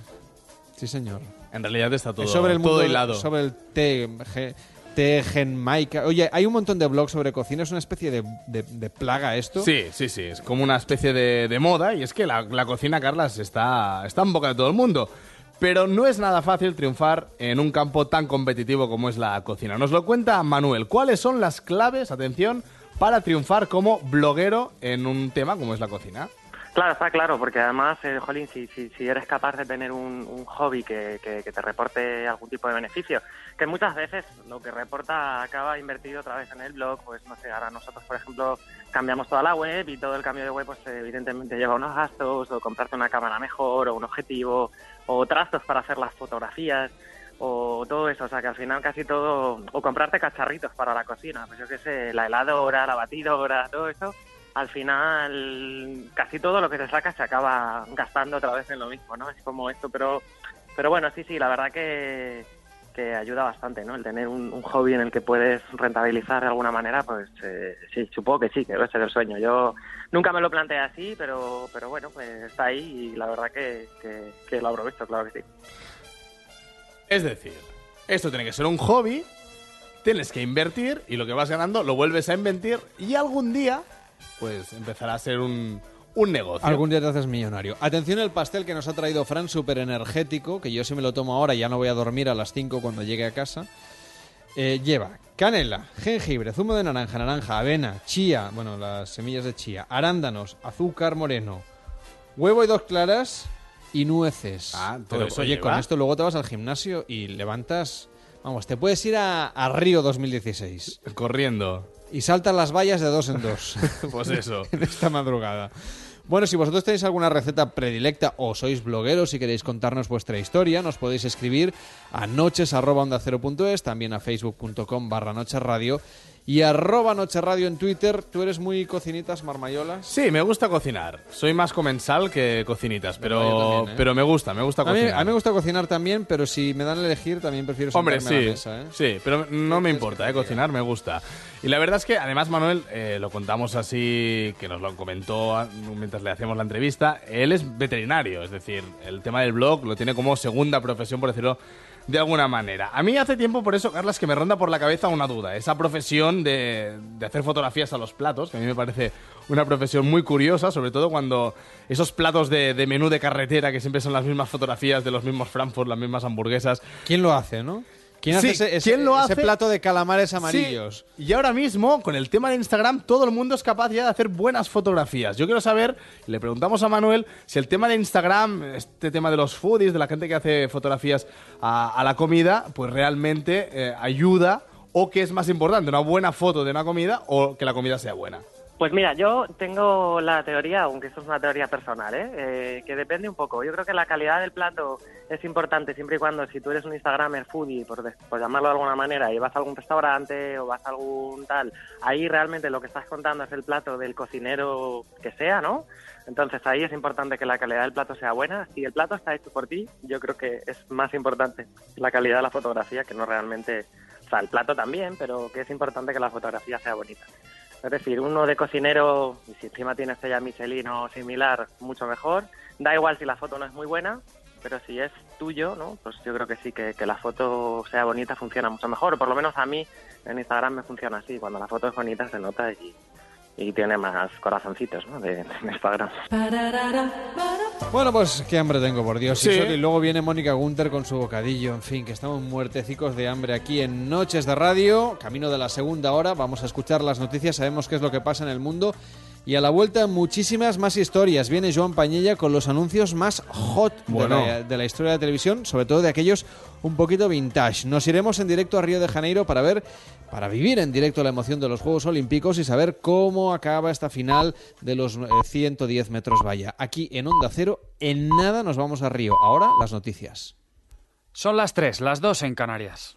[SPEAKER 1] Sí, señor.
[SPEAKER 8] En realidad está todo,
[SPEAKER 1] Es sobre el
[SPEAKER 8] todo
[SPEAKER 1] mundo,
[SPEAKER 8] hilado.
[SPEAKER 1] sobre el té, ge- tejen, Maika. Oye, hay un montón de blogs sobre cocina, es una especie de, de- de plaga esto.
[SPEAKER 8] Sí, sí, sí, es como una especie de, de moda y es que la, la cocina, Carlas, está, está en boca de todo el mundo. Pero no es nada fácil triunfar en un campo tan competitivo como es la cocina. Nos lo cuenta Manuel. ¿Cuáles son las claves, atención, para triunfar como bloguero en un tema como es la cocina?
[SPEAKER 17] Claro, está claro, porque además, eh, Jolín, si, si, si eres capaz de tener un, un hobby que, que- que te reporte algún tipo de beneficio, que muchas veces lo que reporta acaba invertido otra vez en el blog, pues no sé, ahora nosotros, por ejemplo, cambiamos toda la web y todo el cambio de web, pues evidentemente lleva unos gastos, o comprarte una cámara mejor, o un objetivo, o trastos para hacer las fotografías, o todo eso, o sea que al final casi todo, o comprarte cacharritos para la cocina, pues yo qué sé, la heladora, la batidora, todo eso, al final casi todo lo que se saca se acaba gastando otra vez en lo mismo, ¿no? Es como esto, pero pero bueno, sí, sí, la verdad que, que ayuda bastante, ¿no? El tener un, hobby en el que puedes rentabilizar de alguna manera, pues eh, sí, supongo que sí, que debe ser el sueño. Yo nunca me lo planteé así, pero pero bueno, pues está ahí y la verdad que, que, que lo aprovecho, claro que sí.
[SPEAKER 8] Es decir, esto tiene que ser un hobby, tienes que invertir y lo que vas ganando lo vuelves a invertir y algún día, pues empezará a ser un, un negocio.
[SPEAKER 1] Algún día te haces millonario. Atención al pastel que nos ha traído Fran, súper energético, que yo si me lo tomo ahora ya no voy a dormir a las 5 cuando llegue a casa. Eh, lleva canela, jengibre, zumo de naranja, naranja, avena, chía, bueno, las semillas de chía, arándanos, azúcar moreno, huevo y dos claras y nueces.
[SPEAKER 8] Ah, todo
[SPEAKER 1] Pero,
[SPEAKER 8] eso
[SPEAKER 1] oye,
[SPEAKER 8] lleva.
[SPEAKER 1] con esto luego te vas al gimnasio y levantas... Vamos, te puedes ir a, a Río 2016.
[SPEAKER 8] Corriendo.
[SPEAKER 1] Y saltas las vallas de dos en dos.
[SPEAKER 8] Pues eso.
[SPEAKER 1] en esta madrugada. Bueno, si vosotros tenéis alguna receta predilecta o sois blogueros y queréis contarnos vuestra historia, nos podéis escribir a noches.onda0.es, también a facebook.com barra nochesradio y arroba nochesradio en Twitter. ¿Tú eres muy cocinitas, marmayolas?
[SPEAKER 8] Sí, me gusta cocinar. Soy más comensal que cocinitas, pero,
[SPEAKER 1] también, ¿eh?
[SPEAKER 8] pero me gusta, me gusta
[SPEAKER 1] A mí,
[SPEAKER 8] cocinar.
[SPEAKER 1] a mí me gusta cocinar también, pero si me dan a elegir también prefiero
[SPEAKER 8] Hombre, sí,
[SPEAKER 1] a la mesa. ¿eh?
[SPEAKER 8] sí, pero no me importa, eh, cocinar me gusta. Y la verdad es que, además, Manuel, eh, lo contamos así, que nos lo comentó mientras le hacíamos la entrevista, él es veterinario, es decir, el tema del blog lo tiene como segunda profesión, por decirlo de alguna manera. A mí hace tiempo, por eso, Carlas, que me ronda por la cabeza una duda, esa profesión de, de hacer fotografías a los platos, que a mí me parece una profesión muy curiosa, sobre todo cuando esos platos de, de menú de carretera, que siempre son las mismas fotografías de los mismos Frankfurt, las mismas hamburguesas,
[SPEAKER 1] ¿Quién lo hace, no? ¿Quién
[SPEAKER 8] Sí,
[SPEAKER 1] ese, ese-
[SPEAKER 8] ¿quién lo
[SPEAKER 1] ese
[SPEAKER 8] hace?
[SPEAKER 1] plato de calamares amarillos?
[SPEAKER 8] Sí, y ahora mismo, con el tema de Instagram, todo el mundo es capaz ya de hacer buenas fotografías. Yo quiero saber, le preguntamos a Manuel, si el tema de Instagram, este tema de los foodies, de la gente que hace fotografías a, a la comida, pues realmente eh, ayuda o que es más importante, una buena foto de una comida o que la comida sea buena.
[SPEAKER 17] Pues mira, yo tengo la teoría, aunque esto es una teoría personal, ¿eh? Eh, que depende un poco. Yo creo que la calidad del plato es importante siempre y cuando, si tú eres un Instagramer foodie, por, por llamarlo de alguna manera, y vas a algún restaurante o vas a algún tal, ahí realmente lo que estás contando es el plato del cocinero que sea, ¿no? Entonces ahí es importante que la calidad del plato sea buena. Si el plato está hecho por ti, yo creo que es más importante la calidad de la fotografía que no realmente... O sea, el plato también, pero que es importante que la fotografía sea bonita. Es decir, uno de cocinero, si encima tiene estrella Michelin o similar, mucho mejor. Da igual si la foto no es muy buena, pero si es tuyo, ¿no? Pues yo creo que sí, que, que la foto sea bonita funciona mucho mejor. Por lo menos a mí en Instagram me funciona así. Cuando la foto es bonita se nota y, y tiene más corazoncitos, ¿no? De, de Instagram.
[SPEAKER 1] Bueno, pues qué hambre tengo, por Dios.
[SPEAKER 8] Sí.
[SPEAKER 1] Y luego viene Mónica Gunter con su bocadillo. En fin, que estamos muertecicos de hambre aquí en Noches de Radio. Camino de la segunda hora. Vamos a escuchar las noticias. Sabemos qué es lo que pasa en el mundo. Y a la vuelta, muchísimas más historias. Viene Joan Pañella con los anuncios más hot de la- de la historia de la televisión, sobre todo de aquellos un poquito vintage. Nos iremos en directo a Río de Janeiro para ver, para vivir en directo la emoción de los Juegos Olímpicos y saber cómo acaba esta final de los eh, 110 metros valla. Aquí en Onda Cero, en nada nos vamos a Río. Ahora las noticias.
[SPEAKER 18] Son las 3, las 2 en Canarias.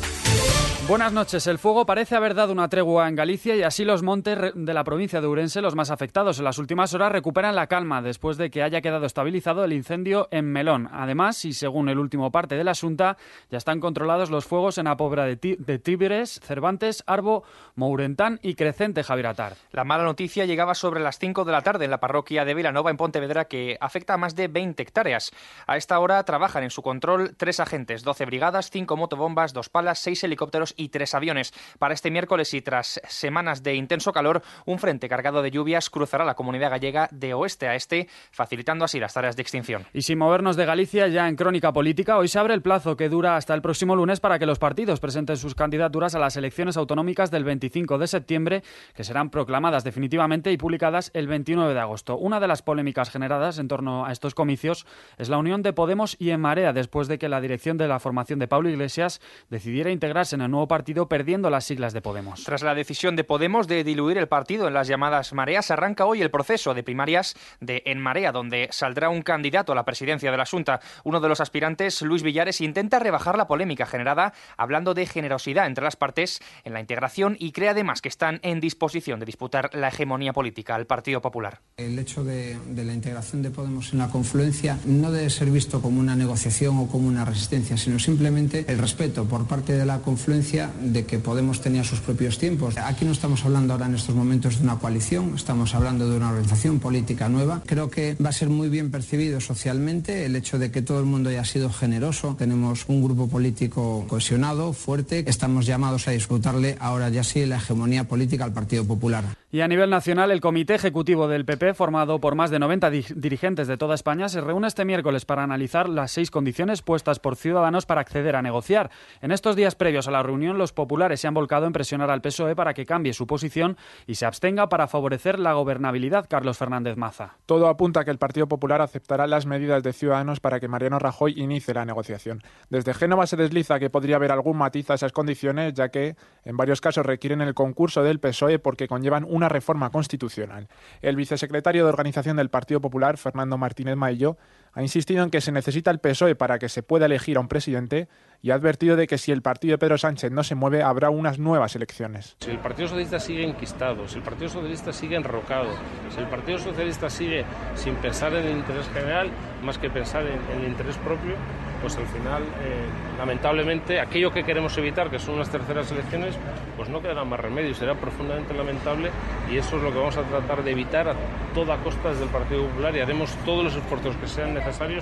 [SPEAKER 18] Buenas noches. El fuego parece haber dado una tregua en Galicia y así los montes de la provincia de Urense, los más afectados en las últimas horas, recuperan la calma después de que haya quedado estabilizado el incendio en Melón. Además, y según el último parte del asunto, ya están controlados los fuegos en la Pobra de, de Tíberes, Cervantes, Arbo, Mourentán y Crecente, Javier Atar.
[SPEAKER 19] La mala noticia llegaba sobre las 5 de la tarde en la parroquia de Vilanova, en Pontevedra, que afecta a más de 20 hectáreas. A esta hora trabajan en su control tres agentes, 12 brigadas, 5 motobombas, 2 palas, 6 helicópteros y 3 aviones. Para este miércoles y tras semanas de intenso calor, un frente cargado de lluvias cruzará la comunidad gallega de oeste a este, facilitando así las tareas de extinción.
[SPEAKER 18] Y sin movernos de Galicia, ya en crónica política, hoy se abre el plazo que dura hasta el próximo lunes para que los partidos presenten sus candidaturas a las elecciones autonómicas del 25 de septiembre, que serán proclamadas definitivamente y publicadas el 29 de agosto. Una de las polémicas generadas en torno a estos comicios es la unión de Podemos y En Marea, después de que la dirección de la formación de Pablo Iglesias decidiera integrarse en el nuevo partido perdiendo las siglas de Podemos.
[SPEAKER 19] Tras la decisión de Podemos de diluir el partido en las llamadas mareas, arranca hoy el proceso de primarias de En Marea, donde saldrá un candidato a la presidencia de la Junta. Uno de los aspirantes, Luis Villares, intenta rebajar la polémica generada hablando de generosidad entre las partes en la integración y cree además que están en disposición de disputar la hegemonía política al Partido Popular.
[SPEAKER 20] El hecho de, de la integración de Podemos en la confluencia no debe ser visto como una negociación o como una resistencia, sino simplemente el respeto por parte de la confluencia de que Podemos tenía sus propios tiempos. Aquí no estamos hablando ahora en estos momentos de una coalición, estamos hablando de una organización política nueva. Creo que va a ser muy bien percibido socialmente el hecho de que todo el mundo haya sido generoso. Tenemos un grupo político cohesionado, fuerte. Estamos llamados a disfrutarle ahora ya sí la hegemonía política al Partido Popular.
[SPEAKER 18] Y a nivel nacional, el Comité Ejecutivo del PP, formado por más de 90 di- dirigentes de toda España, se reúne este miércoles para analizar las seis condiciones puestas por Ciudadanos para acceder a negociar. En estos días previos a la reunión, los populares se han volcado en presionar al PSOE para que cambie su posición y se abstenga para favorecer la gobernabilidad. Carlos Fernández Maza.
[SPEAKER 21] Todo apunta a que el Partido Popular aceptará las medidas de Ciudadanos para que Mariano Rajoy inicie la negociación. Desde Génova se desliza que podría haber algún matiz a esas condiciones, ya que en varios casos requieren el concurso del PSOE porque conllevan una reforma constitucional. El vicesecretario de Organización del Partido Popular, Fernando Martínez Maillo, ha insistido en que se necesita el PSOE para que se pueda elegir a un presidente y ha advertido de que si el partido de Pedro Sánchez no se mueve habrá unas nuevas elecciones.
[SPEAKER 22] Si el Partido Socialista sigue enquistado, si el Partido Socialista sigue enrocado, si el Partido Socialista sigue sin pensar en el interés general, más que pensar en, en el interés propio, pues al final, eh, lamentablemente, aquello que queremos evitar, que son unas terceras elecciones, pues no quedará más remedio, será profundamente lamentable y eso es lo que vamos a tratar de evitar a toda costa desde el Partido Popular y haremos todos los esfuerzos que sean necesarios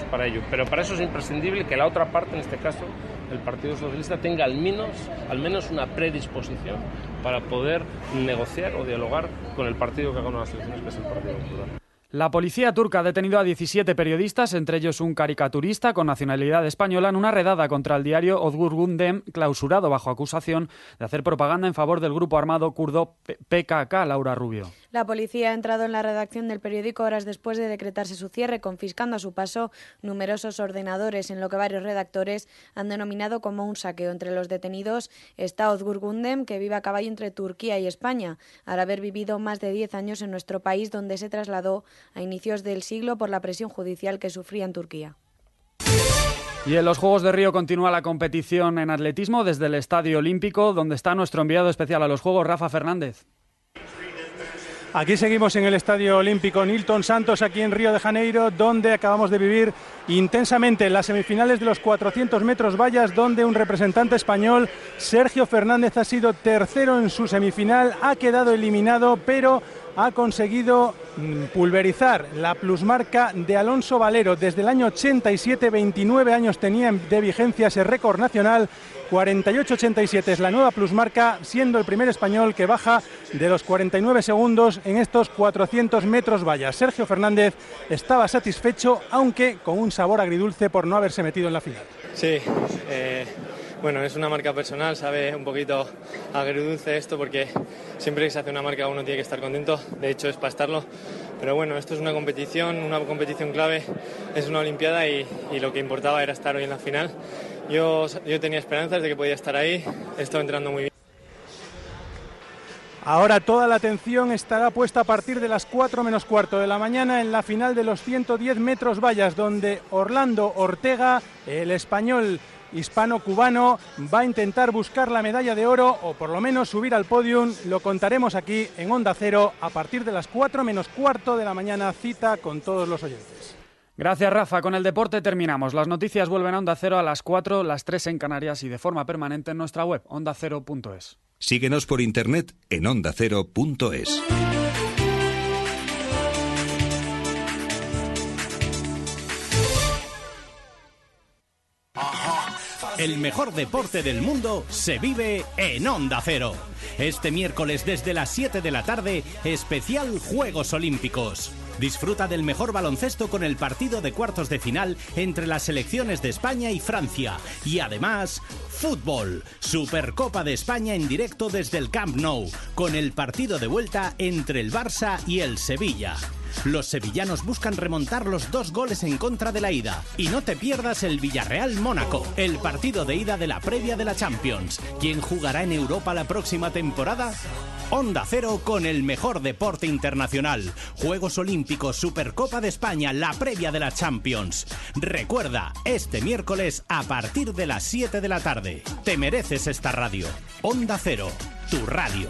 [SPEAKER 22] para ello. Pero para eso es imprescindible que la otra parte, en este caso, el Partido Socialista, tenga al menos, al menos una predisposición para poder negociar o dialogar con el partido que ha ganado las elecciones, que es el Partido Popular.
[SPEAKER 18] La policía turca ha detenido a 17 periodistas, entre ellos un caricaturista con nacionalidad española, en una redada contra el diario Özgür Gündem, clausurado bajo acusación de hacer propaganda en favor del grupo armado kurdo PKK, Laura Rubio.
[SPEAKER 23] La policía ha entrado en la redacción del periódico horas después de decretarse su cierre, confiscando a su paso numerosos ordenadores, en lo que varios redactores han denominado como un saqueo. Entre los detenidos está Özgür Gündem, que vive a caballo entre Turquía y España, al haber vivido más de 10 años en nuestro país, donde se trasladó a inicios del siglo por la presión judicial que sufría en Turquía.
[SPEAKER 18] Y en los Juegos de Río continúa la competición en atletismo desde el Estadio Olímpico, donde está nuestro enviado especial a los Juegos, Rafa Fernández.
[SPEAKER 24] Aquí seguimos en el Estadio Olímpico Nilton Santos, aquí en Río de Janeiro, donde acabamos de vivir intensamente las semifinales de los 400 metros vallas, donde un representante español, Sergio Fernández, ha sido tercero en su semifinal, ha quedado eliminado, pero ha conseguido mm, pulverizar la plusmarca de Alonso Valero. Desde el año 87, 29 años tenía de vigencia ese récord nacional. 48-87 es la nueva plusmarca, siendo el primer español que baja de los 49 segundos en estos 400 metros vallas. Sergio Fernández estaba satisfecho, aunque con un sabor agridulce por no haberse metido en la final.
[SPEAKER 25] Sí, eh, bueno, es una marca personal, sabe un poquito agridulce esto porque siempre que se hace una marca uno tiene que estar contento, de hecho es para estarlo, pero bueno, esto es una competición, una competición clave, es una Olimpiada y, lo que importaba era estar hoy en la final. Yo, yo tenía esperanzas de que podía estar ahí, estado entrando muy bien.
[SPEAKER 24] Ahora toda la atención estará puesta a partir de las 4 menos cuarto de la mañana en la final de los 110 metros vallas, donde Orlando Ortega, el español hispano-cubano, va a intentar buscar la medalla de oro o por lo menos subir al podium. Lo contaremos aquí en Onda Cero a partir de las 4 menos cuarto de la mañana, cita con todos los oyentes.
[SPEAKER 18] Gracias, Rafa. Con el deporte terminamos. Las noticias vuelven a Onda Cero a las 4, las 3 en Canarias y de forma permanente en nuestra web, ondacero.es.
[SPEAKER 26] Síguenos por internet en ondacero.es.
[SPEAKER 27] El mejor deporte del mundo se vive en Onda Cero. Este miércoles desde las 7 de la tarde, especial Juegos Olímpicos. Disfruta del mejor baloncesto con el partido de cuartos de final entre las selecciones de España y Francia. Y además, fútbol. Supercopa de España en directo desde el Camp Nou, con el partido de vuelta entre el Barça y el Sevilla. Los sevillanos buscan remontar los dos goles en contra de la ida. Y no te pierdas el Villarreal Mónaco, el partido de ida de la previa de la Champions. ¿Quién jugará en Europa la próxima temporada? Onda Cero con el mejor deporte internacional. Juegos Olímpicos, Supercopa de España, la previa de la Champions. Recuerda, este miércoles a partir de las 7 de la tarde. Te mereces esta radio. Onda Cero, tu radio.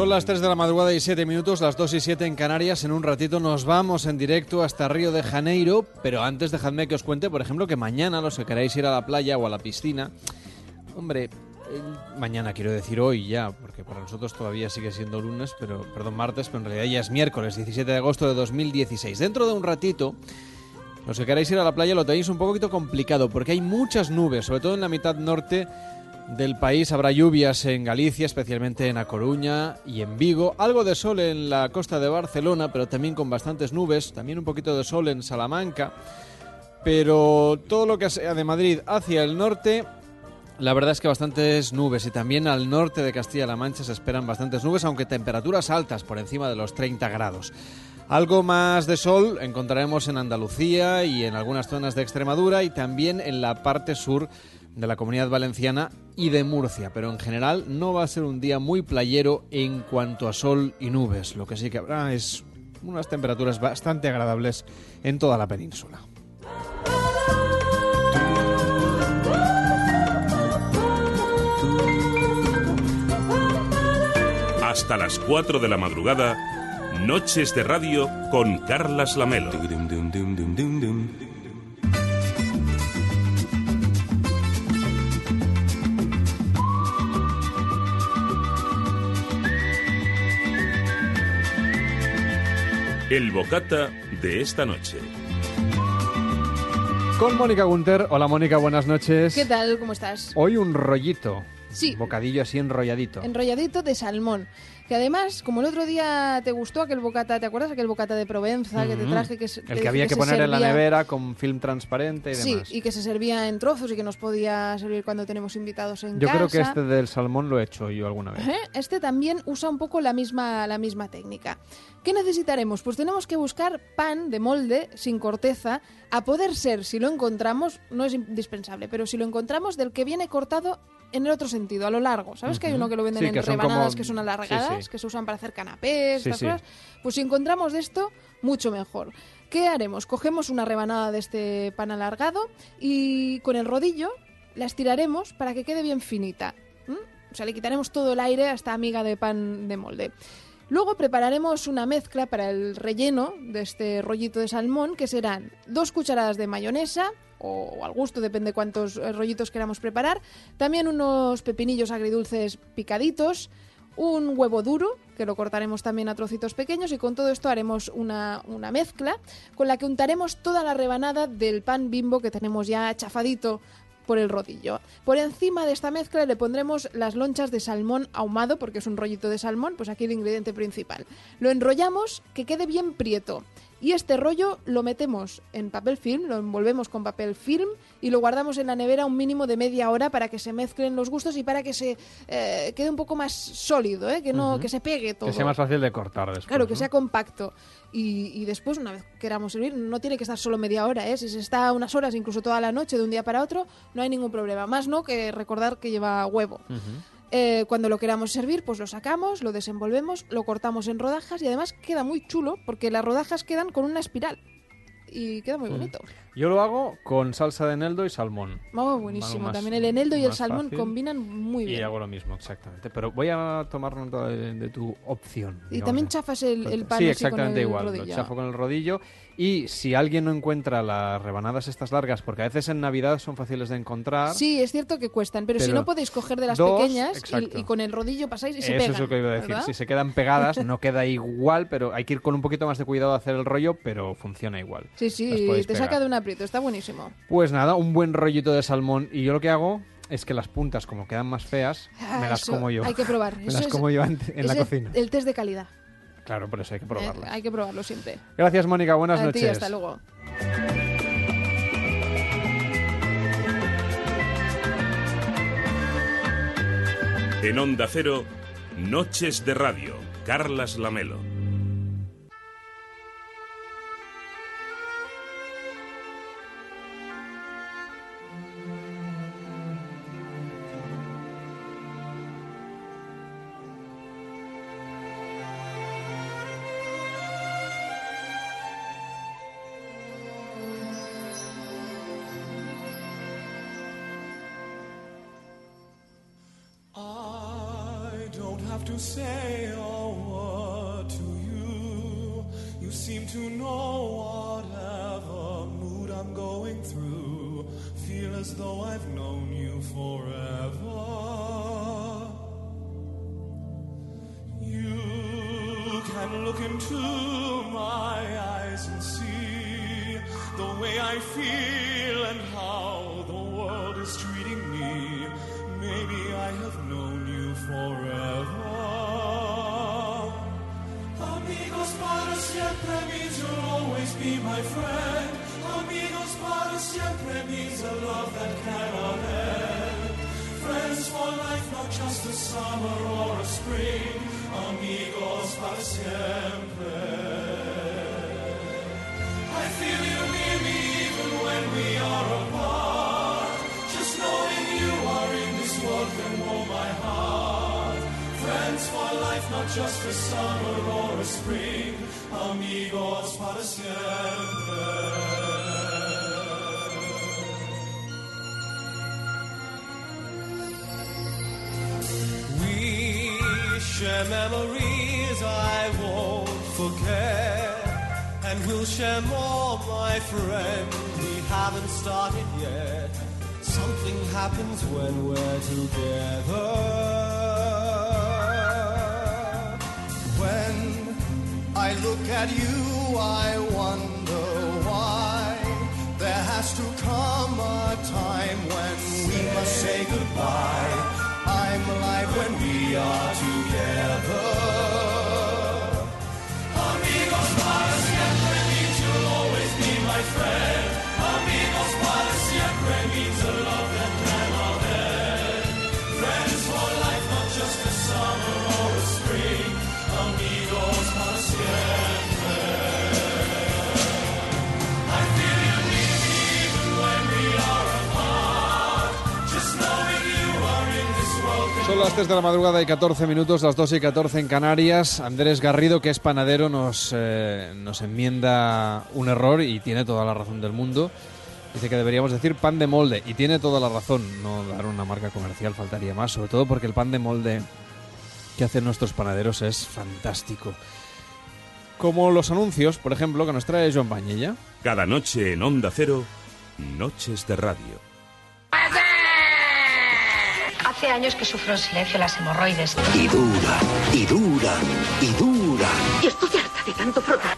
[SPEAKER 1] Son las 3 de la madrugada y 7 minutos, las 2 y 7 en Canarias. En un ratito nos vamos en directo hasta Río de Janeiro, pero antes dejadme que os cuente, por ejemplo, que mañana los que queráis ir a la playa o a la piscina, hombre, eh, mañana quiero decir hoy ya, porque para nosotros todavía sigue siendo lunes, pero perdón, martes, pero en realidad ya es miércoles, 17 de agosto de 2016. Dentro de un ratito, los que queráis ir a la playa lo tenéis un poquito complicado, porque hay muchas nubes, sobre todo en la mitad norte del país habrá lluvias en Galicia, especialmente en A Coruña y en Vigo. Algo de sol en la costa de Barcelona, pero también con bastantes nubes. También un poquito de sol en Salamanca. Pero todo lo que sea de Madrid hacia el norte, la verdad es que bastantes nubes. Y también al norte de Castilla-La Mancha se esperan bastantes nubes, aunque temperaturas altas, por encima de los 30 grados. Algo más de sol encontraremos en Andalucía y en algunas zonas de Extremadura y también en la parte sur de la comunidad valenciana y de Murcia, pero en general no va a ser un día muy playero en cuanto a sol y nubes. Lo que sí que habrá es unas temperaturas bastante agradables en toda la península.
[SPEAKER 4] Hasta las 4 de la madrugada, Noches de Radio con Carlas Lamelo. El bocata de esta noche.
[SPEAKER 1] Con Mónica Gunter. Hola Mónica, buenas noches.
[SPEAKER 28] ¿Qué tal? ¿Cómo estás?
[SPEAKER 1] Hoy un rollito.
[SPEAKER 28] Sí.
[SPEAKER 1] Bocadillo así enrolladito.
[SPEAKER 28] Enrolladito de salmón. Que además, como el otro día te gustó aquel bocata, ¿te acuerdas aquel bocata de Provenza que te traje? Que, se-
[SPEAKER 1] El que había que, poner en la nevera con film transparente y
[SPEAKER 28] Sí,
[SPEAKER 1] demás.
[SPEAKER 28] y que se servía en trozos y que nos podía servir cuando tenemos invitados en
[SPEAKER 1] Yo
[SPEAKER 28] casa.
[SPEAKER 1] creo que este del salmón lo he hecho yo alguna vez.
[SPEAKER 28] Ajá, Este también usa un poco la misma, la misma técnica. ¿Qué necesitaremos? Pues tenemos que buscar pan de molde sin corteza, a poder ser, si lo encontramos, no es indispensable, pero si lo encontramos del que viene cortado en el otro sentido, a lo largo. ¿Sabes que hay uno que lo venden
[SPEAKER 1] Sí,
[SPEAKER 28] en
[SPEAKER 1] que
[SPEAKER 28] rebanadas
[SPEAKER 1] como-
[SPEAKER 28] que son alargadas,
[SPEAKER 1] sí.
[SPEAKER 28] que se usan para hacer canapés, estas cosas? Pues si encontramos de esto, mucho mejor. ¿Qué haremos? Cogemos una rebanada de este pan alargado y con el rodillo la estiraremos para que quede bien finita. O sea, le quitaremos todo el aire a esta amiga de pan de molde. Luego prepararemos una mezcla para el relleno de este rollito de salmón, que serán dos cucharadas de mayonesa, o al gusto, depende cuántos eh, rollitos queramos preparar. También unos pepinillos agridulces picaditos, un huevo duro, que lo cortaremos también a trocitos pequeños, y con todo esto haremos una, una mezcla con la que untaremos toda la rebanada del pan bimbo que tenemos ya chafadito por el rodillo. Por encima de esta mezcla le pondremos las lonchas de salmón ahumado, porque es un rollito de salmón, pues aquí el ingrediente principal. Lo enrollamos que quede bien prieto. Y este rollo lo metemos en papel film, lo envolvemos con papel film y lo guardamos en la nevera un mínimo de media hora para que se mezclen los gustos y para que se eh, quede un poco más sólido, ¿eh? que no que se pegue todo.
[SPEAKER 1] Que sea más fácil de cortar después.
[SPEAKER 28] Claro, que
[SPEAKER 1] ¿no?
[SPEAKER 28] sea compacto. Y, y después, una vez queramos servir, no tiene que estar solo media hora, ¿eh? Si se está unas horas, incluso toda la noche, de un día para otro, no hay ningún problema. Más no que recordar que lleva huevo. Eh, cuando lo queramos servir, pues lo sacamos, lo desenvolvemos, lo cortamos en rodajas y además queda muy chulo porque las rodajas quedan con una espiral. Y queda muy
[SPEAKER 1] Mm.
[SPEAKER 28] bonito.
[SPEAKER 1] Yo lo hago con salsa de eneldo y salmón.
[SPEAKER 28] Oh, buenísimo.
[SPEAKER 1] Más-
[SPEAKER 28] También el eneldo y el salmón
[SPEAKER 1] fácil.
[SPEAKER 28] combinan muy
[SPEAKER 1] Y
[SPEAKER 28] bien.
[SPEAKER 1] hago lo mismo, exactamente. Pero voy a tomar nota de, de tu opción.
[SPEAKER 28] Y
[SPEAKER 1] digamos,
[SPEAKER 28] también chafas el, el pan
[SPEAKER 1] Sí,
[SPEAKER 28] así con
[SPEAKER 1] exactamente
[SPEAKER 28] el
[SPEAKER 1] igual.
[SPEAKER 28] rodillo.
[SPEAKER 1] Lo chafo con el rodillo. Y si alguien no encuentra las rebanadas estas largas, porque a veces en Navidad son fáciles de encontrar.
[SPEAKER 28] Sí, es cierto que cuestan, pero, si no podéis coger de las
[SPEAKER 1] dos,
[SPEAKER 28] pequeñas y, y con el rodillo pasáis y se
[SPEAKER 1] Eso
[SPEAKER 28] pegan.
[SPEAKER 1] es lo que iba a decir.
[SPEAKER 28] ¿verdad?
[SPEAKER 1] Si se quedan pegadas, no queda igual, pero hay que ir con un poquito más de cuidado a hacer el rollo, pero funciona igual.
[SPEAKER 28] Sí, sí, te
[SPEAKER 1] pegar.
[SPEAKER 28] saca de un aprieto, está buenísimo.
[SPEAKER 1] Pues nada, un buen rollito de salmón. Y yo lo que hago es que las puntas, como quedan más feas,
[SPEAKER 28] Ah,
[SPEAKER 1] me las
[SPEAKER 28] eso
[SPEAKER 1] como yo.
[SPEAKER 28] Hay que probar.
[SPEAKER 1] me
[SPEAKER 28] Eso
[SPEAKER 1] las
[SPEAKER 28] es-
[SPEAKER 1] como yo en, la cocina.
[SPEAKER 28] El test de calidad.
[SPEAKER 1] Claro, por eso hay que
[SPEAKER 28] Eh,
[SPEAKER 1] probarlas.
[SPEAKER 28] hay que probarlo siempre.
[SPEAKER 1] Gracias, Mónica. Buenas
[SPEAKER 28] A
[SPEAKER 1] noches.
[SPEAKER 28] ti, hasta luego.
[SPEAKER 29] En Onda Cero, Noches de Radio, Carlas Lamelo.
[SPEAKER 30] We are together.
[SPEAKER 1] Las 3 de la madrugada y 14 minutos, las 2 y 14 en Canarias. Andrés Garrido, que es panadero, nos, eh, nos enmienda un error y tiene toda la razón del mundo. Dice que deberíamos decir pan de molde y tiene toda la razón. No dar una marca comercial faltaría más, sobre todo porque el pan de molde que hacen nuestros panaderos es fantástico. Como los anuncios, por ejemplo, que nos trae Joan Bañella.
[SPEAKER 29] Cada noche en Onda Cero, Noches de Radio.
[SPEAKER 31] Hace años que sufro en silencio las hemorroides.
[SPEAKER 13] Y dura, y dura, y dura.
[SPEAKER 31] Y estoy harta de tanto frotar.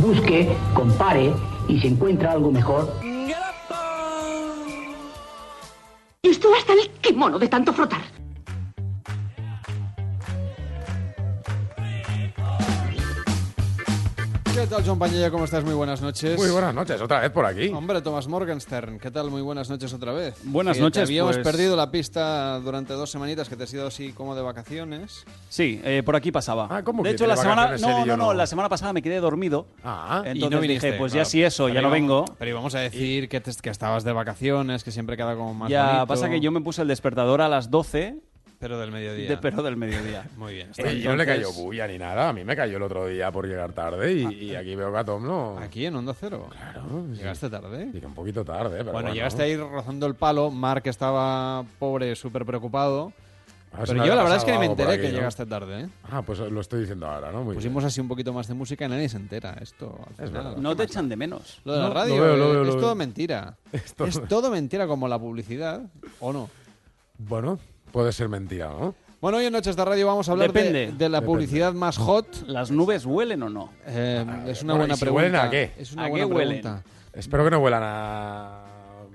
[SPEAKER 32] Busque, compare y si encuentra algo mejor.
[SPEAKER 33] Y usted hasta el kimono de tanto frotar.
[SPEAKER 1] ¿Qué tal, John Pañella? ¿Cómo estás? Muy buenas noches.
[SPEAKER 34] Muy buenas noches, otra vez por aquí.
[SPEAKER 1] Hombre, Thomas Morgenstern, ¿qué tal? Muy buenas noches otra vez.
[SPEAKER 18] Buenas
[SPEAKER 1] Que
[SPEAKER 18] noches,
[SPEAKER 1] te habíamos
[SPEAKER 18] pues-
[SPEAKER 1] perdido la pista durante dos semanitas que te has ido así como de vacaciones.
[SPEAKER 18] Sí, eh, por aquí pasaba.
[SPEAKER 34] Ah, ¿cómo
[SPEAKER 18] de
[SPEAKER 34] que
[SPEAKER 18] hecho,
[SPEAKER 34] de
[SPEAKER 18] la semana, no,
[SPEAKER 34] y
[SPEAKER 18] no, no,
[SPEAKER 34] no?
[SPEAKER 18] la semana pasada me quedé dormido.
[SPEAKER 34] Ah,
[SPEAKER 1] y
[SPEAKER 18] entonces
[SPEAKER 1] no viniste,
[SPEAKER 18] dije, pues
[SPEAKER 1] claro.
[SPEAKER 18] ya si eso,
[SPEAKER 1] Pero
[SPEAKER 18] ya no vengo.
[SPEAKER 1] Pero íbamos a decir que, te- que estabas de vacaciones, que siempre queda como más
[SPEAKER 18] Ya
[SPEAKER 1] bonito.
[SPEAKER 18] pasa que yo me puse el despertador a las 12,
[SPEAKER 1] Pero del mediodía.
[SPEAKER 18] de, pero del mediodía.
[SPEAKER 1] Muy bien.
[SPEAKER 34] Oye, yo no le cayó bulla ni nada. A mí me cayó el otro día por llegar tarde y, y aquí veo que a Tom no.
[SPEAKER 1] Aquí en Onda Cero.
[SPEAKER 34] Claro. sí.
[SPEAKER 1] Llegaste tarde.
[SPEAKER 34] Llegué un poquito tarde, pero
[SPEAKER 1] Bueno,
[SPEAKER 34] bueno.
[SPEAKER 1] llegaste ahí rozando el palo. Mark estaba pobre, súper preocupado.
[SPEAKER 34] A ver si
[SPEAKER 1] Pero yo la verdad es que ni me enteré
[SPEAKER 34] aquí,
[SPEAKER 1] que
[SPEAKER 34] ¿no?
[SPEAKER 1] llegaste tarde, ¿eh?
[SPEAKER 34] Ah, pues lo estoy diciendo ahora, ¿no? Muy
[SPEAKER 1] Pusimos así un poquito más de música y nadie se entera. Esto, al final.
[SPEAKER 18] No te echan de menos.
[SPEAKER 1] Lo de la radio
[SPEAKER 34] lo veo, lo
[SPEAKER 1] eh,
[SPEAKER 34] veo,
[SPEAKER 1] es
[SPEAKER 34] lo
[SPEAKER 1] todo mentira.
[SPEAKER 34] Es
[SPEAKER 1] Es
[SPEAKER 34] todo-
[SPEAKER 1] mentira como la publicidad, ¿o no?
[SPEAKER 34] Bueno, puede ser mentira, ¿no?
[SPEAKER 1] Bueno, hoy en Noches de Radio vamos a hablar de-
[SPEAKER 18] Depende.
[SPEAKER 1] de, la
[SPEAKER 34] Depende.
[SPEAKER 1] publicidad más hot.
[SPEAKER 18] ¿Las nubes huelen o no?
[SPEAKER 1] Eh, es una
[SPEAKER 34] Bueno,
[SPEAKER 1] buena
[SPEAKER 34] ¿y si
[SPEAKER 1] pregunta.
[SPEAKER 34] huelen a qué?
[SPEAKER 1] Es una
[SPEAKER 18] ¿A
[SPEAKER 1] buena
[SPEAKER 18] qué huelen?
[SPEAKER 1] pregunta.
[SPEAKER 34] Espero que no huelan a.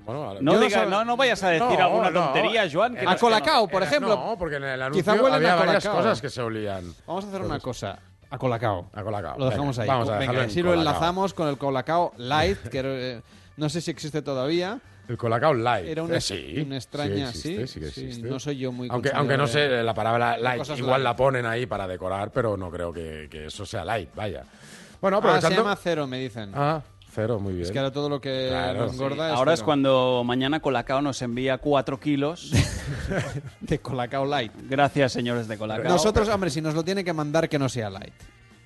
[SPEAKER 34] Bueno, a...
[SPEAKER 18] No,
[SPEAKER 1] no
[SPEAKER 18] diga- no, no vayas a decir
[SPEAKER 34] No,
[SPEAKER 18] alguna
[SPEAKER 34] no.
[SPEAKER 18] tontería, Joan. que
[SPEAKER 34] A
[SPEAKER 18] no-
[SPEAKER 1] A Colacao, por ejemplo.
[SPEAKER 34] No, porque en el
[SPEAKER 1] Quizá
[SPEAKER 34] anuncio
[SPEAKER 1] huelen
[SPEAKER 34] había
[SPEAKER 1] a
[SPEAKER 34] varias
[SPEAKER 1] Colacao.
[SPEAKER 34] cosas que se olían.
[SPEAKER 1] Vamos a hacer una cosa. A Colacao.
[SPEAKER 34] A Colacao.
[SPEAKER 1] Lo dejamos
[SPEAKER 34] Venga,
[SPEAKER 1] ahí.
[SPEAKER 34] Vamos a
[SPEAKER 1] Venga,
[SPEAKER 34] en
[SPEAKER 1] así lo enlazamos con el Colacao Light, que eh, no sé si existe todavía.
[SPEAKER 34] El Colacao Light.
[SPEAKER 1] Era una,
[SPEAKER 34] Eh, sí,
[SPEAKER 1] una extraña,
[SPEAKER 34] sí,
[SPEAKER 1] sí,
[SPEAKER 34] existe, sí
[SPEAKER 1] no soy yo muy
[SPEAKER 34] Aunque, no sé, la palabra light igual
[SPEAKER 1] light.
[SPEAKER 34] la ponen ahí para decorar, pero no creo que, que eso sea light, vaya. Bueno,
[SPEAKER 1] Ah, se
[SPEAKER 34] aprovechando...
[SPEAKER 1] llama cero, me dicen.
[SPEAKER 34] Ah, cero, muy bien.
[SPEAKER 1] es que ahora todo lo que
[SPEAKER 34] Claro.
[SPEAKER 1] nos engorda
[SPEAKER 18] Ahora es
[SPEAKER 1] cero.
[SPEAKER 18] cuando mañana Colacao nos envía 4 kilos.
[SPEAKER 1] de Colacao Light.
[SPEAKER 18] Gracias, señores de Colacao.
[SPEAKER 1] Nosotros, hombre, si nos lo tiene que mandar, que no sea light.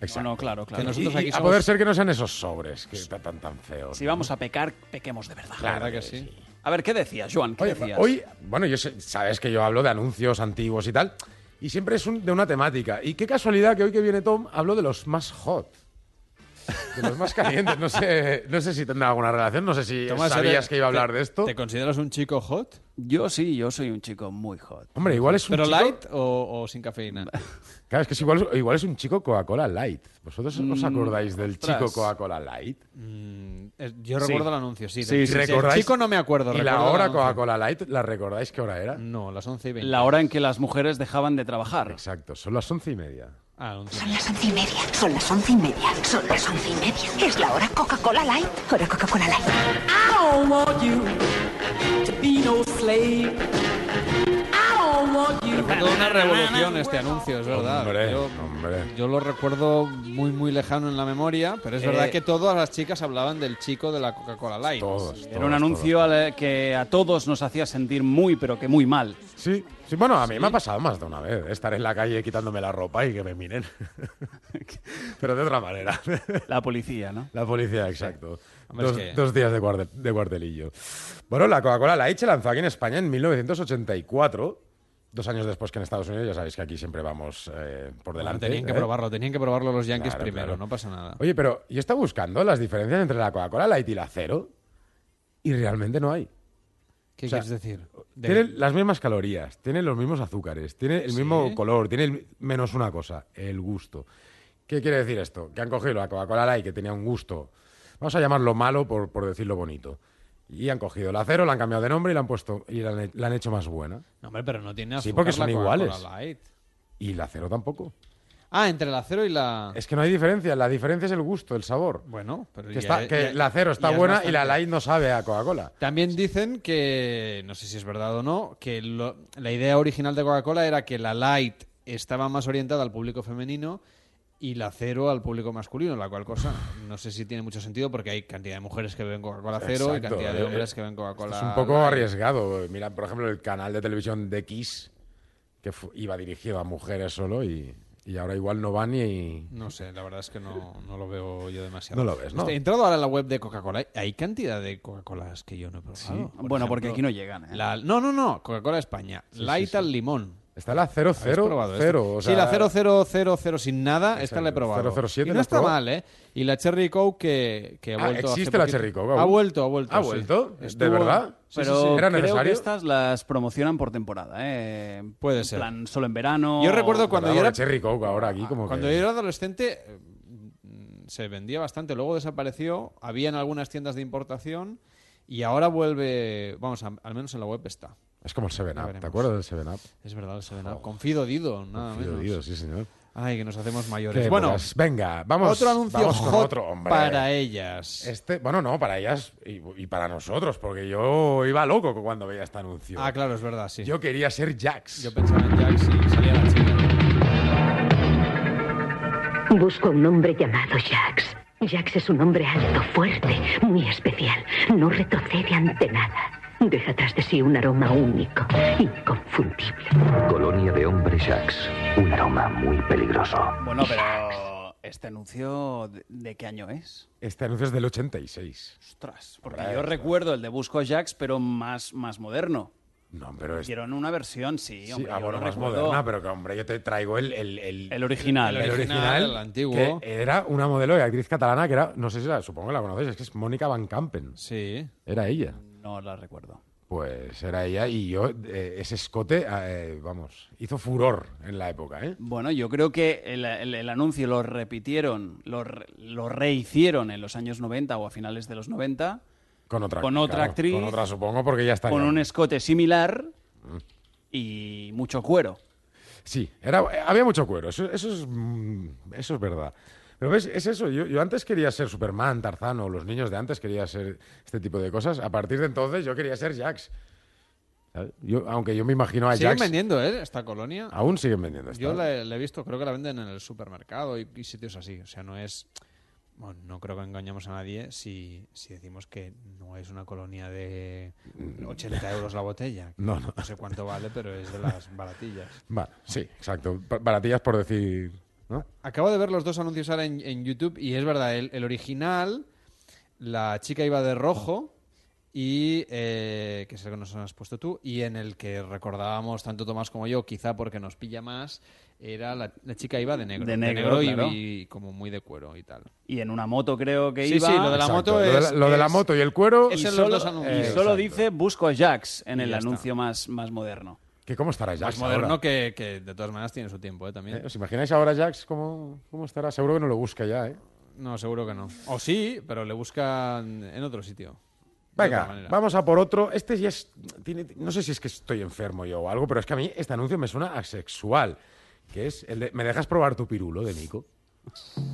[SPEAKER 34] Exacto.
[SPEAKER 18] Bueno, claro, claro.
[SPEAKER 1] Que nosotros
[SPEAKER 34] Y-
[SPEAKER 1] aquí
[SPEAKER 34] y a
[SPEAKER 1] somos-
[SPEAKER 34] poder ser que no sean esos sobres que están tan, tan feos.
[SPEAKER 18] Si vamos a pecar, pequemos de verdad.
[SPEAKER 34] Claro
[SPEAKER 1] ¿Verdad que sí?
[SPEAKER 18] A ver, ¿qué decías, Joan? ¿Qué
[SPEAKER 34] Oye,
[SPEAKER 18] decías?
[SPEAKER 34] hoy, bueno, yo sé- sabes que yo hablo de anuncios antiguos y tal, y siempre es un- de una temática. Y qué casualidad que hoy que viene Tom hablo de los más hot. De los más calientes. No sé, no sé si tendrá alguna relación, no sé si
[SPEAKER 1] Tomás,
[SPEAKER 34] sabías
[SPEAKER 1] ¿eres-
[SPEAKER 34] que iba a hablar
[SPEAKER 1] te-
[SPEAKER 34] de esto.
[SPEAKER 1] ¿Te consideras un chico hot?
[SPEAKER 18] Yo sí, yo soy un chico muy hot.
[SPEAKER 34] Hombre, igual es un
[SPEAKER 1] ¿Pero
[SPEAKER 34] chico...
[SPEAKER 1] light o, o sin cafeína?
[SPEAKER 34] Claro, es que es igual, igual es un chico Coca-Cola Light. ¿Vosotros os
[SPEAKER 18] Mm,
[SPEAKER 34] acordáis del
[SPEAKER 18] ostras.
[SPEAKER 34] chico Coca-Cola Light?
[SPEAKER 1] Mm, yo
[SPEAKER 18] Sí.
[SPEAKER 1] recuerdo el anuncio, sí.
[SPEAKER 18] Sí.
[SPEAKER 34] ¿Recordáis?
[SPEAKER 1] chico no me acuerdo.
[SPEAKER 34] ¿Y la
[SPEAKER 1] el
[SPEAKER 34] hora. Coca-Cola Light, la recordáis qué hora era?
[SPEAKER 1] No, las 11 y 20.
[SPEAKER 18] La hora en que las mujeres dejaban de trabajar.
[SPEAKER 34] Exacto, son las once y media.
[SPEAKER 1] Ah.
[SPEAKER 33] Son las once y media. Son las once y media. Son las once y media. Es la hora Coca-Cola Light. Hora Coca-Cola Light.
[SPEAKER 29] I don't want you to be no slave. I don't want you.
[SPEAKER 1] Fue toda una revolución este anuncio, es verdad.
[SPEAKER 34] Hombre,
[SPEAKER 1] yo,
[SPEAKER 34] hombre.
[SPEAKER 1] yo lo recuerdo muy, muy lejano en la memoria, pero es
[SPEAKER 18] Eh,
[SPEAKER 1] verdad que todas las chicas hablaban del chico de la Coca-Cola Light.
[SPEAKER 34] Todos.
[SPEAKER 18] Era un anuncio que a todos nos hacía sentir muy, pero que muy mal.
[SPEAKER 34] Sí, sí, bueno, a mí me ha pasado más de una vez estar en la calle quitándome la ropa y que me miren. Pero de otra manera.
[SPEAKER 18] La policía, ¿no?
[SPEAKER 34] La policía, exacto.
[SPEAKER 1] Hombre,
[SPEAKER 34] Dos,
[SPEAKER 1] es que-
[SPEAKER 34] dos días de, cuarte- de cuartelillo. Bueno, la Coca-Cola Light se lanzó aquí en España en 1984. Dos años después que en Estados Unidos, ya sabéis que aquí siempre vamos eh, por
[SPEAKER 1] Bueno,
[SPEAKER 34] delante.
[SPEAKER 1] tenían que
[SPEAKER 34] ¿eh?
[SPEAKER 1] probarlo, tenían que probarlo los Yankees
[SPEAKER 34] Claro,
[SPEAKER 1] primero,
[SPEAKER 34] claro.
[SPEAKER 1] no pasa nada.
[SPEAKER 34] Oye, pero yo estaba buscando las diferencias entre la Coca-Cola Light y la Cero y realmente no hay.
[SPEAKER 1] ¿Qué
[SPEAKER 34] o sea,
[SPEAKER 1] quieres decir? De-
[SPEAKER 34] Tienen las mismas calorías, tienen los mismos azúcares, tiene el
[SPEAKER 1] ¿Sí?
[SPEAKER 34] mismo color, tiene el- menos una cosa, el gusto. ¿Qué quiere decir esto? Que han cogido la Coca-Cola Light, que tenía un gusto, vamos a llamarlo malo por, por decirlo bonito, y han cogido la cero, la han cambiado de nombre y la han puesto y la han, he- la han hecho más buena.
[SPEAKER 1] No, hombre, pero no tiene azúcar
[SPEAKER 34] Sí, porque son
[SPEAKER 1] la
[SPEAKER 34] iguales.
[SPEAKER 1] Light.
[SPEAKER 34] Y la cero tampoco.
[SPEAKER 1] Ah, entre la cero y la...
[SPEAKER 34] Es que no hay diferencia, la diferencia es el gusto, el sabor.
[SPEAKER 1] Bueno, pero
[SPEAKER 34] Que,
[SPEAKER 1] ya-
[SPEAKER 34] está- que
[SPEAKER 1] ya-
[SPEAKER 34] la cero está
[SPEAKER 1] es
[SPEAKER 34] buena y la. Light no sabe a Coca-Cola.
[SPEAKER 1] También dicen que, no sé si es verdad o no, que lo- la idea original de Coca-Cola era que la Light estaba más orientada al público femenino y la Cero al público masculino, la cual cosa no sé si tiene mucho sentido porque hay cantidad de mujeres que beben Coca-Cola Cero y cantidad de
[SPEAKER 34] eh,
[SPEAKER 1] hombres que beben Coca-Cola
[SPEAKER 34] Es un poco
[SPEAKER 1] Light.
[SPEAKER 34] arriesgado. Mira, por ejemplo, el canal de televisión de Kiss, que iba dirigido a mujeres solo y, y ahora igual no va ni...
[SPEAKER 1] No sé, la verdad es que no, no lo veo yo demasiado.
[SPEAKER 34] No lo ves, ¿no?
[SPEAKER 1] He entrado ahora en la web de Coca-Cola. Hay cantidad de Coca-Colas que yo no he probado.
[SPEAKER 34] Sí.
[SPEAKER 1] Por
[SPEAKER 18] Bueno, porque aquí no llegan, ¿eh?
[SPEAKER 1] la- no, no, no. Coca-Cola España.
[SPEAKER 34] Sí,
[SPEAKER 1] Light
[SPEAKER 34] sí, sí.
[SPEAKER 1] al limón.
[SPEAKER 34] Está la 00,
[SPEAKER 1] ¿Habéis probado esto?
[SPEAKER 34] 0, o
[SPEAKER 1] sí, la
[SPEAKER 34] sea,
[SPEAKER 1] 0000 sin nada, esta la he probado.
[SPEAKER 34] 007
[SPEAKER 1] y no
[SPEAKER 34] ¿la has
[SPEAKER 1] está mal, ¿eh? Y la Cherry Coke que, que ha
[SPEAKER 34] Ah,
[SPEAKER 1] vuelto
[SPEAKER 34] ¿existe la. Cherry Coke
[SPEAKER 1] Ha vuelto, ha vuelto.
[SPEAKER 34] ¿Ha
[SPEAKER 1] sí.
[SPEAKER 34] vuelto? ¿De
[SPEAKER 1] Estuvo-
[SPEAKER 34] verdad?
[SPEAKER 18] Pero
[SPEAKER 1] sí, sí.
[SPEAKER 34] ¿Era
[SPEAKER 18] creo
[SPEAKER 34] necesario?
[SPEAKER 18] que estas las promocionan por temporada, ¿eh?
[SPEAKER 1] Puede
[SPEAKER 18] En
[SPEAKER 1] ser.
[SPEAKER 18] plan, solo en verano.
[SPEAKER 1] Yo recuerdo cuando yo era,
[SPEAKER 34] Cherry Coke ahora aquí como
[SPEAKER 1] cuando
[SPEAKER 34] que...
[SPEAKER 1] yo era adolescente mm, se vendía bastante, luego desapareció, había en algunas tiendas de importación y ahora vuelve, vamos, al menos en la web está.
[SPEAKER 34] Es como el 7
[SPEAKER 1] Ya
[SPEAKER 34] Up,
[SPEAKER 1] veremos.
[SPEAKER 34] ¿te acuerdas del 7 Up?
[SPEAKER 1] Es verdad, el 7 Up. Con Fido Dido, nada
[SPEAKER 34] Con Fido
[SPEAKER 1] menos.
[SPEAKER 34] Dido, sí, señor.
[SPEAKER 1] Ay, que nos hacemos mayores.
[SPEAKER 34] Qué
[SPEAKER 1] bueno,
[SPEAKER 34] venga, vamos.
[SPEAKER 1] Otro anuncio
[SPEAKER 34] vamos con
[SPEAKER 1] hot
[SPEAKER 34] otro, hombre.
[SPEAKER 1] para ellas.
[SPEAKER 34] Este, bueno, no, para ellas y, y para nosotros, porque yo iba loco cuando veía este anuncio.
[SPEAKER 1] Ah, claro, es verdad, sí.
[SPEAKER 34] Yo quería ser Jax.
[SPEAKER 1] Yo pensaba en Jax y salía la chica.
[SPEAKER 33] Busco un hombre llamado Jax. Jax es un hombre alto, fuerte, muy especial. No retrocede ante nada. Deja atrás de sí un aroma único, inconfundible.
[SPEAKER 35] Colonia de hombres Jax. Un aroma muy peligroso.
[SPEAKER 36] Bueno, pero ¿este anuncio de, de qué año es?
[SPEAKER 34] Este anuncio es del 86.
[SPEAKER 36] Ostras, porque yo recuerdo el de Busco Jax, pero más, más moderno.
[SPEAKER 34] No, pero es...
[SPEAKER 36] Hicieron una versión, sí,
[SPEAKER 34] Sí,
[SPEAKER 36] hombre,
[SPEAKER 34] ah,
[SPEAKER 36] yo
[SPEAKER 34] bueno, más
[SPEAKER 36] recuerdo.
[SPEAKER 34] moderna, pero que, hombre, yo te traigo el... El,
[SPEAKER 36] El original.
[SPEAKER 34] El,
[SPEAKER 36] El
[SPEAKER 34] original,
[SPEAKER 1] el antiguo.
[SPEAKER 34] Que era una modelo y actriz catalana que era, no sé si la, supongo que la conocéis, es que es Mónica Van Campen.
[SPEAKER 1] Sí.
[SPEAKER 34] Era ella.
[SPEAKER 36] No la recuerdo.
[SPEAKER 34] Pues era ella y yo, eh, ese escote, eh, vamos, hizo furor en la época, ¿eh?
[SPEAKER 36] Bueno, yo creo que el, el- el anuncio lo repitieron, lo, re- lo rehicieron en los años 90 o a finales de los 90
[SPEAKER 34] Con otra,
[SPEAKER 36] Con otra
[SPEAKER 34] claro,
[SPEAKER 36] actriz.
[SPEAKER 34] Con otra, supongo, porque ya está.
[SPEAKER 36] con un escote similar y mucho cuero.
[SPEAKER 34] Sí, era, había mucho cuero, eso, eso, es, mm, eso es verdad. Pero ves, es eso, yo, yo antes quería ser Superman, Tarzán, o los niños de antes quería ser este tipo de cosas. A partir de entonces yo quería ser Jax. ¿Sabes? Yo, aunque yo me imagino a
[SPEAKER 1] Siguen
[SPEAKER 34] Jax...
[SPEAKER 1] vendiendo, ¿eh? Esta colonia.
[SPEAKER 34] Aún siguen vendiendo esta.
[SPEAKER 1] Yo la, he- la he visto, creo que la venden en el supermercado y, y sitios así. O sea, no es. Bueno, no creo que engañemos a nadie si, si decimos que no es una colonia de 80 euros la botella.
[SPEAKER 34] No, no.
[SPEAKER 1] sé cuánto vale, pero es de las baratillas.
[SPEAKER 34] Vale, sí, exacto. Ba- Baratillas por decir... ¿no?
[SPEAKER 1] Acabo de ver los dos anuncios ahora en, en YouTube y es verdad, el, el original, la chica iba de rojo y eh, que es el que nos has puesto tú y en el que recordábamos tanto Tomás como yo, quizá porque nos pilla más, era la, la chica iba de negro,
[SPEAKER 36] De negro,
[SPEAKER 1] y-
[SPEAKER 36] claro.
[SPEAKER 1] y, como muy de cuero y tal.
[SPEAKER 36] Y en una moto creo que
[SPEAKER 1] Sí,
[SPEAKER 36] iba.
[SPEAKER 1] sí, lo de la moto
[SPEAKER 34] Lo de la-
[SPEAKER 1] es-
[SPEAKER 34] lo de la moto y el cuero...
[SPEAKER 36] Y
[SPEAKER 1] Es los
[SPEAKER 36] solo, y solo dice Busco Jax en
[SPEAKER 1] Y
[SPEAKER 36] el anuncio más, más moderno.
[SPEAKER 34] ¿Que ¿Cómo estará Jax
[SPEAKER 1] Más moderno
[SPEAKER 34] ahora?
[SPEAKER 1] que, que de todas maneras tiene su tiempo, ¿eh? También.
[SPEAKER 34] ¿Eh? ¿Os imagináis ahora Jax cómo, cómo estará? Seguro que no lo busca ya, ¿eh?
[SPEAKER 1] No, seguro que no. O sí, pero le buscan en otro sitio.
[SPEAKER 34] Venga, vamos a por otro. Este ya es. tiene- no sé si es que estoy enfermo yo o algo, pero es que a mí este anuncio me suena asexual. Que es el de. ¿Me dejas probar tu pirulo de Nico?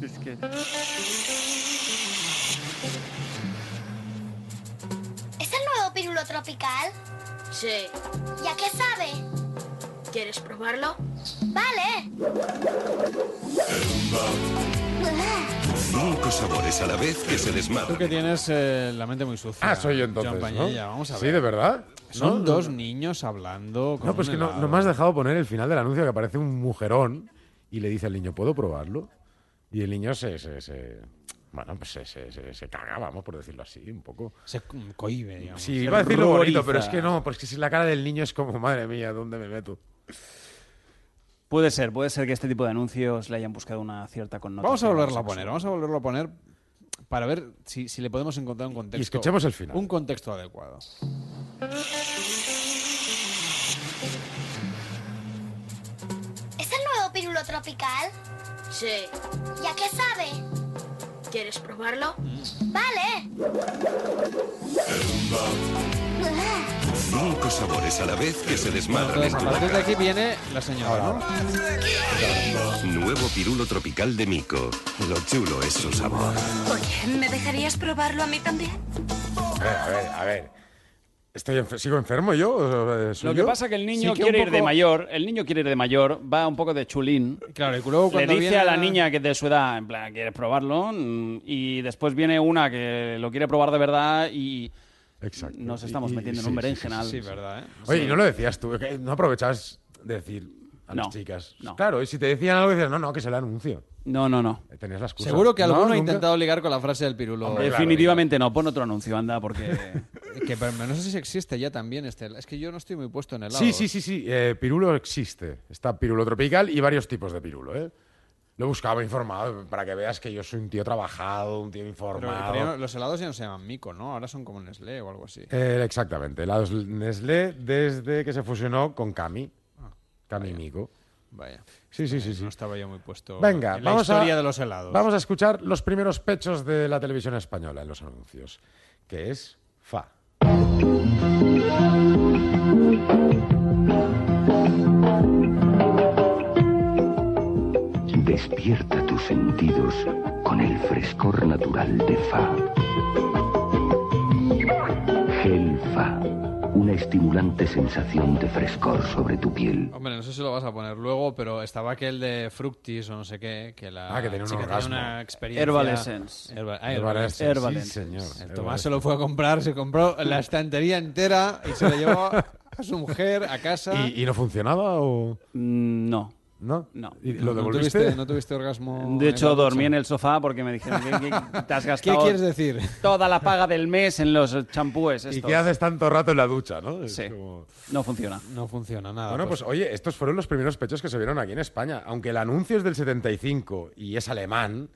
[SPEAKER 36] Es que...
[SPEAKER 37] ¿Es el nuevo pirulo tropical? Sí. ¿Y a qué sabe? ¿Quieres probarlo? Vale.
[SPEAKER 26] Cinco sabores a la vez que se
[SPEAKER 1] Tú
[SPEAKER 26] desmadran.
[SPEAKER 1] que tienes eh, la mente muy sucia.
[SPEAKER 34] Ah, soy yo entonces,
[SPEAKER 1] John
[SPEAKER 34] ¿no?
[SPEAKER 1] Pañella, vamos a ver.
[SPEAKER 34] Sí, de verdad.
[SPEAKER 1] Son
[SPEAKER 34] No,
[SPEAKER 1] dos
[SPEAKER 34] no,
[SPEAKER 1] niños hablando con
[SPEAKER 34] No, pues
[SPEAKER 1] un
[SPEAKER 34] que no,
[SPEAKER 1] helado.
[SPEAKER 34] no me has dejado poner el final del anuncio que aparece un mujerón y le dice al niño, ¿puedo probarlo? Y el niño se. se, se- bueno, pues se, se, se- se caga, vamos, por decirlo así, un poco.
[SPEAKER 1] Se cohibe, digamos.
[SPEAKER 34] Sí,
[SPEAKER 1] Se
[SPEAKER 34] iba a decirlo bonito, pero es que no, porque si la cara del niño es como, madre mía, ¿dónde me meto?
[SPEAKER 36] Puede ser, puede ser que este tipo de anuncios le hayan buscado una cierta connotación.
[SPEAKER 1] Vamos a volverlo a poner, vamos a volverlo a poner para ver si, si le podemos encontrar un contexto.
[SPEAKER 34] Y escuchemos el final.
[SPEAKER 1] Un contexto adecuado.
[SPEAKER 37] ¿Es el nuevo pirulo tropical? Sí. ¿Y a qué sabe? ¿Quieres probarlo? Vale.
[SPEAKER 26] Cinco sabores a la vez que se desmadran
[SPEAKER 1] Entonces,
[SPEAKER 26] en
[SPEAKER 1] a
[SPEAKER 26] tu
[SPEAKER 1] partir de
[SPEAKER 26] boca.
[SPEAKER 1] aquí viene la señora, ¿no?
[SPEAKER 26] Nuevo pirulo tropical de Mico. Lo chulo es su sabor.
[SPEAKER 38] Oye, ¿me dejarías probarlo a mí también?
[SPEAKER 34] A ver, a ver, a ver. Estoy enfer- ¿Sigo enfermo yo? ¿O, eh,
[SPEAKER 36] Lo que
[SPEAKER 34] yo?
[SPEAKER 36] pasa es que el niño
[SPEAKER 1] Sí que
[SPEAKER 36] quiere ir de mayor, el niño quiere ir de mayor, va un poco de chulín.
[SPEAKER 1] Claro, y luego
[SPEAKER 36] Le dice
[SPEAKER 1] viene
[SPEAKER 36] a la niña que es de su edad, en plan, ¿quieres probarlo? Y después viene una que lo quiere probar de verdad y
[SPEAKER 34] Exacto.
[SPEAKER 36] nos estamos
[SPEAKER 34] Y- y-
[SPEAKER 36] metiendo en
[SPEAKER 34] sí,
[SPEAKER 36] un
[SPEAKER 34] sí,
[SPEAKER 36] berenjenal.
[SPEAKER 1] Sí, verdad, ¿eh?
[SPEAKER 34] Oye,
[SPEAKER 36] Sí.
[SPEAKER 34] ¿y no lo decías tú? ¿No aprovechas de decir a
[SPEAKER 36] No,
[SPEAKER 34] las chicas?
[SPEAKER 36] no.
[SPEAKER 34] Claro, y si te decían algo, decías, no, no, que es el anuncio.
[SPEAKER 36] No, no, no.
[SPEAKER 34] Tenías la excusa.
[SPEAKER 1] Seguro que
[SPEAKER 34] ¿No?
[SPEAKER 1] alguno ha
[SPEAKER 34] ¿Nunca?
[SPEAKER 1] intentado ligar con la frase del pirulo.
[SPEAKER 34] Hombre, claro,
[SPEAKER 36] Definitivamente no, pon otro anuncio, anda, porque...
[SPEAKER 1] Que, pero no sé si existe ya también este. Es que yo no estoy muy puesto en el
[SPEAKER 34] Sí, sí, sí, sí. eh, pirulo existe. Está pirulo tropical y varios tipos de pirulo, ¿eh? Lo he informado, para que veas que yo soy un tío trabajado, un tío informado.
[SPEAKER 1] pero los helados ya no se llaman Mico, ¿no? Ahora son como Nestlé o algo así.
[SPEAKER 34] Eh, exactamente. Helados Nestlé desde que se fusionó con Cami. Cami Mico.
[SPEAKER 1] Vaya.
[SPEAKER 34] Sí, sí, sí, sí.
[SPEAKER 1] No estaba yo muy puesto
[SPEAKER 34] Venga,
[SPEAKER 1] en la
[SPEAKER 34] vamos
[SPEAKER 1] historia
[SPEAKER 34] a,
[SPEAKER 1] de los helados.
[SPEAKER 34] Vamos a escuchar los primeros pechos de la televisión española en los anuncios, que es Fa.
[SPEAKER 35] Despierta tus sentidos con el frescor natural de Fa. Gel una estimulante sensación de frescor sobre tu piel.
[SPEAKER 1] Hombre, no sé si lo vas a poner luego, pero estaba aquel de Fructis o no sé qué, que la
[SPEAKER 34] Ah, que tenía
[SPEAKER 1] chica una experiencia...
[SPEAKER 18] Herbal Essence.
[SPEAKER 1] Herba- ah,
[SPEAKER 34] Herbal
[SPEAKER 1] Herbal
[SPEAKER 34] Essence, sí, señor.
[SPEAKER 1] El
[SPEAKER 34] Herbal
[SPEAKER 1] Tomás se lo fue a comprar, se compró la estantería entera y se lo llevó a su mujer a casa.
[SPEAKER 34] ¿Y, y no funcionaba o...?
[SPEAKER 18] Mm, No.
[SPEAKER 34] ¿No?
[SPEAKER 18] No.
[SPEAKER 34] ¿Y lo
[SPEAKER 1] ¿No
[SPEAKER 34] devolviste?
[SPEAKER 1] tuviste, no tuviste orgasmo?
[SPEAKER 18] De hecho, dormí en el sofá porque me dijeron que, que te has gastado
[SPEAKER 1] quieres decir?
[SPEAKER 18] toda la paga del mes en los champúes.
[SPEAKER 34] ¿Y qué haces tanto rato en la ducha, no? Es
[SPEAKER 18] Sí.
[SPEAKER 34] como-
[SPEAKER 18] No funciona.
[SPEAKER 1] No funciona nada.
[SPEAKER 34] Bueno, pues oye, estos fueron los primeros pechos que se vieron aquí en España. Aunque el anuncio es del 75 y es alemán,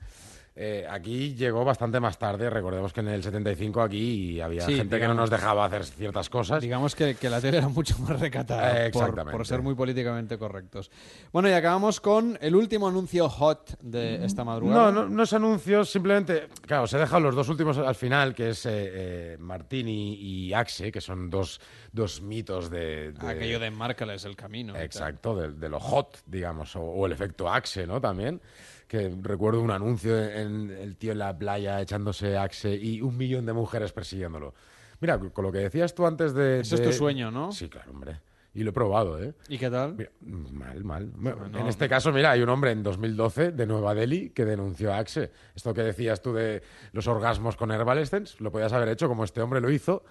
[SPEAKER 34] eh, aquí llegó bastante más tarde. Recordemos que en el 75 aquí había
[SPEAKER 1] Sí,
[SPEAKER 34] gente que no
[SPEAKER 1] digamos-
[SPEAKER 34] nos dejaba hacer ciertas cosas.
[SPEAKER 1] Digamos que, que la tele era mucho más recatada
[SPEAKER 34] Eh,
[SPEAKER 1] por-. Por, ser muy políticamente correctos. Bueno, y acabamos con el último anuncio hot de esta madrugada.
[SPEAKER 34] No, no, no es anuncios, simplemente, claro, se dejan los dos últimos al final, que es eh, eh, Martini y Axe, que son dos, dos mitos de, de-
[SPEAKER 1] Aquello de márcales el camino.
[SPEAKER 34] Exacto, de, de lo hot, digamos, o, o el efecto Axe, ¿no? También. Que recuerdo un anuncio en el tío en la playa echándose Axe y un millón de mujeres persiguiéndolo. Mira, con lo que decías tú antes de...
[SPEAKER 1] Ese es
[SPEAKER 34] de-
[SPEAKER 1] tu sueño, ¿no?
[SPEAKER 34] Sí, claro, hombre. Y lo he probado, ¿eh?
[SPEAKER 1] ¿Y qué tal?
[SPEAKER 34] Mira, mal, mal.
[SPEAKER 1] no.
[SPEAKER 34] En este caso, mira, hay un hombre en 2012 de Nueva Delhi que denunció a Axe. Esto que decías tú de los orgasmos con Herbal Essence, lo podías haber hecho como este hombre lo hizo.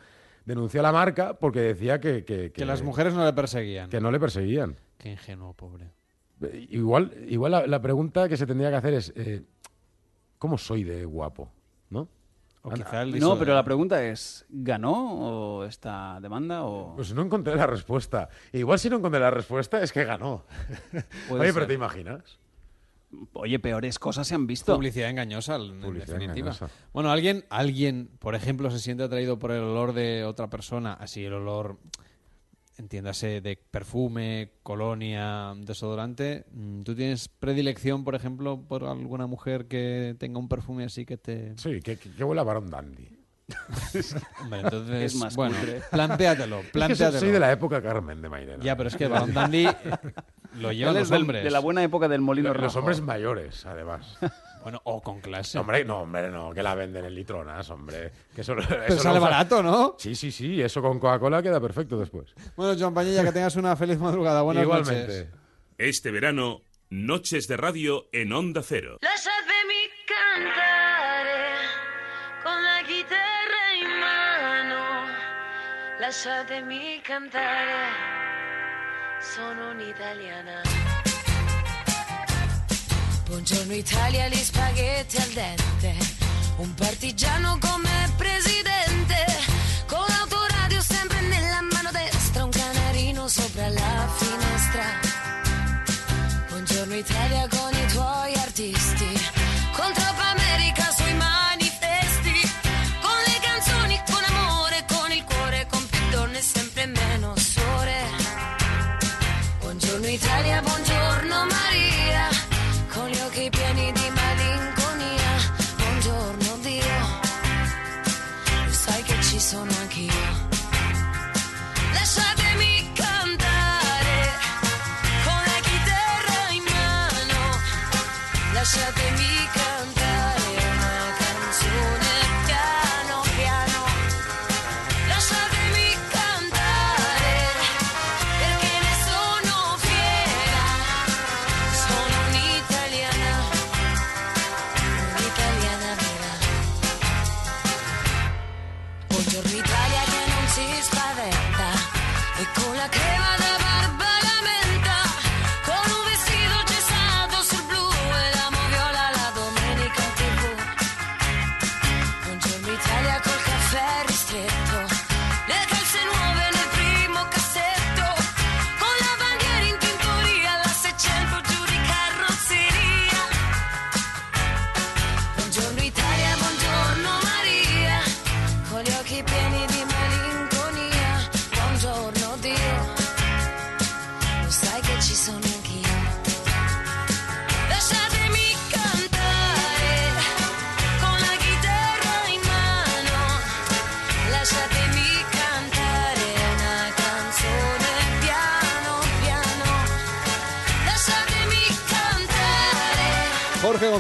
[SPEAKER 34] Denunció a la marca porque decía que... Que,
[SPEAKER 1] Que las mujeres no le perseguían.
[SPEAKER 34] Que no le perseguían.
[SPEAKER 1] Qué ingenuo, pobre.
[SPEAKER 34] Igual, igual la, la pregunta que se tendría que hacer es, eh, ¿cómo soy de guapo? ¿No?
[SPEAKER 1] O
[SPEAKER 34] Anda.
[SPEAKER 1] quizá el
[SPEAKER 36] No, pero la pregunta es, ¿ganó o esta demanda o...?
[SPEAKER 34] Pues no encontré la respuesta. Igual si no encontré la respuesta es que ganó. Oye, pero. ¿te imaginas?
[SPEAKER 36] Oye, peores cosas se han visto.
[SPEAKER 1] Publicidad engañosa, en
[SPEAKER 34] Publicidad
[SPEAKER 1] definitiva.
[SPEAKER 34] engañosa.
[SPEAKER 1] Bueno, alguien, alguien, por ejemplo, se siente atraído por el olor de otra persona, así el olor, entiéndase, de perfume, colonia, desodorante. Mm, ¿Tú tienes predilección, por ejemplo, por alguna mujer que tenga un perfume así que te...
[SPEAKER 34] Sí, que, que, que huele a Barón Dandy.
[SPEAKER 1] Hombre, entonces,
[SPEAKER 36] Es más
[SPEAKER 1] bueno,
[SPEAKER 36] cutre.
[SPEAKER 1] plantéatelo,
[SPEAKER 34] Es que
[SPEAKER 1] plantéatelo.
[SPEAKER 34] soy de la época Carmen de Mairena.
[SPEAKER 1] Ya, pero es que Barón Dandy eh, lo llevan los hombres.
[SPEAKER 36] de la buena época del molino
[SPEAKER 34] Lo- Los
[SPEAKER 36] rojo.
[SPEAKER 34] hombres mayores, además.
[SPEAKER 1] Bueno, o con clase.
[SPEAKER 34] Hombre, no, hombre, no, que la venden en litronas, hombre. Que eso,
[SPEAKER 1] Pero
[SPEAKER 34] eso
[SPEAKER 1] sale
[SPEAKER 34] lo usa-
[SPEAKER 1] barato, ¿no?
[SPEAKER 34] Sí, sí, sí, eso con Coca-Cola queda perfecto después.
[SPEAKER 1] Bueno, Joan Pañilla, que tengas una feliz madrugada. Buenas
[SPEAKER 34] Igualmente.
[SPEAKER 1] noches.
[SPEAKER 4] Este verano, Noches de Radio en Onda Cero.
[SPEAKER 16] Lasciatemi cantare con la chitarra in mano. Lasciatemi cantare, sono un'italiana. Buongiorno Italia, gli spaghetti al dente. Un partigiano come presidente. Con l'autoradio sempre nella mano destra. Un canarino sopra la finestra. Buongiorno Italia con i tuoi artisti. Con troppa America sui manifesti. Con le canzoni, con amore, con il cuore. Con più donne, sempre meno suore. Buongiorno Italia,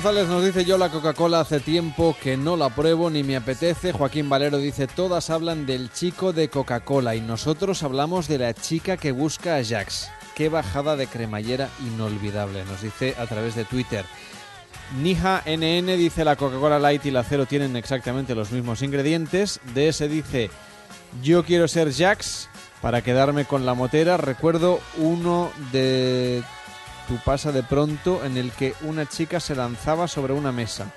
[SPEAKER 1] González nos dice yo la Coca-Cola hace tiempo que no la pruebo ni me apetece. Joaquín Valero dice todas hablan del chico de Coca-Cola y nosotros hablamos de la chica que busca a Jax. Qué bajada de cremallera inolvidable, nos dice a través de Twitter. Nija NN dice la Coca-Cola Light y la Cero tienen exactamente los mismos ingredientes. DS dice yo quiero ser Jax para quedarme con la motera. Recuerdo uno de tu pasa de pronto en el que una chica se lanzaba sobre una mesa.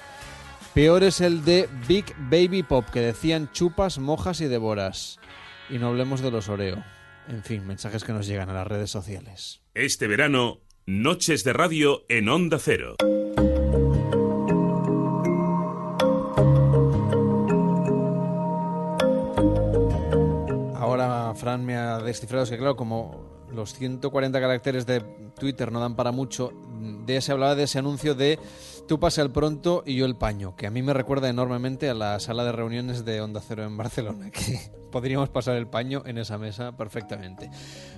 [SPEAKER 1] Peor es el de Big Baby Pop, que decían chupas, mojas y devoras. Y no hablemos de los Oreo. En fin, mensajes que nos llegan a las redes sociales.
[SPEAKER 4] Este verano, Noches de Radio en Onda Cero.
[SPEAKER 1] Ahora Fran me ha descifrado, es que claro, como los 140 caracteres de Twitter no dan para mucho, de se hablaba de ese anuncio de tú pasa el pronto y yo el paño, que a mí me recuerda enormemente a la sala de reuniones de Onda Cero en Barcelona, que podríamos pasar el paño en esa mesa perfectamente.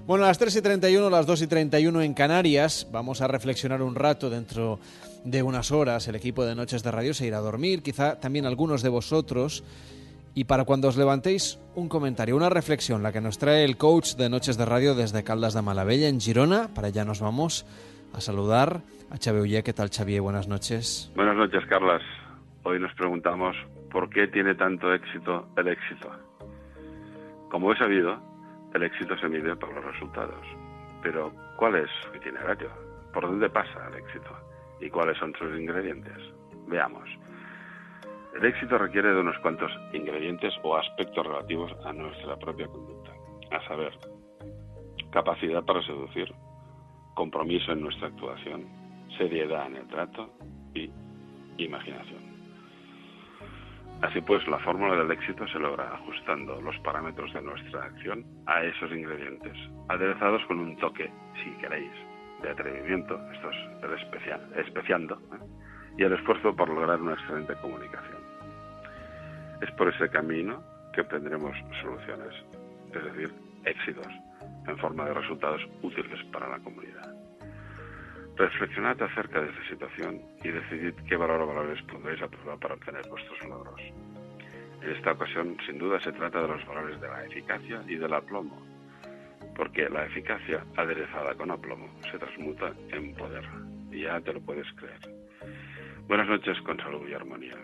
[SPEAKER 1] Bueno, a las 3 y 31, las 2 y 31 en Canarias, vamos a reflexionar un rato dentro de unas horas. El equipo de Noches de Radio se irá a dormir, quizá también algunos de vosotros. Y para cuando os levantéis, un comentario, una reflexión, la que nos trae el coach de Noches de Radio desde Caldas de Malavella, en Girona. Para allá nos vamos a saludar a Xavier Ullé. ¿Qué tal, Xavier? Buenas noches.
[SPEAKER 39] Buenas noches, Carlas. Hoy nos preguntamos por qué tiene tanto éxito el éxito. Como he sabido, el éxito se mide por los resultados. Pero, ¿cuál es su itinerario? ¿Por dónde pasa el éxito? ¿Y cuáles son sus ingredientes? Veamos. El éxito requiere de unos cuantos ingredientes o aspectos relativos a nuestra propia conducta, a saber, capacidad para seducir, compromiso en nuestra actuación, seriedad en el trato y imaginación. Así pues, la fórmula del éxito se logra ajustando los parámetros de nuestra acción a esos ingredientes, aderezados con un toque, si queréis, de atrevimiento, esto es el especial, especiando, ¿eh? y el esfuerzo por lograr una excelente comunicación. Es por ese camino que obtendremos soluciones, es decir, éxitos, en forma de resultados útiles para la comunidad. Reflexionad acerca de esta situación y decidid qué valor o valores pondréis a prueba para obtener vuestros logros. En esta ocasión, sin duda, se trata de los valores de la eficacia y del aplomo, porque la eficacia aderezada con aplomo se transmuta en poder, y ya te lo puedes creer. Buenas noches con salud y armonía.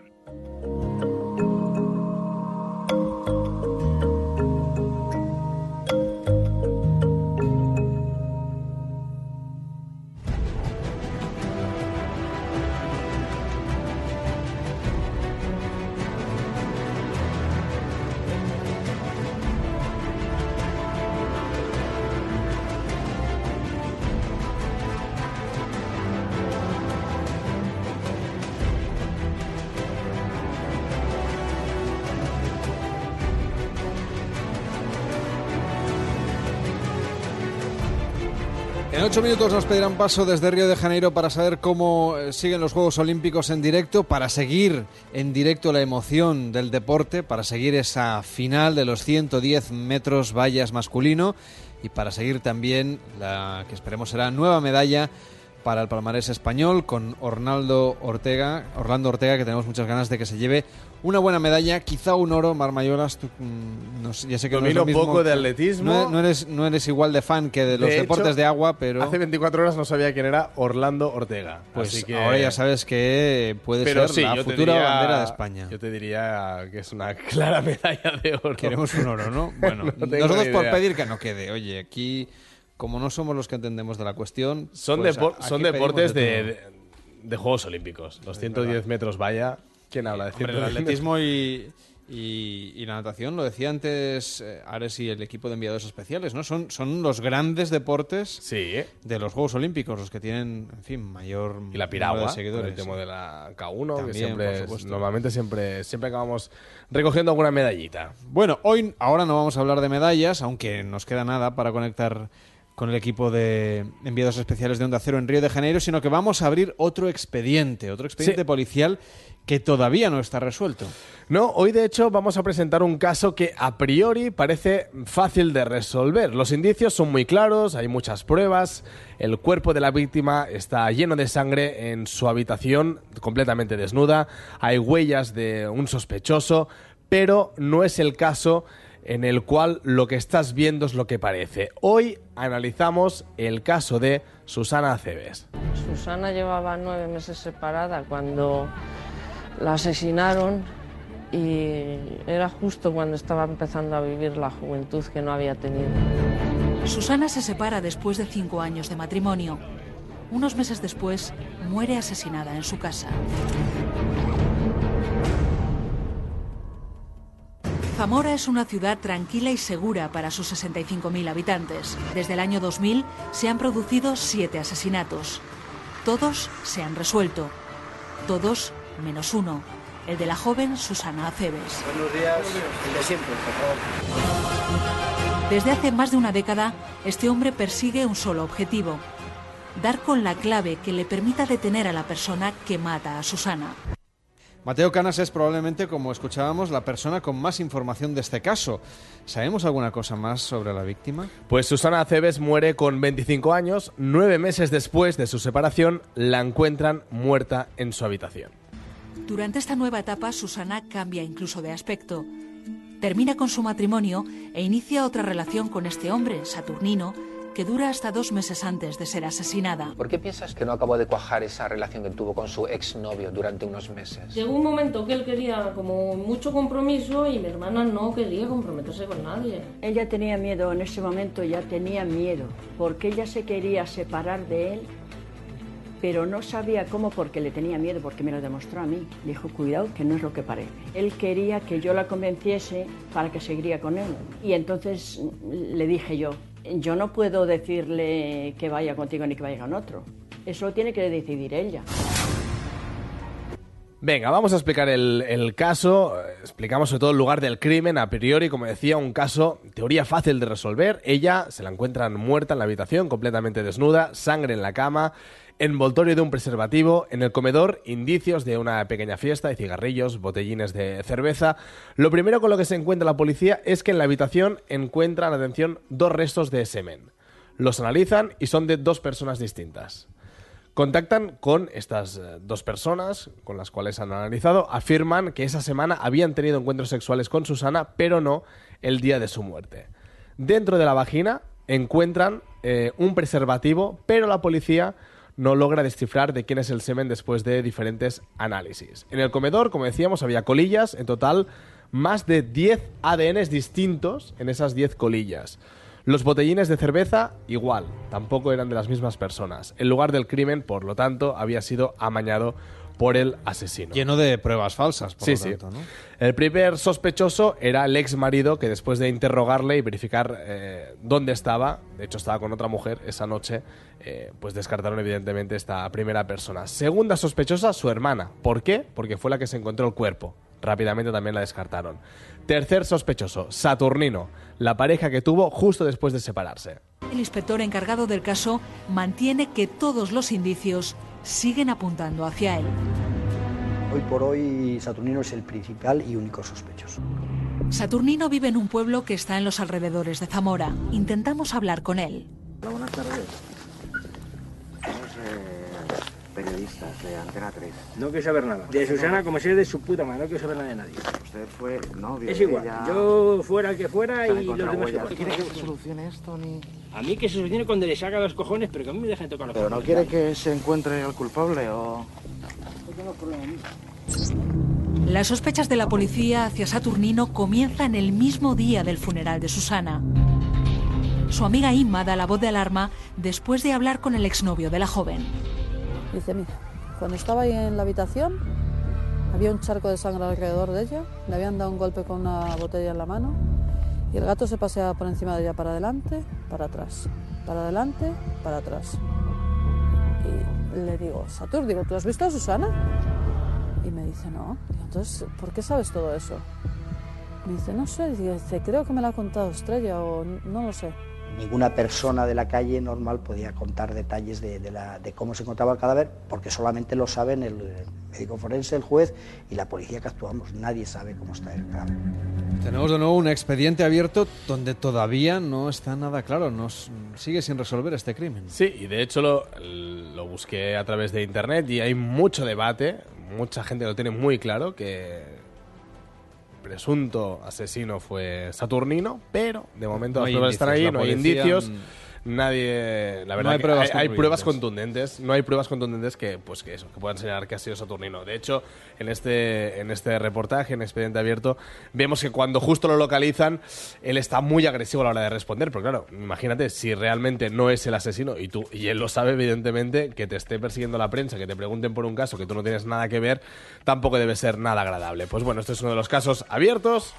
[SPEAKER 1] Ocho minutos nos pedirán paso desde Río de Janeiro para saber cómo eh, siguen los Juegos Olímpicos en directo, para seguir en directo la emoción del deporte, para seguir esa final de los 110 metros vallas masculino y para seguir también la que esperemos será nueva medalla para el palmarés español con Orlando Ortega, Orlando Ortega, que tenemos muchas ganas de que se lleve una buena medalla, quizá un oro, Mar Mayolas, tú, mm, no sé, ya sé que no es
[SPEAKER 40] Domino
[SPEAKER 1] lo mismo
[SPEAKER 40] poco de atletismo.
[SPEAKER 1] No, no eres, no eres igual de fan que de los
[SPEAKER 40] De
[SPEAKER 1] deportes
[SPEAKER 40] hecho,
[SPEAKER 1] de agua, pero...
[SPEAKER 40] Hace 24 horas no sabía quién era Orlando Ortega.
[SPEAKER 1] Pues
[SPEAKER 40] así que...
[SPEAKER 1] ahora ya sabes que puede
[SPEAKER 40] Pero
[SPEAKER 1] ser
[SPEAKER 40] sí,
[SPEAKER 1] la futura
[SPEAKER 40] diría-
[SPEAKER 1] bandera de España.
[SPEAKER 40] Yo te diría que es una clara medalla de oro.
[SPEAKER 1] Queremos un oro, ¿no? Bueno, nosotros por pedir que no quede. Oye, aquí, como no somos los que entendemos de la cuestión...
[SPEAKER 40] Son,
[SPEAKER 1] pues,
[SPEAKER 40] son deportes de Juegos Olímpicos. Los 110 metros valla. ¿Quién habla de
[SPEAKER 1] Hombre,
[SPEAKER 40] 110
[SPEAKER 1] el atletismo y, y, y la natación, lo decía antes eh, Ares y el equipo de enviados especiales, ¿no? Son, son los grandes deportes de los Juegos Olímpicos, los que tienen, en fin, mayor
[SPEAKER 40] Y la piragua,
[SPEAKER 1] de seguidores.
[SPEAKER 40] el tema de la K1,
[SPEAKER 1] También,
[SPEAKER 40] que siempre, normalmente siempre, siempre acabamos recogiendo alguna medallita.
[SPEAKER 1] Bueno, hoy ahora no vamos a hablar de medallas, aunque nos queda nada para conectar con el equipo de enviados especiales de Onda Cero en Río de Janeiro, sino que vamos a abrir otro expediente, otro expediente policial que todavía no está resuelto.
[SPEAKER 8] No, hoy de hecho vamos a presentar un caso que a priori parece fácil de resolver. Los indicios son muy claros, hay muchas pruebas, el cuerpo de la víctima está lleno de sangre en su habitación, completamente desnuda, hay huellas de un sospechoso, pero no es el caso en el cual lo que estás viendo es lo que parece. Hoy analizamos el caso de Susana Aceves.
[SPEAKER 41] Susana llevaba nueve meses separada cuando la asesinaron y era justo cuando estaba empezando a vivir la juventud que no había tenido.
[SPEAKER 42] Susana se separa después de cinco años de matrimonio. Unos meses después, muere asesinada en su casa. Zamora es una ciudad tranquila y segura para sus 65.000 habitantes. Desde el año 2000 se han producido siete asesinatos. Todos se han resuelto. Todos menos uno, el de la joven Susana Aceves.
[SPEAKER 43] Buenos días, el de siempre, por favor.
[SPEAKER 42] Desde hace más de una década, este hombre persigue un solo objetivo, dar con la clave que le permita detener a la persona que mata a Susana.
[SPEAKER 1] Mateo Canas es probablemente, como escuchábamos, la persona con más información de este caso. ¿Sabemos alguna cosa más sobre la víctima?
[SPEAKER 8] Pues Susana Aceves muere con 25 años. Nueve meses después de su separación, la encuentran muerta en su habitación.
[SPEAKER 42] Durante esta nueva etapa, Susana cambia incluso de aspecto. Termina con su matrimonio e inicia otra relación con este hombre, Saturnino, que dura hasta dos meses antes de ser asesinada.
[SPEAKER 44] ¿Por qué piensas que no acabó de cuajar esa relación que tuvo con su exnovio durante unos meses?
[SPEAKER 41] Llegó un momento que él quería como mucho compromiso y mi hermana no quería comprometerse con nadie.
[SPEAKER 45] Ella tenía miedo, en ese momento ya tenía miedo, porque ella se quería separar de él, pero no sabía cómo porque le tenía miedo, porque me lo demostró a mí. Dijo, cuidado, que no es lo que parece. Él quería que yo la convenciese para que seguiría con él. Y entonces le dije yo, yo no puedo decirle que vaya contigo ni que vaya con otro. Eso lo tiene que decidir ella.
[SPEAKER 8] Venga, vamos a explicar el, el caso. Explicamos sobre todo el lugar del crimen. A priori, como decía, un caso, teoría fácil de resolver. Ella se la encuentran muerta en la habitación, completamente desnuda, sangre en la cama, envoltorio de un preservativo, en el comedor, indicios de una pequeña fiesta de cigarrillos, botellines de cerveza. Lo primero con lo que se encuentra la policía es que en la habitación encuentran, atención, dos restos de semen. Los analizan y son de dos personas distintas. Contactan con estas eh, dos personas con las cuales han analizado, afirman que esa semana habían tenido encuentros sexuales con Susana, pero no el día de su muerte. Dentro de la vagina encuentran eh, un preservativo, pero la policía no logra descifrar de quién es el semen después de diferentes análisis. En el comedor, como decíamos, había colillas, en total más de 10 ADNs distintos en esas 10 colillas. Los botellines de cerveza, igual, tampoco eran de las mismas personas. El lugar del crimen, por lo tanto, había sido amañado por el asesino.
[SPEAKER 1] Lleno de pruebas falsas, por
[SPEAKER 8] Sí,
[SPEAKER 1] lo
[SPEAKER 8] sí. El primer sospechoso era el ex marido que después de interrogarle y verificar eh, dónde estaba, de hecho estaba con otra mujer esa noche, eh, pues descartaron evidentemente esta primera persona. Segunda sospechosa, su hermana. ¿Por qué? Porque fue la que se encontró el cuerpo. Rápidamente también la descartaron. Tercer sospechoso, Saturnino, la pareja que tuvo justo después de separarse.
[SPEAKER 42] El inspector encargado del caso mantiene que todos los indicios siguen apuntando hacia él.
[SPEAKER 46] Hoy por hoy Saturnino es el principal y único sospechoso.
[SPEAKER 42] Saturnino vive en un pueblo que está en los alrededores de Zamora. Intentamos hablar con él.
[SPEAKER 46] Hola, buenas tardes. De Antena 3.
[SPEAKER 43] No quiero saber nada. De Susana, como si es de su puta madre, no quiero saber nada de nadie.
[SPEAKER 46] Usted fue novio
[SPEAKER 43] Es igual.
[SPEAKER 46] ella.
[SPEAKER 43] Yo fuera el que fuera y los demás igual.
[SPEAKER 46] ¿Quiere que se solucione esto ni...?
[SPEAKER 43] A mí que se solucione cuando le saca los cojones, pero que a mí me dejen tocar los
[SPEAKER 46] ¿Pero no
[SPEAKER 43] cojones.
[SPEAKER 46] quiere que se encuentre al culpable o...?
[SPEAKER 43] No tengo problema.
[SPEAKER 42] Las sospechas de la policía hacia Saturnino comienzan el mismo día del funeral de Susana. Su amiga Inma da la voz de alarma después de hablar con el exnovio de la joven.
[SPEAKER 47] Dice, mira, cuando estaba ahí en la habitación, había un charco de sangre alrededor de ella, le habían dado un golpe con una botella en la mano y el gato se paseaba por encima de ella para adelante, para atrás, para adelante, para atrás. Y le digo, Satur, digo, ¿tú has visto a Susana? Y me dice, no. Entonces, ¿por qué sabes todo eso? Me dice, no sé, dice, creo que me lo ha contado Estrella o no lo sé.
[SPEAKER 46] Ninguna persona de la calle normal podía contar detalles de, de la- de cómo se encontraba el cadáver, porque solamente lo saben el médico forense, el juez y la policía que actuamos. Nadie sabe cómo está el cadáver.
[SPEAKER 1] Tenemos de nuevo un expediente abierto donde todavía no está nada claro, nos sigue sin resolver este crimen.
[SPEAKER 40] Sí, y de hecho lo, lo busqué a través de internet y hay mucho debate, mucha gente lo tiene muy claro que presunto asesino fue Saturnino, pero de momento
[SPEAKER 1] No
[SPEAKER 40] las pruebas están ahí, no hay indicios.
[SPEAKER 1] mm,
[SPEAKER 40] Nadie, la
[SPEAKER 1] No
[SPEAKER 40] verdad,
[SPEAKER 1] hay
[SPEAKER 40] que
[SPEAKER 1] pruebas
[SPEAKER 40] hay, hay pruebas contundentes, no hay pruebas contundentes que, pues que eso, que puedan señalar que ha sido Saturnino. De hecho, en este, en este reportaje, en Expediente Abierto, vemos que cuando justo lo localizan, él está muy agresivo a la hora de responder. Pero claro, imagínate, si realmente no es el asesino, y tú, y él lo sabe, evidentemente, que te esté persiguiendo la prensa, que te pregunten por un caso que tú no tienes nada que ver, tampoco debe ser nada agradable. Pues bueno, este es uno de los casos abiertos,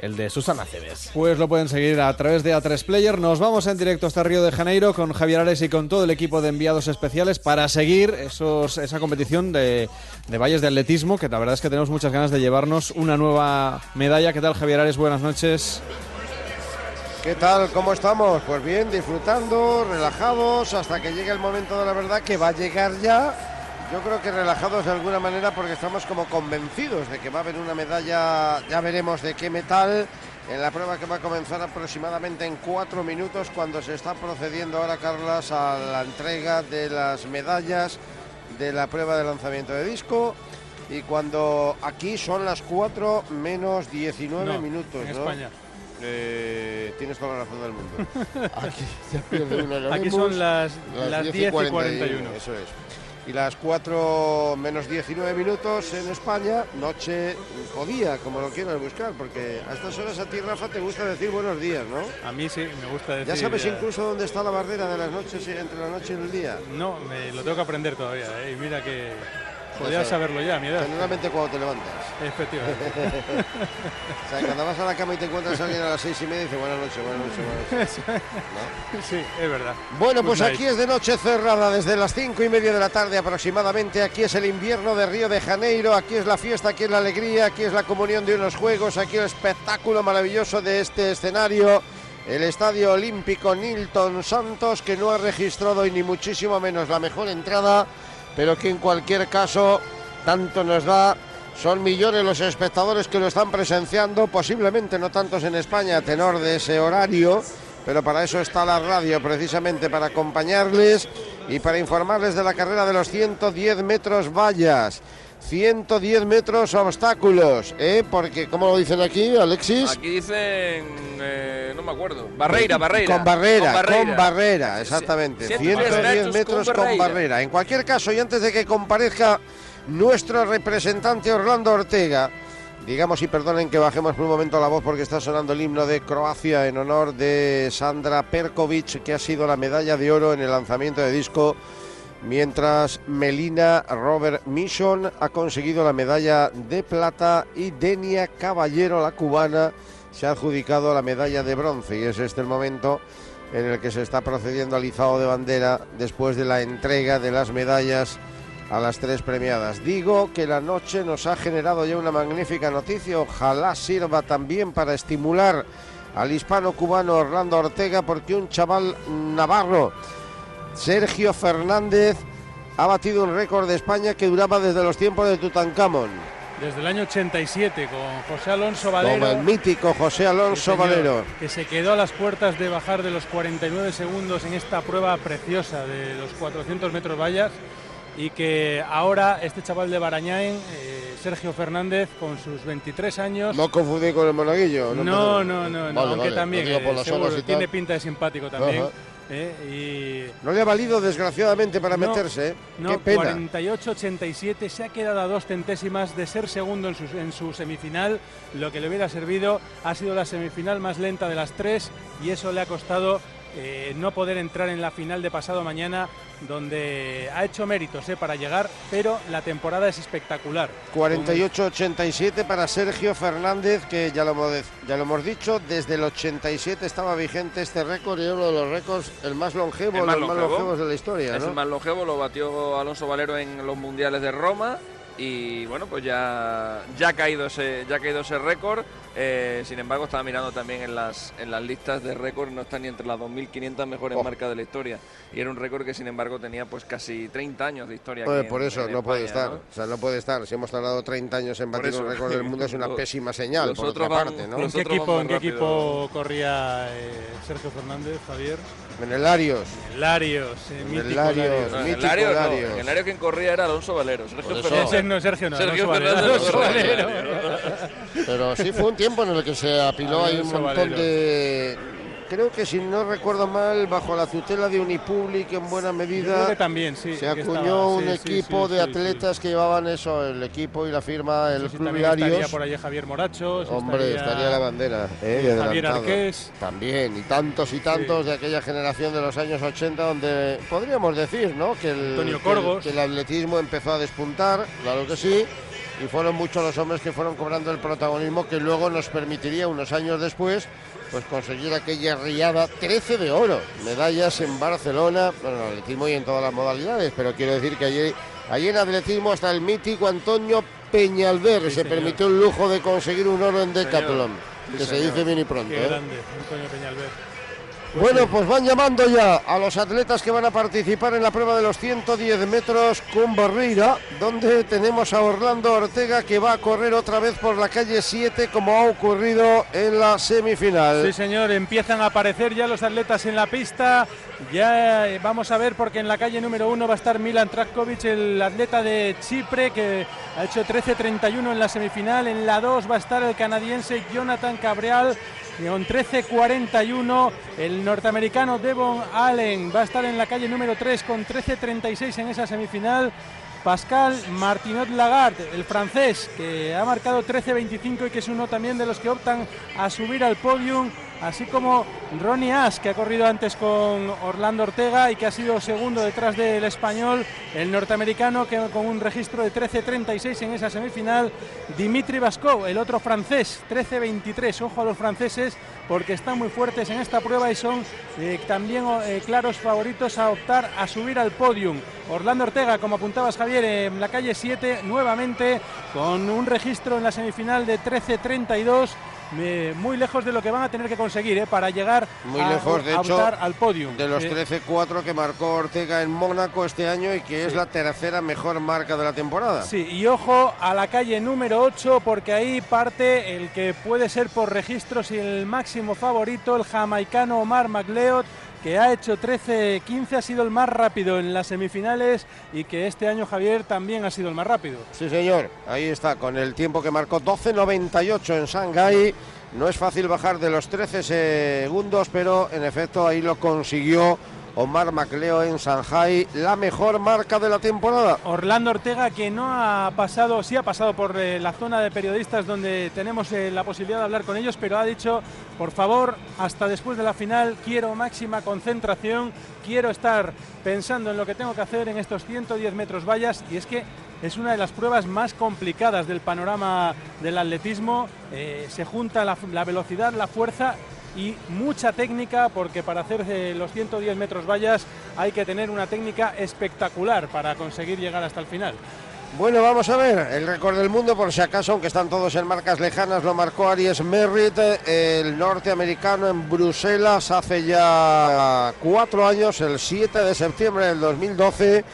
[SPEAKER 40] el de Susana Cebes.
[SPEAKER 1] Pues lo pueden seguir a través de A3 Player. Nos vamos en directo hasta Río de Janeiro con Javier Ares y con todo el equipo de enviados especiales para seguir esos, esa competición de, de valles de atletismo, que la verdad es que tenemos muchas ganas de llevarnos una nueva medalla. ¿Qué tal, Javier Ares? Buenas noches.
[SPEAKER 48] ¿Qué tal? ¿Cómo estamos? Pues bien, disfrutando, relajados, hasta que llegue el momento de la verdad que va a llegar ya. Yo creo que relajados de alguna manera porque estamos como convencidos de que va a haber una medalla, ya veremos de qué metal, en la prueba que va a comenzar aproximadamente en cuatro minutos cuando se está procediendo ahora, Carlas, a la entrega de las medallas de la prueba de lanzamiento de disco. Y cuando aquí son las 4 menos 19
[SPEAKER 49] No,
[SPEAKER 48] minutos,
[SPEAKER 49] en
[SPEAKER 48] ¿no?
[SPEAKER 49] España.
[SPEAKER 48] Eh, tienes toda la razón del mundo. Aquí ya pierde
[SPEAKER 49] Aquí
[SPEAKER 48] vemos.
[SPEAKER 49] son las- las 10 y 41.
[SPEAKER 48] Eso es. Y las 4 menos 19 minutos en España, noche o día, como lo quieras buscar, porque a estas horas a ti, Rafa, te gusta decir buenos días, ¿no?
[SPEAKER 49] A mí sí, me gusta decir.
[SPEAKER 48] ¿Ya sabes
[SPEAKER 49] eh,
[SPEAKER 48] incluso dónde está la barrera de las noches entre la noche y el día?
[SPEAKER 49] No, me lo tengo que aprender todavía, ¿eh? Y mira que
[SPEAKER 48] Sabes.
[SPEAKER 49] saberlo ya a mi edad.
[SPEAKER 48] Generalmente cuando te levantas.
[SPEAKER 49] Efectivamente.
[SPEAKER 48] o sea, cuando vas a la cama y te encuentras a alguien a las seis y media, dice buenas noches, buenas noches, buenas noches.
[SPEAKER 49] Sí, es verdad.
[SPEAKER 48] Bueno,
[SPEAKER 49] Good
[SPEAKER 48] pues
[SPEAKER 49] night.
[SPEAKER 48] aquí es de noche cerrada desde las cinco y media de la tarde aproximadamente. Aquí es el invierno de Río de Janeiro, aquí es la fiesta, aquí es la alegría, aquí es la comunión de unos juegos, aquí el espectáculo maravilloso de este escenario. El Estadio Olímpico Nilton Santos, que no ha registrado y ni muchísimo menos la mejor entrada, pero que en cualquier caso tanto nos da. Son millones los espectadores que lo están presenciando, posiblemente no tantos en España a tenor de ese horario, pero para eso está la radio, precisamente para acompañarles y para informarles de la carrera de los 110 metros vallas. 110 metros obstáculos, ¿eh? Porque, ¿cómo lo dicen aquí, Alexis?
[SPEAKER 50] Aquí dicen, eh, no me acuerdo. Barreira, Barreira.
[SPEAKER 48] Con barrera, con barrera, exactamente.
[SPEAKER 50] Sí,
[SPEAKER 48] 110
[SPEAKER 50] metros con
[SPEAKER 48] con
[SPEAKER 50] barreira.
[SPEAKER 48] barrera. En cualquier caso, y antes de que comparezca nuestro representante Orlando Ortega, digamos y perdonen que bajemos por un momento la voz porque está sonando el himno de Croacia en honor de Sandra Perkovic, que ha sido la medalla de oro en el lanzamiento de disco. Mientras Melina Robert Mission ha conseguido la medalla de plata y Denia Caballero, la cubana, se ha adjudicado la medalla de bronce. Y es este el momento en el que se está procediendo al izado de bandera después de la entrega de las medallas a las tres premiadas. Digo que la noche nos ha generado ya una magnífica noticia. Ojalá sirva también para estimular al hispano cubano Orlando Ortega, porque un chaval navarro Sergio Fernández ha batido un récord de España que duraba desde los tiempos de Tutankamón.
[SPEAKER 49] Desde el año 87 con José Alonso Valero.
[SPEAKER 48] Como el mítico José Alonso
[SPEAKER 49] señor,
[SPEAKER 48] Valero.
[SPEAKER 49] Que se quedó a las puertas de bajar de los 49 segundos en esta prueba preciosa de los 400 metros vallas y que ahora este chaval de Barañáin, eh, Sergio Fernández, con sus 23 años...
[SPEAKER 48] No confundí con el monaguillo.
[SPEAKER 49] No, no, no, no,
[SPEAKER 48] Vale,
[SPEAKER 49] aunque
[SPEAKER 48] vale,
[SPEAKER 49] también
[SPEAKER 48] por
[SPEAKER 49] eh, seguro, tiene pinta de simpático también.
[SPEAKER 48] Ajá.
[SPEAKER 49] Eh, y
[SPEAKER 48] No le ha valido desgraciadamente para
[SPEAKER 49] No,
[SPEAKER 48] meterse. ¿eh?
[SPEAKER 49] No,
[SPEAKER 48] Qué pena.
[SPEAKER 49] 48-87 se ha quedado a dos centésimas de ser segundo en su, en su semifinal. Lo que le hubiera servido ha sido la semifinal más lenta de las tres y eso le ha costado eh, no poder entrar en la final de pasado mañana, donde ha hecho méritos eh, para llegar, pero la temporada es espectacular.
[SPEAKER 48] 48-87 para Sergio Fernández, que ya lo, hemos, ya lo hemos dicho, desde el 87 estaba vigente este récord y uno de los récords el más longevo,
[SPEAKER 50] El más
[SPEAKER 48] los más
[SPEAKER 50] longevo.
[SPEAKER 48] longevos de la historia.
[SPEAKER 50] Es
[SPEAKER 48] ¿no?
[SPEAKER 50] el más longevo, lo batió Alonso Valero en los mundiales de Roma y bueno, pues ya, ya ha caído ese, ya ha caído ese récord. Eh, sin embargo, estaba mirando también en las, en las listas de récord, no está ni entre las 2.500 mejores
[SPEAKER 48] Oh.
[SPEAKER 50] marcas de la historia. Y era un récord que, sin embargo, tenía pues casi 30 años de historia.
[SPEAKER 48] Pues
[SPEAKER 50] aquí
[SPEAKER 48] por
[SPEAKER 50] en-
[SPEAKER 48] eso
[SPEAKER 50] en
[SPEAKER 48] no puede estar.
[SPEAKER 50] ¿no?
[SPEAKER 48] O sea, no puede estar. Si hemos tardado 30 años en batir un récord del mundo es una pésima señal,
[SPEAKER 50] los
[SPEAKER 48] por otra
[SPEAKER 50] van-
[SPEAKER 48] parte, ¿no?
[SPEAKER 49] ¿En qué equipo, en qué equipo corría eh, Sergio Fernández, Javier?
[SPEAKER 48] En el Larios.
[SPEAKER 49] El Larios, eh,
[SPEAKER 48] En
[SPEAKER 49] mítico
[SPEAKER 48] el Larios,
[SPEAKER 49] Larios.
[SPEAKER 50] No, en el
[SPEAKER 48] mítico
[SPEAKER 50] Larios no,
[SPEAKER 48] Larios.
[SPEAKER 50] en el Larios quien corría era Alonso Valero. Sergio
[SPEAKER 48] Por eso.
[SPEAKER 50] Fernández.
[SPEAKER 49] Ese no, Sergio no,
[SPEAKER 50] Sergio
[SPEAKER 49] Alonso Valero, Alonso.
[SPEAKER 48] Pero sí fue un tiempo en el que se apiló ahí un montón
[SPEAKER 49] Valero.
[SPEAKER 48] de... Creo que si no recuerdo mal, bajo la tutela de Unipublic en buena medida,
[SPEAKER 49] que también, sí.
[SPEAKER 48] se acuñó
[SPEAKER 49] estaba,
[SPEAKER 48] un
[SPEAKER 49] sí,
[SPEAKER 48] equipo
[SPEAKER 49] sí,
[SPEAKER 48] de atletas que llevaban eso, el equipo y la firma, el Club
[SPEAKER 49] estaría por allí Javier Moracho.
[SPEAKER 48] Hombre, estaría la bandera. eh,
[SPEAKER 49] Javier. Arqués.
[SPEAKER 48] También, y tantos y tantos de aquella generación de los años 80 donde podríamos decir, ¿no? Que el,
[SPEAKER 49] Antonio
[SPEAKER 48] que el-
[SPEAKER 49] Corgos.
[SPEAKER 48] que el atletismo empezó a despuntar, claro que sí, y fueron muchos los hombres que fueron cobrando el protagonismo que luego nos permitiría unos años después pues conseguir aquella riada 13 de oro, medallas en Barcelona, bueno, en atletismo y en todas las modalidades, pero quiero decir que allí, allí en atletismo hasta el mítico Antonio Peñalver se
[SPEAKER 49] señor.
[SPEAKER 48] permitió el lujo de conseguir un oro en
[SPEAKER 49] Sí,
[SPEAKER 48] que se dice y pronto.
[SPEAKER 49] Qué
[SPEAKER 48] ¿eh?
[SPEAKER 49] grande, Antonio Peñalver.
[SPEAKER 48] Bueno, pues van llamando ya a los atletas que van a participar en la prueba de los 110 metros con barrera, donde tenemos a Orlando Ortega que va a correr otra vez por la calle 7 como ha ocurrido en la semifinal.
[SPEAKER 49] Sí, señor, empiezan a aparecer ya los atletas en la pista. Ya eh, vamos a ver porque en la calle número uno va a estar Milan Trakovic, el atleta de Chipre que ha hecho 13.31 en la semifinal. En la 2 va a estar el canadiense Jonathan Cabreal con 13.41. El norteamericano Devon Allen va a estar en la calle número 3 con 13.36 en esa semifinal. Pascal Martinot Lagarde, el francés, que ha marcado 13.25 y que es uno también de los que optan a subir al podium, así como Ronnie Ash, que ha corrido antes con Orlando Ortega y que ha sido segundo detrás del español, el norteamericano, que con un registro de 13.36 en esa semifinal, Dimitri Vasco, el otro francés, 13.23. Ojo a los franceses, porque están muy fuertes en esta prueba y son eh, también eh, claros favoritos a optar a subir al podium. Orlando Ortega, como apuntabas Javier, en la calle 7, nuevamente con un registro en la semifinal de 13.32. eh, muy lejos de lo que van a tener que conseguir eh, para llegar
[SPEAKER 48] Muy
[SPEAKER 49] a,
[SPEAKER 48] lejos, de
[SPEAKER 49] a
[SPEAKER 48] hecho,
[SPEAKER 49] al podium.
[SPEAKER 48] de los
[SPEAKER 49] Eh,
[SPEAKER 48] 13-4 que marcó Ortega en Mónaco este año y que es la tercera mejor marca de la temporada.
[SPEAKER 49] Sí, y ojo a la calle número 8 porque ahí parte el que puede ser por registros y el máximo favorito, el jamaicano Omar McLeod, que ha hecho 13-15, ha sido el más rápido en las semifinales y que este año Javier también ha sido el más rápido.
[SPEAKER 48] Sí, señor. Ahí está, con el tiempo que marcó 12.98 en Shanghái. No es fácil bajar de los 13 segundos, pero en efecto ahí lo consiguió Omar Macleo en Shanghái, la mejor marca de la temporada.
[SPEAKER 49] Orlando Ortega que no ha pasado, sí ha pasado por eh, la zona de periodistas donde tenemos eh, la posibilidad de hablar con ellos, pero ha dicho, por favor, hasta después de la final quiero máxima concentración, quiero estar pensando en lo que tengo que hacer en estos 110 metros vallas y es que es una de las pruebas más complicadas del panorama del atletismo. Eh, se junta la velocidad, la fuerza y mucha técnica porque para hacer los 110 metros vallas hay que tener una técnica espectacular para conseguir llegar hasta el final.
[SPEAKER 48] Bueno, vamos a ver, el récord del mundo, por si acaso, aunque están todos en marcas lejanas, lo marcó Aries Merritt, el norteamericano en Bruselas hace ya cuatro años, el 7 de septiembre del 2012.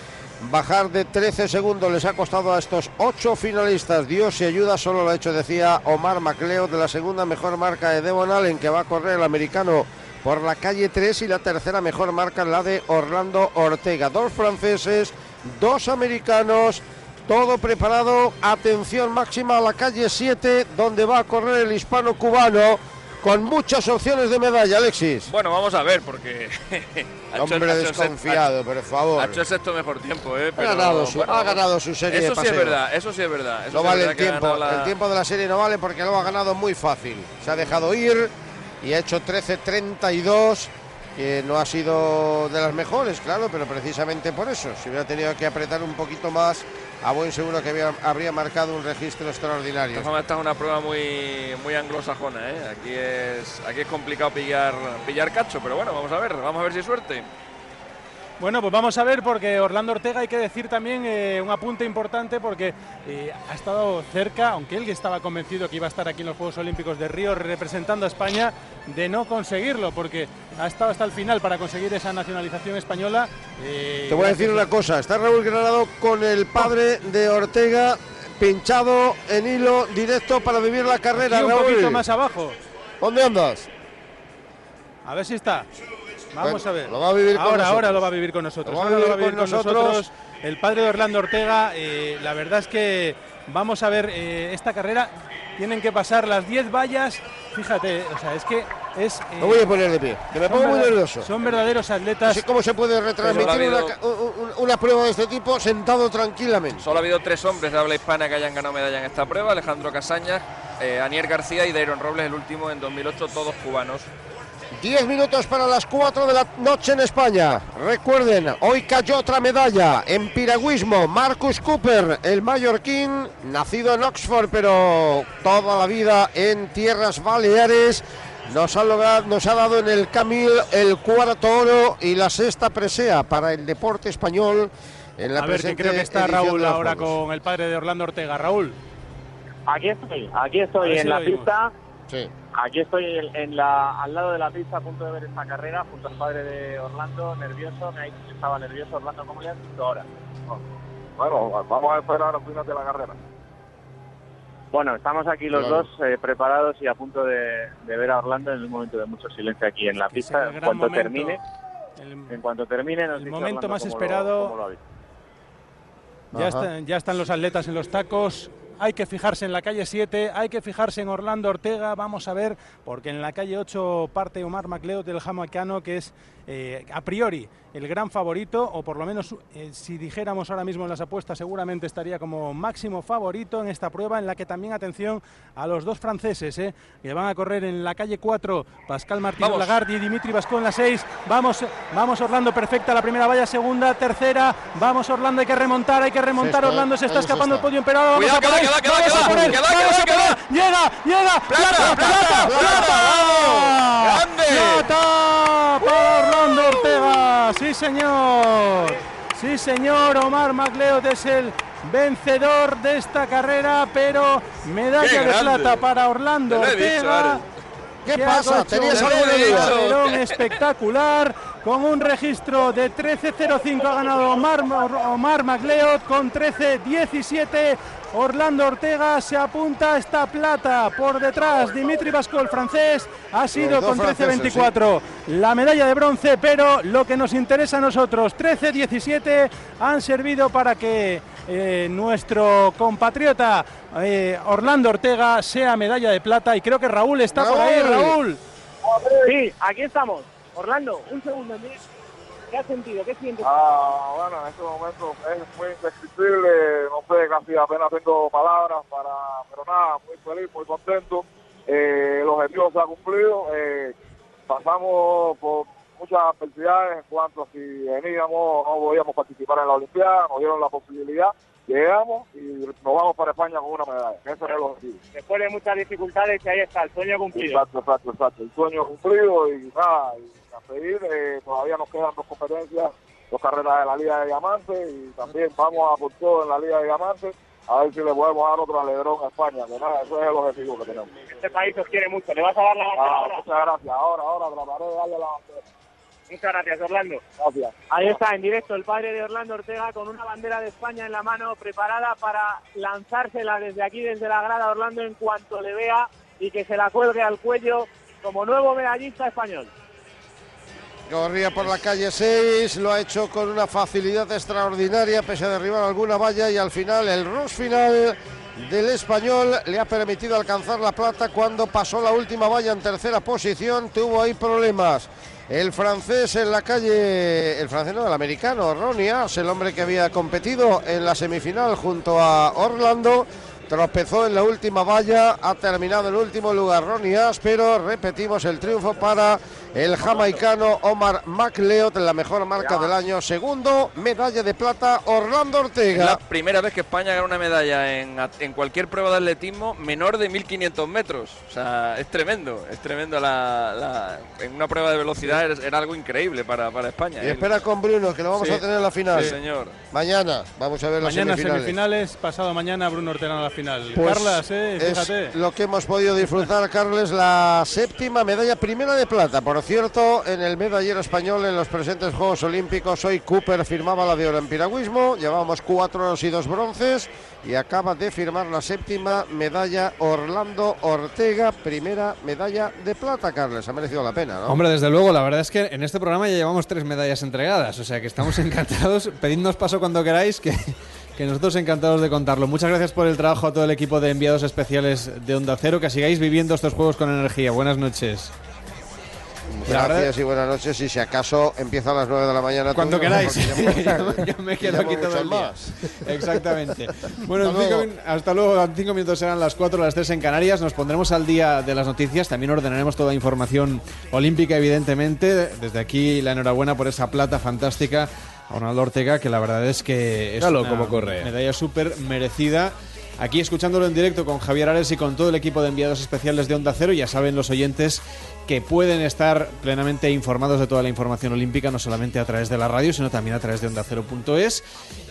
[SPEAKER 48] Bajar de 13 segundos les ha costado a estos ocho finalistas. Dios y ayuda, solo lo ha hecho, decía Omar Macleo, de la segunda mejor marca de Devon Allen, que va a correr el americano por la calle 3 y la tercera mejor marca la de Orlando Ortega. Dos franceses, dos americanos, todo preparado. Atención máxima a la calle 7, donde va a correr el hispano cubano con muchas opciones de medalla, Alexis.
[SPEAKER 50] Bueno, vamos a ver, porque. ha hecho-
[SPEAKER 48] Hombre
[SPEAKER 50] ha hecho
[SPEAKER 48] desconfiado, por favor.
[SPEAKER 50] Ha hecho el sexto mejor tiempo, ¿eh?
[SPEAKER 48] Ha ganado su-
[SPEAKER 50] bueno,
[SPEAKER 48] ha ganado su serie
[SPEAKER 50] Eso
[SPEAKER 48] de
[SPEAKER 50] sí es verdad, eso sí es verdad. eso
[SPEAKER 48] No
[SPEAKER 50] sí
[SPEAKER 48] vale
[SPEAKER 50] verdad
[SPEAKER 48] el
[SPEAKER 50] ha
[SPEAKER 48] tiempo,
[SPEAKER 50] la-
[SPEAKER 48] el tiempo de la serie no vale porque lo ha ganado muy fácil. Se ha dejado ir y ha hecho 13-32, no ha sido de las mejores, claro, pero precisamente por eso. Si hubiera tenido que apretar un poquito más, a buen seguro que habría marcado un registro extraordinario.
[SPEAKER 50] esta es una prueba muy, muy anglosajona, ¿eh? Aquí es, aquí es complicado pillar, pillar cacho, pero bueno, vamos a ver, vamos a ver si hay suerte.
[SPEAKER 49] Bueno, pues vamos a ver porque Orlando Ortega hay que decir también eh, un apunte importante porque eh, ha estado cerca, aunque él estaba convencido que iba a estar aquí en los Juegos Olímpicos de Río representando a España, de no conseguirlo porque ha estado hasta el final para conseguir esa nacionalización española.
[SPEAKER 48] Te voy a decir una cosa, está Raúl Granado con el padre de Ortega pinchado en hilo directo para vivir la carrera,
[SPEAKER 49] Aquí un
[SPEAKER 48] Raúl.
[SPEAKER 49] poquito más abajo.
[SPEAKER 48] ¿Dónde andas?
[SPEAKER 49] A ver si está. Vamos
[SPEAKER 48] Bueno,
[SPEAKER 49] a ver.
[SPEAKER 48] lo va a vivir con
[SPEAKER 49] ahora, ahora lo va a vivir con nosotros.
[SPEAKER 48] Lo va a
[SPEAKER 49] ahora lo va a vivir
[SPEAKER 48] con
[SPEAKER 49] con
[SPEAKER 48] nosotros.
[SPEAKER 49] nosotros. El padre de Orlando Ortega, eh, la verdad es que vamos a ver eh, esta carrera. Tienen que pasar las 10 vallas. Fíjate, o sea, es que es. eh,
[SPEAKER 48] Me voy a poner de pie, que me
[SPEAKER 49] son
[SPEAKER 48] pongo muy nervioso.
[SPEAKER 49] Son verdaderos atletas.
[SPEAKER 48] Así como se puede retransmitir una prueba de este tipo sentado tranquilamente.
[SPEAKER 50] Solo ha habido tres hombres de habla hispana que hayan ganado medalla en esta prueba: Alejandro Casañas, eh, Anier García y Dairon Robles, el último en 2008, todos cubanos.
[SPEAKER 48] 10 minutos para las 4 de la noche en España. Recuerden, hoy cayó otra medalla en piragüismo. Marcus Cooper, el mallorquín, nacido en Oxford, pero toda la vida en tierras baleares. Nos ha, logrado, nos ha dado en el Camil el cuarto oro y la sexta presea para el deporte español. En la
[SPEAKER 49] a ver, que creo que está Raúl ahora
[SPEAKER 48] Juegos.
[SPEAKER 49] con el padre de Orlando Ortega. Raúl.
[SPEAKER 51] Aquí estoy, aquí estoy en
[SPEAKER 49] si
[SPEAKER 51] la pista.
[SPEAKER 48] Sí.
[SPEAKER 51] Aquí estoy en, en la, al lado de la pista a punto de ver esta carrera junto al padre de Orlando, nervioso. Me ha dicho que estaba nervioso Orlando, ¿cómo le has visto ahora?
[SPEAKER 52] Bueno, vamos a esperar al final de la carrera.
[SPEAKER 51] Bueno, estamos aquí los
[SPEAKER 52] Claro.
[SPEAKER 51] dos eh, preparados y a punto de, de ver a Orlando en un momento de mucho silencio aquí en la pista.
[SPEAKER 49] el
[SPEAKER 51] En cuanto
[SPEAKER 49] momento,
[SPEAKER 51] termine, en cuanto termine, nos
[SPEAKER 49] el
[SPEAKER 51] dice
[SPEAKER 49] momento
[SPEAKER 51] Orlando
[SPEAKER 49] más
[SPEAKER 51] cómo lo-
[SPEAKER 49] esperado.
[SPEAKER 51] cómo lo ha visto.
[SPEAKER 49] Ya,
[SPEAKER 51] Ajá.
[SPEAKER 49] están, ya están los atletas en los tacos. Hay que fijarse en la calle 7, hay que fijarse en Orlando Ortega. Vamos a ver, porque en la calle 8 parte Omar Macleod del jamaicano, que es eh, a priori el gran favorito, o por lo menos eh, si dijéramos ahora mismo en las apuestas, seguramente estaría como máximo favorito en esta prueba, en la que también atención a los dos franceses, eh, que van a correr en la calle 4, Pascal Martínez
[SPEAKER 50] Vamos.
[SPEAKER 49] Lagarde y Dimitri Vasco en la 6. Vamos, vamos Orlando, perfecta la primera valla, segunda, tercera. Vamos Orlando, hay que remontar, hay que remontar. Orlando se está escapando el podio, pero ahora vamos
[SPEAKER 50] Cuidado,
[SPEAKER 49] a por
[SPEAKER 50] que
[SPEAKER 49] él.
[SPEAKER 50] va, que va,
[SPEAKER 49] vamos
[SPEAKER 50] que
[SPEAKER 49] a
[SPEAKER 50] va,
[SPEAKER 49] por él,
[SPEAKER 50] que va,
[SPEAKER 49] vamos
[SPEAKER 50] que va,
[SPEAKER 49] a
[SPEAKER 50] que
[SPEAKER 49] por
[SPEAKER 50] va.
[SPEAKER 49] él. Llega, llega, plata, plata, plata.
[SPEAKER 50] ¡Grande!
[SPEAKER 49] Plata para Orlando Ortega. Sí, señor. Sí, señor. Omar MacLeod es el vencedor de esta carrera, pero medalla
[SPEAKER 48] ¡Qué
[SPEAKER 49] de plata para Orlando
[SPEAKER 48] Te lo he dicho,
[SPEAKER 49] Ortega.
[SPEAKER 48] ¿Qué pasa? ¿Tenías
[SPEAKER 49] un
[SPEAKER 48] alguna duda?
[SPEAKER 49] carrerón espectacular con un registro de 13.05 ha ganado Omar, Omar MacLeod con 13.17 Orlando Ortega se apunta a esta plata por detrás Dimitri Vasco el francés ha sido con
[SPEAKER 48] franceses,
[SPEAKER 49] 13.24 la medalla de bronce pero lo que nos interesa a nosotros 13.17 han servido para que eh, nuestro compatriota eh, Orlando Ortega sea medalla de plata y creo que Raúl está por ahí Raúl
[SPEAKER 51] Sí, aquí estamos. Orlando, un segundo. ¿qué- ¿Qué has sentido? ¿Qué sientes?
[SPEAKER 52] Ah, bueno, en este momento es muy indescriptible, casi apenas tengo palabras para, pero nada, muy feliz, muy contento. Eh, el objetivo se ha cumplido. eh, pasamos por muchas adversidades en cuanto a si veníamos, no podíamos participar en la Olimpiada, nos dieron la posibilidad, llegamos y nos vamos para España con una medalla. Ese era el objetivo.
[SPEAKER 51] Después de muchas dificultades, y ahí está, el sueño cumplido.
[SPEAKER 52] Exacto, exacto, exacto. El sueño cumplido y nada, y a seguir, eh, todavía nos quedan dos competencias, dos carreras de la Liga de Diamantes y también vamos a por todo en la Liga de Diamantes a ver si le podemos dar otro alegrón a España, que nada, ese es el objetivo que tenemos.
[SPEAKER 51] Este país os quiere mucho. ¿Le vas a dar la bandera
[SPEAKER 52] Ah,
[SPEAKER 51] ahora?
[SPEAKER 52] muchas gracias, ahora, ahora trataré de darle la bandera.
[SPEAKER 51] Muchas gracias, Orlando.
[SPEAKER 52] Gracias.
[SPEAKER 51] Ahí está, en directo, el padre de Orlando Ortega con una bandera de España en la mano, preparada para lanzársela desde aquí, desde la grada Orlando, en cuanto le vea y que se la cuelgue al cuello como nuevo medallista español.
[SPEAKER 48] Corría por la calle 6, lo ha hecho con una facilidad extraordinaria, pese a derribar alguna valla y al final el rush final del español le ha permitido alcanzar la plata cuando pasó la última valla en tercera posición, tuvo ahí problemas. El francés en la calle, el francés no, el americano, Ronnie el hombre que había competido en la semifinal junto a Orlando, tropezó en la última valla, ha terminado en último lugar Ronnie pero repetimos el triunfo para el jamaicano Omar McLeod, la mejor marca del año. Segundo, medalla de plata, Orlando
[SPEAKER 50] Es
[SPEAKER 48] Ortega.
[SPEAKER 50] la primera vez que España gana una medalla en, at- en cualquier prueba de atletismo menor de 1500 metros. O sea, es tremendo, es tremendo. La, la- en una prueba de velocidad era, era algo increíble para, para España.
[SPEAKER 48] Y espera con Bruno, que lo vamos
[SPEAKER 50] Sí.
[SPEAKER 48] a tener en la final.
[SPEAKER 50] Sí, señor.
[SPEAKER 48] Mañana vamos a ver las
[SPEAKER 49] Mañana
[SPEAKER 48] semifinales.
[SPEAKER 49] semifinales, pasado mañana Bruno Ortega en la final.
[SPEAKER 48] Pues
[SPEAKER 49] Carlas, eh,
[SPEAKER 48] es
[SPEAKER 49] fíjate.
[SPEAKER 48] lo que hemos podido disfrutar, Carles, la séptima medalla primera de plata. Por cierto, en el medallero español en los presentes Juegos Olímpicos, hoy Cooper firmaba la de oro en piragüismo, llevábamos cuatro oros y dos bronces y acaba de firmar la séptima medalla Orlando Ortega, primera medalla de plata, Carles. Ha merecido la pena, ¿no?
[SPEAKER 1] Hombre, desde luego, la verdad es que en este programa ya llevamos tres medallas entregadas, o sea que estamos encantados. Pedidnos paso cuando queráis, que, que nosotros encantados de contarlo. Muchas gracias por el trabajo a todo el equipo de enviados especiales de Onda Cero, que sigáis viviendo estos juegos con energía. Buenas noches.
[SPEAKER 48] Gracias y buenas noches. Y si acaso empieza a las 9 de la mañana.
[SPEAKER 1] Cuando
[SPEAKER 48] tú,
[SPEAKER 1] queráis. Yo me quedo aquí todo el día.
[SPEAKER 48] más.
[SPEAKER 1] Exactamente. Bueno, en
[SPEAKER 48] Hasta
[SPEAKER 1] cinco
[SPEAKER 48] luego.
[SPEAKER 1] hasta luego. En cinco minutos serán las 4 las 3 en Canarias. Nos pondremos al día de las noticias. También ordenaremos toda información olímpica, evidentemente. Desde aquí, la enhorabuena por esa plata fantástica a Ronaldo Ortega, que la verdad es que es
[SPEAKER 8] Míralo
[SPEAKER 1] una
[SPEAKER 8] cómo corre.
[SPEAKER 1] medalla súper merecida. Aquí escuchándolo en directo con Javier Ares y con todo el equipo de enviados especiales de Onda Cero. Ya saben los oyentes que pueden estar plenamente informados de toda la información olímpica, no solamente a través de la radio, sino también a través de ondacero.es.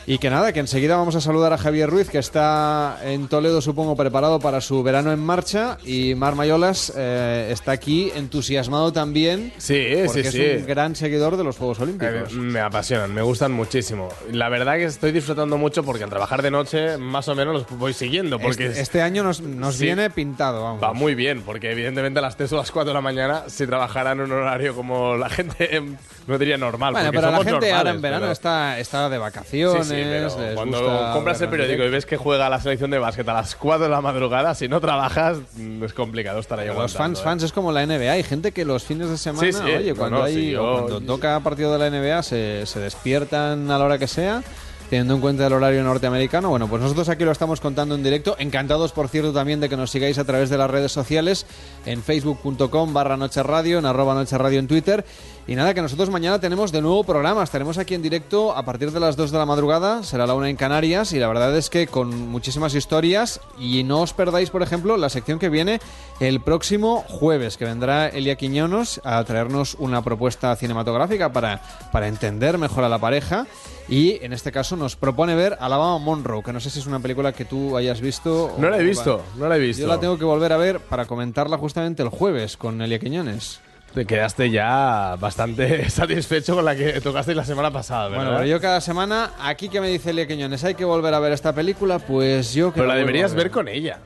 [SPEAKER 1] Y que nada, que enseguida vamos a saludar a Javier Ruiz, que está en Toledo, supongo, preparado para su verano en marcha. Y Mar Mayolas eh, está aquí entusiasmado también.
[SPEAKER 8] Sí,
[SPEAKER 1] porque
[SPEAKER 8] sí,
[SPEAKER 1] es
[SPEAKER 8] sí.
[SPEAKER 1] un gran seguidor de los Juegos Olímpicos.
[SPEAKER 8] Eh, me apasionan, me gustan muchísimo. La verdad que estoy disfrutando mucho porque al trabajar de noche más o menos los voy siguiendo. Porque
[SPEAKER 1] este, este año nos, nos
[SPEAKER 8] Sí.
[SPEAKER 1] viene pintado, vamos.
[SPEAKER 8] Va muy bien, porque evidentemente a las 3 o las 4 de la mañana, si trabajaran en un horario como la gente, no diría normal.
[SPEAKER 1] Bueno,
[SPEAKER 8] porque
[SPEAKER 1] pero la
[SPEAKER 8] somos
[SPEAKER 1] gente ahora
[SPEAKER 8] normales,
[SPEAKER 1] en verano
[SPEAKER 8] pero-
[SPEAKER 1] está, está de vacaciones.
[SPEAKER 8] Sí, sí, pero cuando compras el periódico y ves que juega la selección de básquet a las 4 de la madrugada, si no trabajas, mm, es complicado estar ahí
[SPEAKER 1] Los fans,
[SPEAKER 8] ¿eh?
[SPEAKER 1] fans es como la NBA. Hay gente que los fines de semana,
[SPEAKER 8] Sí,
[SPEAKER 1] oye,
[SPEAKER 8] no,
[SPEAKER 1] cuando,
[SPEAKER 8] no,
[SPEAKER 1] hay,
[SPEAKER 8] yo-
[SPEAKER 1] cuando toca partido de la NBA, se, se despiertan a la hora que sea. Teniendo en cuenta el horario norteamericano, bueno, pues nosotros aquí lo estamos contando en directo. Encantados, por cierto, también de que nos sigáis a través de las redes sociales, en facebook.com barra Noche Radio, en arroba Noche Radio en Twitter. Y nada, que nosotros mañana tenemos de nuevo programa. Estaremos aquí en directo a partir de las 2 de la madrugada, será la una en Canarias. Y la verdad es que con muchísimas historias. Y no os perdáis, por ejemplo, la sección que viene el próximo jueves, que vendrá Elia Quiñonos a traernos una propuesta cinematográfica para, para entender mejor a la pareja. Y en este caso nos propone ver Alabama Monroe, que no sé si es una película que tú hayas visto.
[SPEAKER 8] No la he visto, no la he visto.
[SPEAKER 1] Yo la tengo que volver a ver para comentarla justamente el jueves con Elia Quiñones.
[SPEAKER 8] Te quedaste ya bastante satisfecho con la que tocaste la semana pasada, ¿verdad?
[SPEAKER 1] Bueno, pero yo cada semana, aquí que me dice Elia Quiñones, hay que volver a ver esta película, pues yo que
[SPEAKER 8] Pero la deberías ver con ella.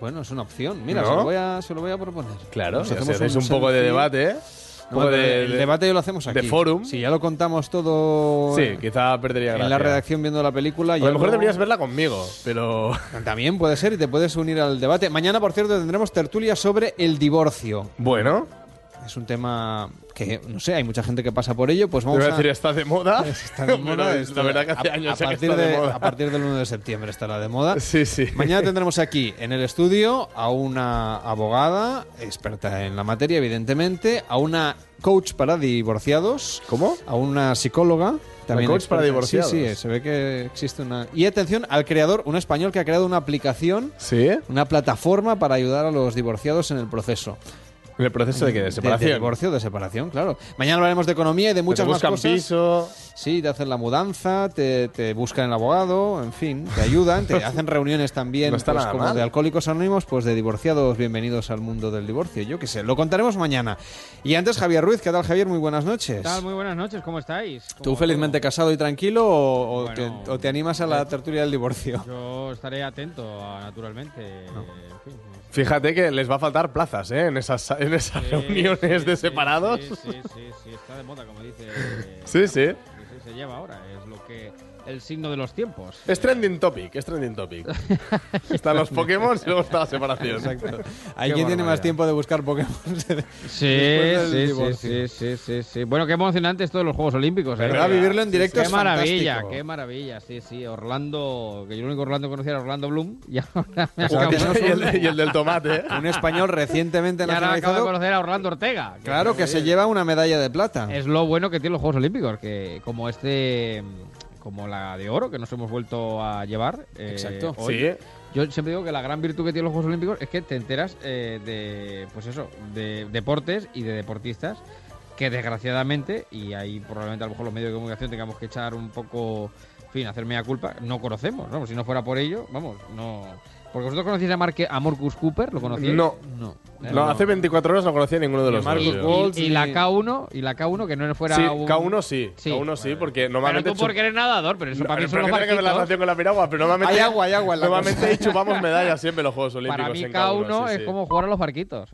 [SPEAKER 1] Bueno, es una opción. Mira,
[SPEAKER 8] ¿No?
[SPEAKER 1] se, lo voy a, se lo voy a proponer.
[SPEAKER 8] Claro, si
[SPEAKER 1] hacemos
[SPEAKER 8] hacéis un poco de debate, ¿eh?
[SPEAKER 1] No,
[SPEAKER 8] de-
[SPEAKER 1] el
[SPEAKER 8] de-
[SPEAKER 1] debate lo hacemos aquí.
[SPEAKER 8] de forum.
[SPEAKER 1] Si ya lo contamos todo
[SPEAKER 8] Sí, quizá perdería
[SPEAKER 1] en
[SPEAKER 8] gracia.
[SPEAKER 1] la redacción viendo la película.
[SPEAKER 8] A lo mejor
[SPEAKER 1] no-
[SPEAKER 8] deberías verla conmigo, pero...
[SPEAKER 1] También puede ser y te puedes unir al debate. Mañana, por cierto, tendremos tertulia sobre el divorcio.
[SPEAKER 8] Bueno.
[SPEAKER 1] Es un tema que, no sé, hay mucha gente que pasa por ello. Pues
[SPEAKER 8] Te
[SPEAKER 1] vamos
[SPEAKER 8] voy a
[SPEAKER 1] a...
[SPEAKER 8] decir, ¿está de moda?
[SPEAKER 1] Está de moda,
[SPEAKER 8] la verdad que hace
[SPEAKER 1] a-
[SPEAKER 8] años
[SPEAKER 1] a partir
[SPEAKER 8] está de
[SPEAKER 1] de-
[SPEAKER 8] moda.
[SPEAKER 1] A partir del 1 de septiembre estará de moda.
[SPEAKER 8] Sí, sí.
[SPEAKER 1] Mañana tendremos aquí en el estudio a una abogada, experta en la materia, evidentemente, a una coach para divorciados.
[SPEAKER 8] ¿Cómo?
[SPEAKER 1] A una psicóloga. También
[SPEAKER 8] coach para divorciados?
[SPEAKER 1] Sí, sí, se ve que existe una... Y atención al creador, un español que ha creado una aplicación,
[SPEAKER 8] ¿Sí?
[SPEAKER 1] una plataforma para ayudar a los divorciados en el proceso.
[SPEAKER 8] ¿En el proceso de qué? ¿De separación?
[SPEAKER 1] De, divorcio, de separación, claro. Mañana hablaremos de economía y de muchas
[SPEAKER 8] te
[SPEAKER 1] más
[SPEAKER 8] buscan
[SPEAKER 1] cosas.
[SPEAKER 8] piso.
[SPEAKER 1] Sí, te hacen la mudanza, te, te buscan el abogado, en fin, te ayudan, te hacen reuniones también
[SPEAKER 8] No está
[SPEAKER 1] pues,
[SPEAKER 8] nada
[SPEAKER 1] como
[SPEAKER 8] mal.
[SPEAKER 1] de alcohólicos anónimos, pues de divorciados, bienvenidos al mundo del divorcio. Yo qué sé, lo contaremos mañana. Y antes Javier Ruiz, ¿qué tal Javier? Muy buenas noches.
[SPEAKER 43] ¿Qué tal? Muy buenas noches, ¿cómo estáis?
[SPEAKER 1] ¿Tú
[SPEAKER 43] ¿Cómo-
[SPEAKER 1] felizmente casado y tranquilo o, o
[SPEAKER 43] Bueno,
[SPEAKER 1] te, o te animas a la tertulia del divorcio?
[SPEAKER 43] Yo estaré atento, a- naturalmente. en fin,
[SPEAKER 8] Fíjate que les va a faltar plazas, ¿eh? En esas, en esas
[SPEAKER 43] Sí,
[SPEAKER 8] reuniones
[SPEAKER 43] sí,
[SPEAKER 8] de separados.
[SPEAKER 43] Sí, sí, sí, está de moda, como dice.
[SPEAKER 8] Sí, sí.
[SPEAKER 43] se lleva ahora. Que el signo de los tiempos.
[SPEAKER 8] Es trending topic, es trending topic. Están los Pokémon y luego está la separación.
[SPEAKER 1] Exacto. Hay quien tiene más tiempo de buscar Pokémon.
[SPEAKER 43] Sí, sí, sí, sí, sí, sí, sí. Bueno, qué emocionante esto de los Juegos Olímpicos. ¿eh?
[SPEAKER 1] ¿Verdad? Vivirlo en directo
[SPEAKER 43] Qué
[SPEAKER 1] es
[SPEAKER 43] maravilla,
[SPEAKER 1] fantástico.
[SPEAKER 43] qué maravilla. Sí, sí. Orlando, que yo el único Orlando que conocía era Orlando Bloom. Y ahora me
[SPEAKER 1] O sea,
[SPEAKER 43] acabo-
[SPEAKER 1] tenemos
[SPEAKER 8] Y el, de- y el del tomate, ¿eh?
[SPEAKER 1] Un español recientemente
[SPEAKER 43] y ahora acabo de
[SPEAKER 1] nacionalizado.
[SPEAKER 43] conocer a Orlando Ortega.
[SPEAKER 1] Claro, que se lleva una medalla de plata.
[SPEAKER 43] Es lo bueno que tienen los Juegos Olímpicos, que como este, como la de oro, que nos hemos vuelto a llevar. eh,
[SPEAKER 1] Exacto.
[SPEAKER 43] hoy.
[SPEAKER 8] Sí.
[SPEAKER 43] Yo siempre digo que la gran virtud que tienen los Juegos Olímpicos es que te enteras eh, de, pues eso, de deportes y de deportistas que desgraciadamente, y ahí probablemente a lo mejor los medios de comunicación tengamos que echar un poco, en fin, hacerme a culpa, no conocemos, ¿no? Si no fuera por ello, vamos, no... Porque vosotros conocéis a, Marque, a Marcus Cooper, ¿lo conocíais?
[SPEAKER 8] No.
[SPEAKER 43] No.
[SPEAKER 8] No, hace 24 horas no conocía ninguno de los
[SPEAKER 1] Marcus
[SPEAKER 8] dos.
[SPEAKER 43] Y, y- y la K1, y la K1 que no fuera
[SPEAKER 8] Sí,
[SPEAKER 43] un...
[SPEAKER 8] K1 sí.
[SPEAKER 43] Sí.
[SPEAKER 8] K1 sí, porque
[SPEAKER 43] Pero
[SPEAKER 8] normalmente...
[SPEAKER 43] tú porque eres nadador, pero eso
[SPEAKER 8] No,
[SPEAKER 43] para mí
[SPEAKER 8] pero
[SPEAKER 43] son los
[SPEAKER 8] ¿qué tiene que ver la relación con la piragua? Pero normalmente...
[SPEAKER 1] Hay agua, hay agua en la
[SPEAKER 8] Normalmente
[SPEAKER 1] cosa.
[SPEAKER 8] chupamos medallas siempre en los Juegos Olímpicos
[SPEAKER 43] Para mí
[SPEAKER 8] en
[SPEAKER 43] K1
[SPEAKER 8] K1, sí,
[SPEAKER 43] es
[SPEAKER 8] sí.
[SPEAKER 43] como jugar a los barquitos.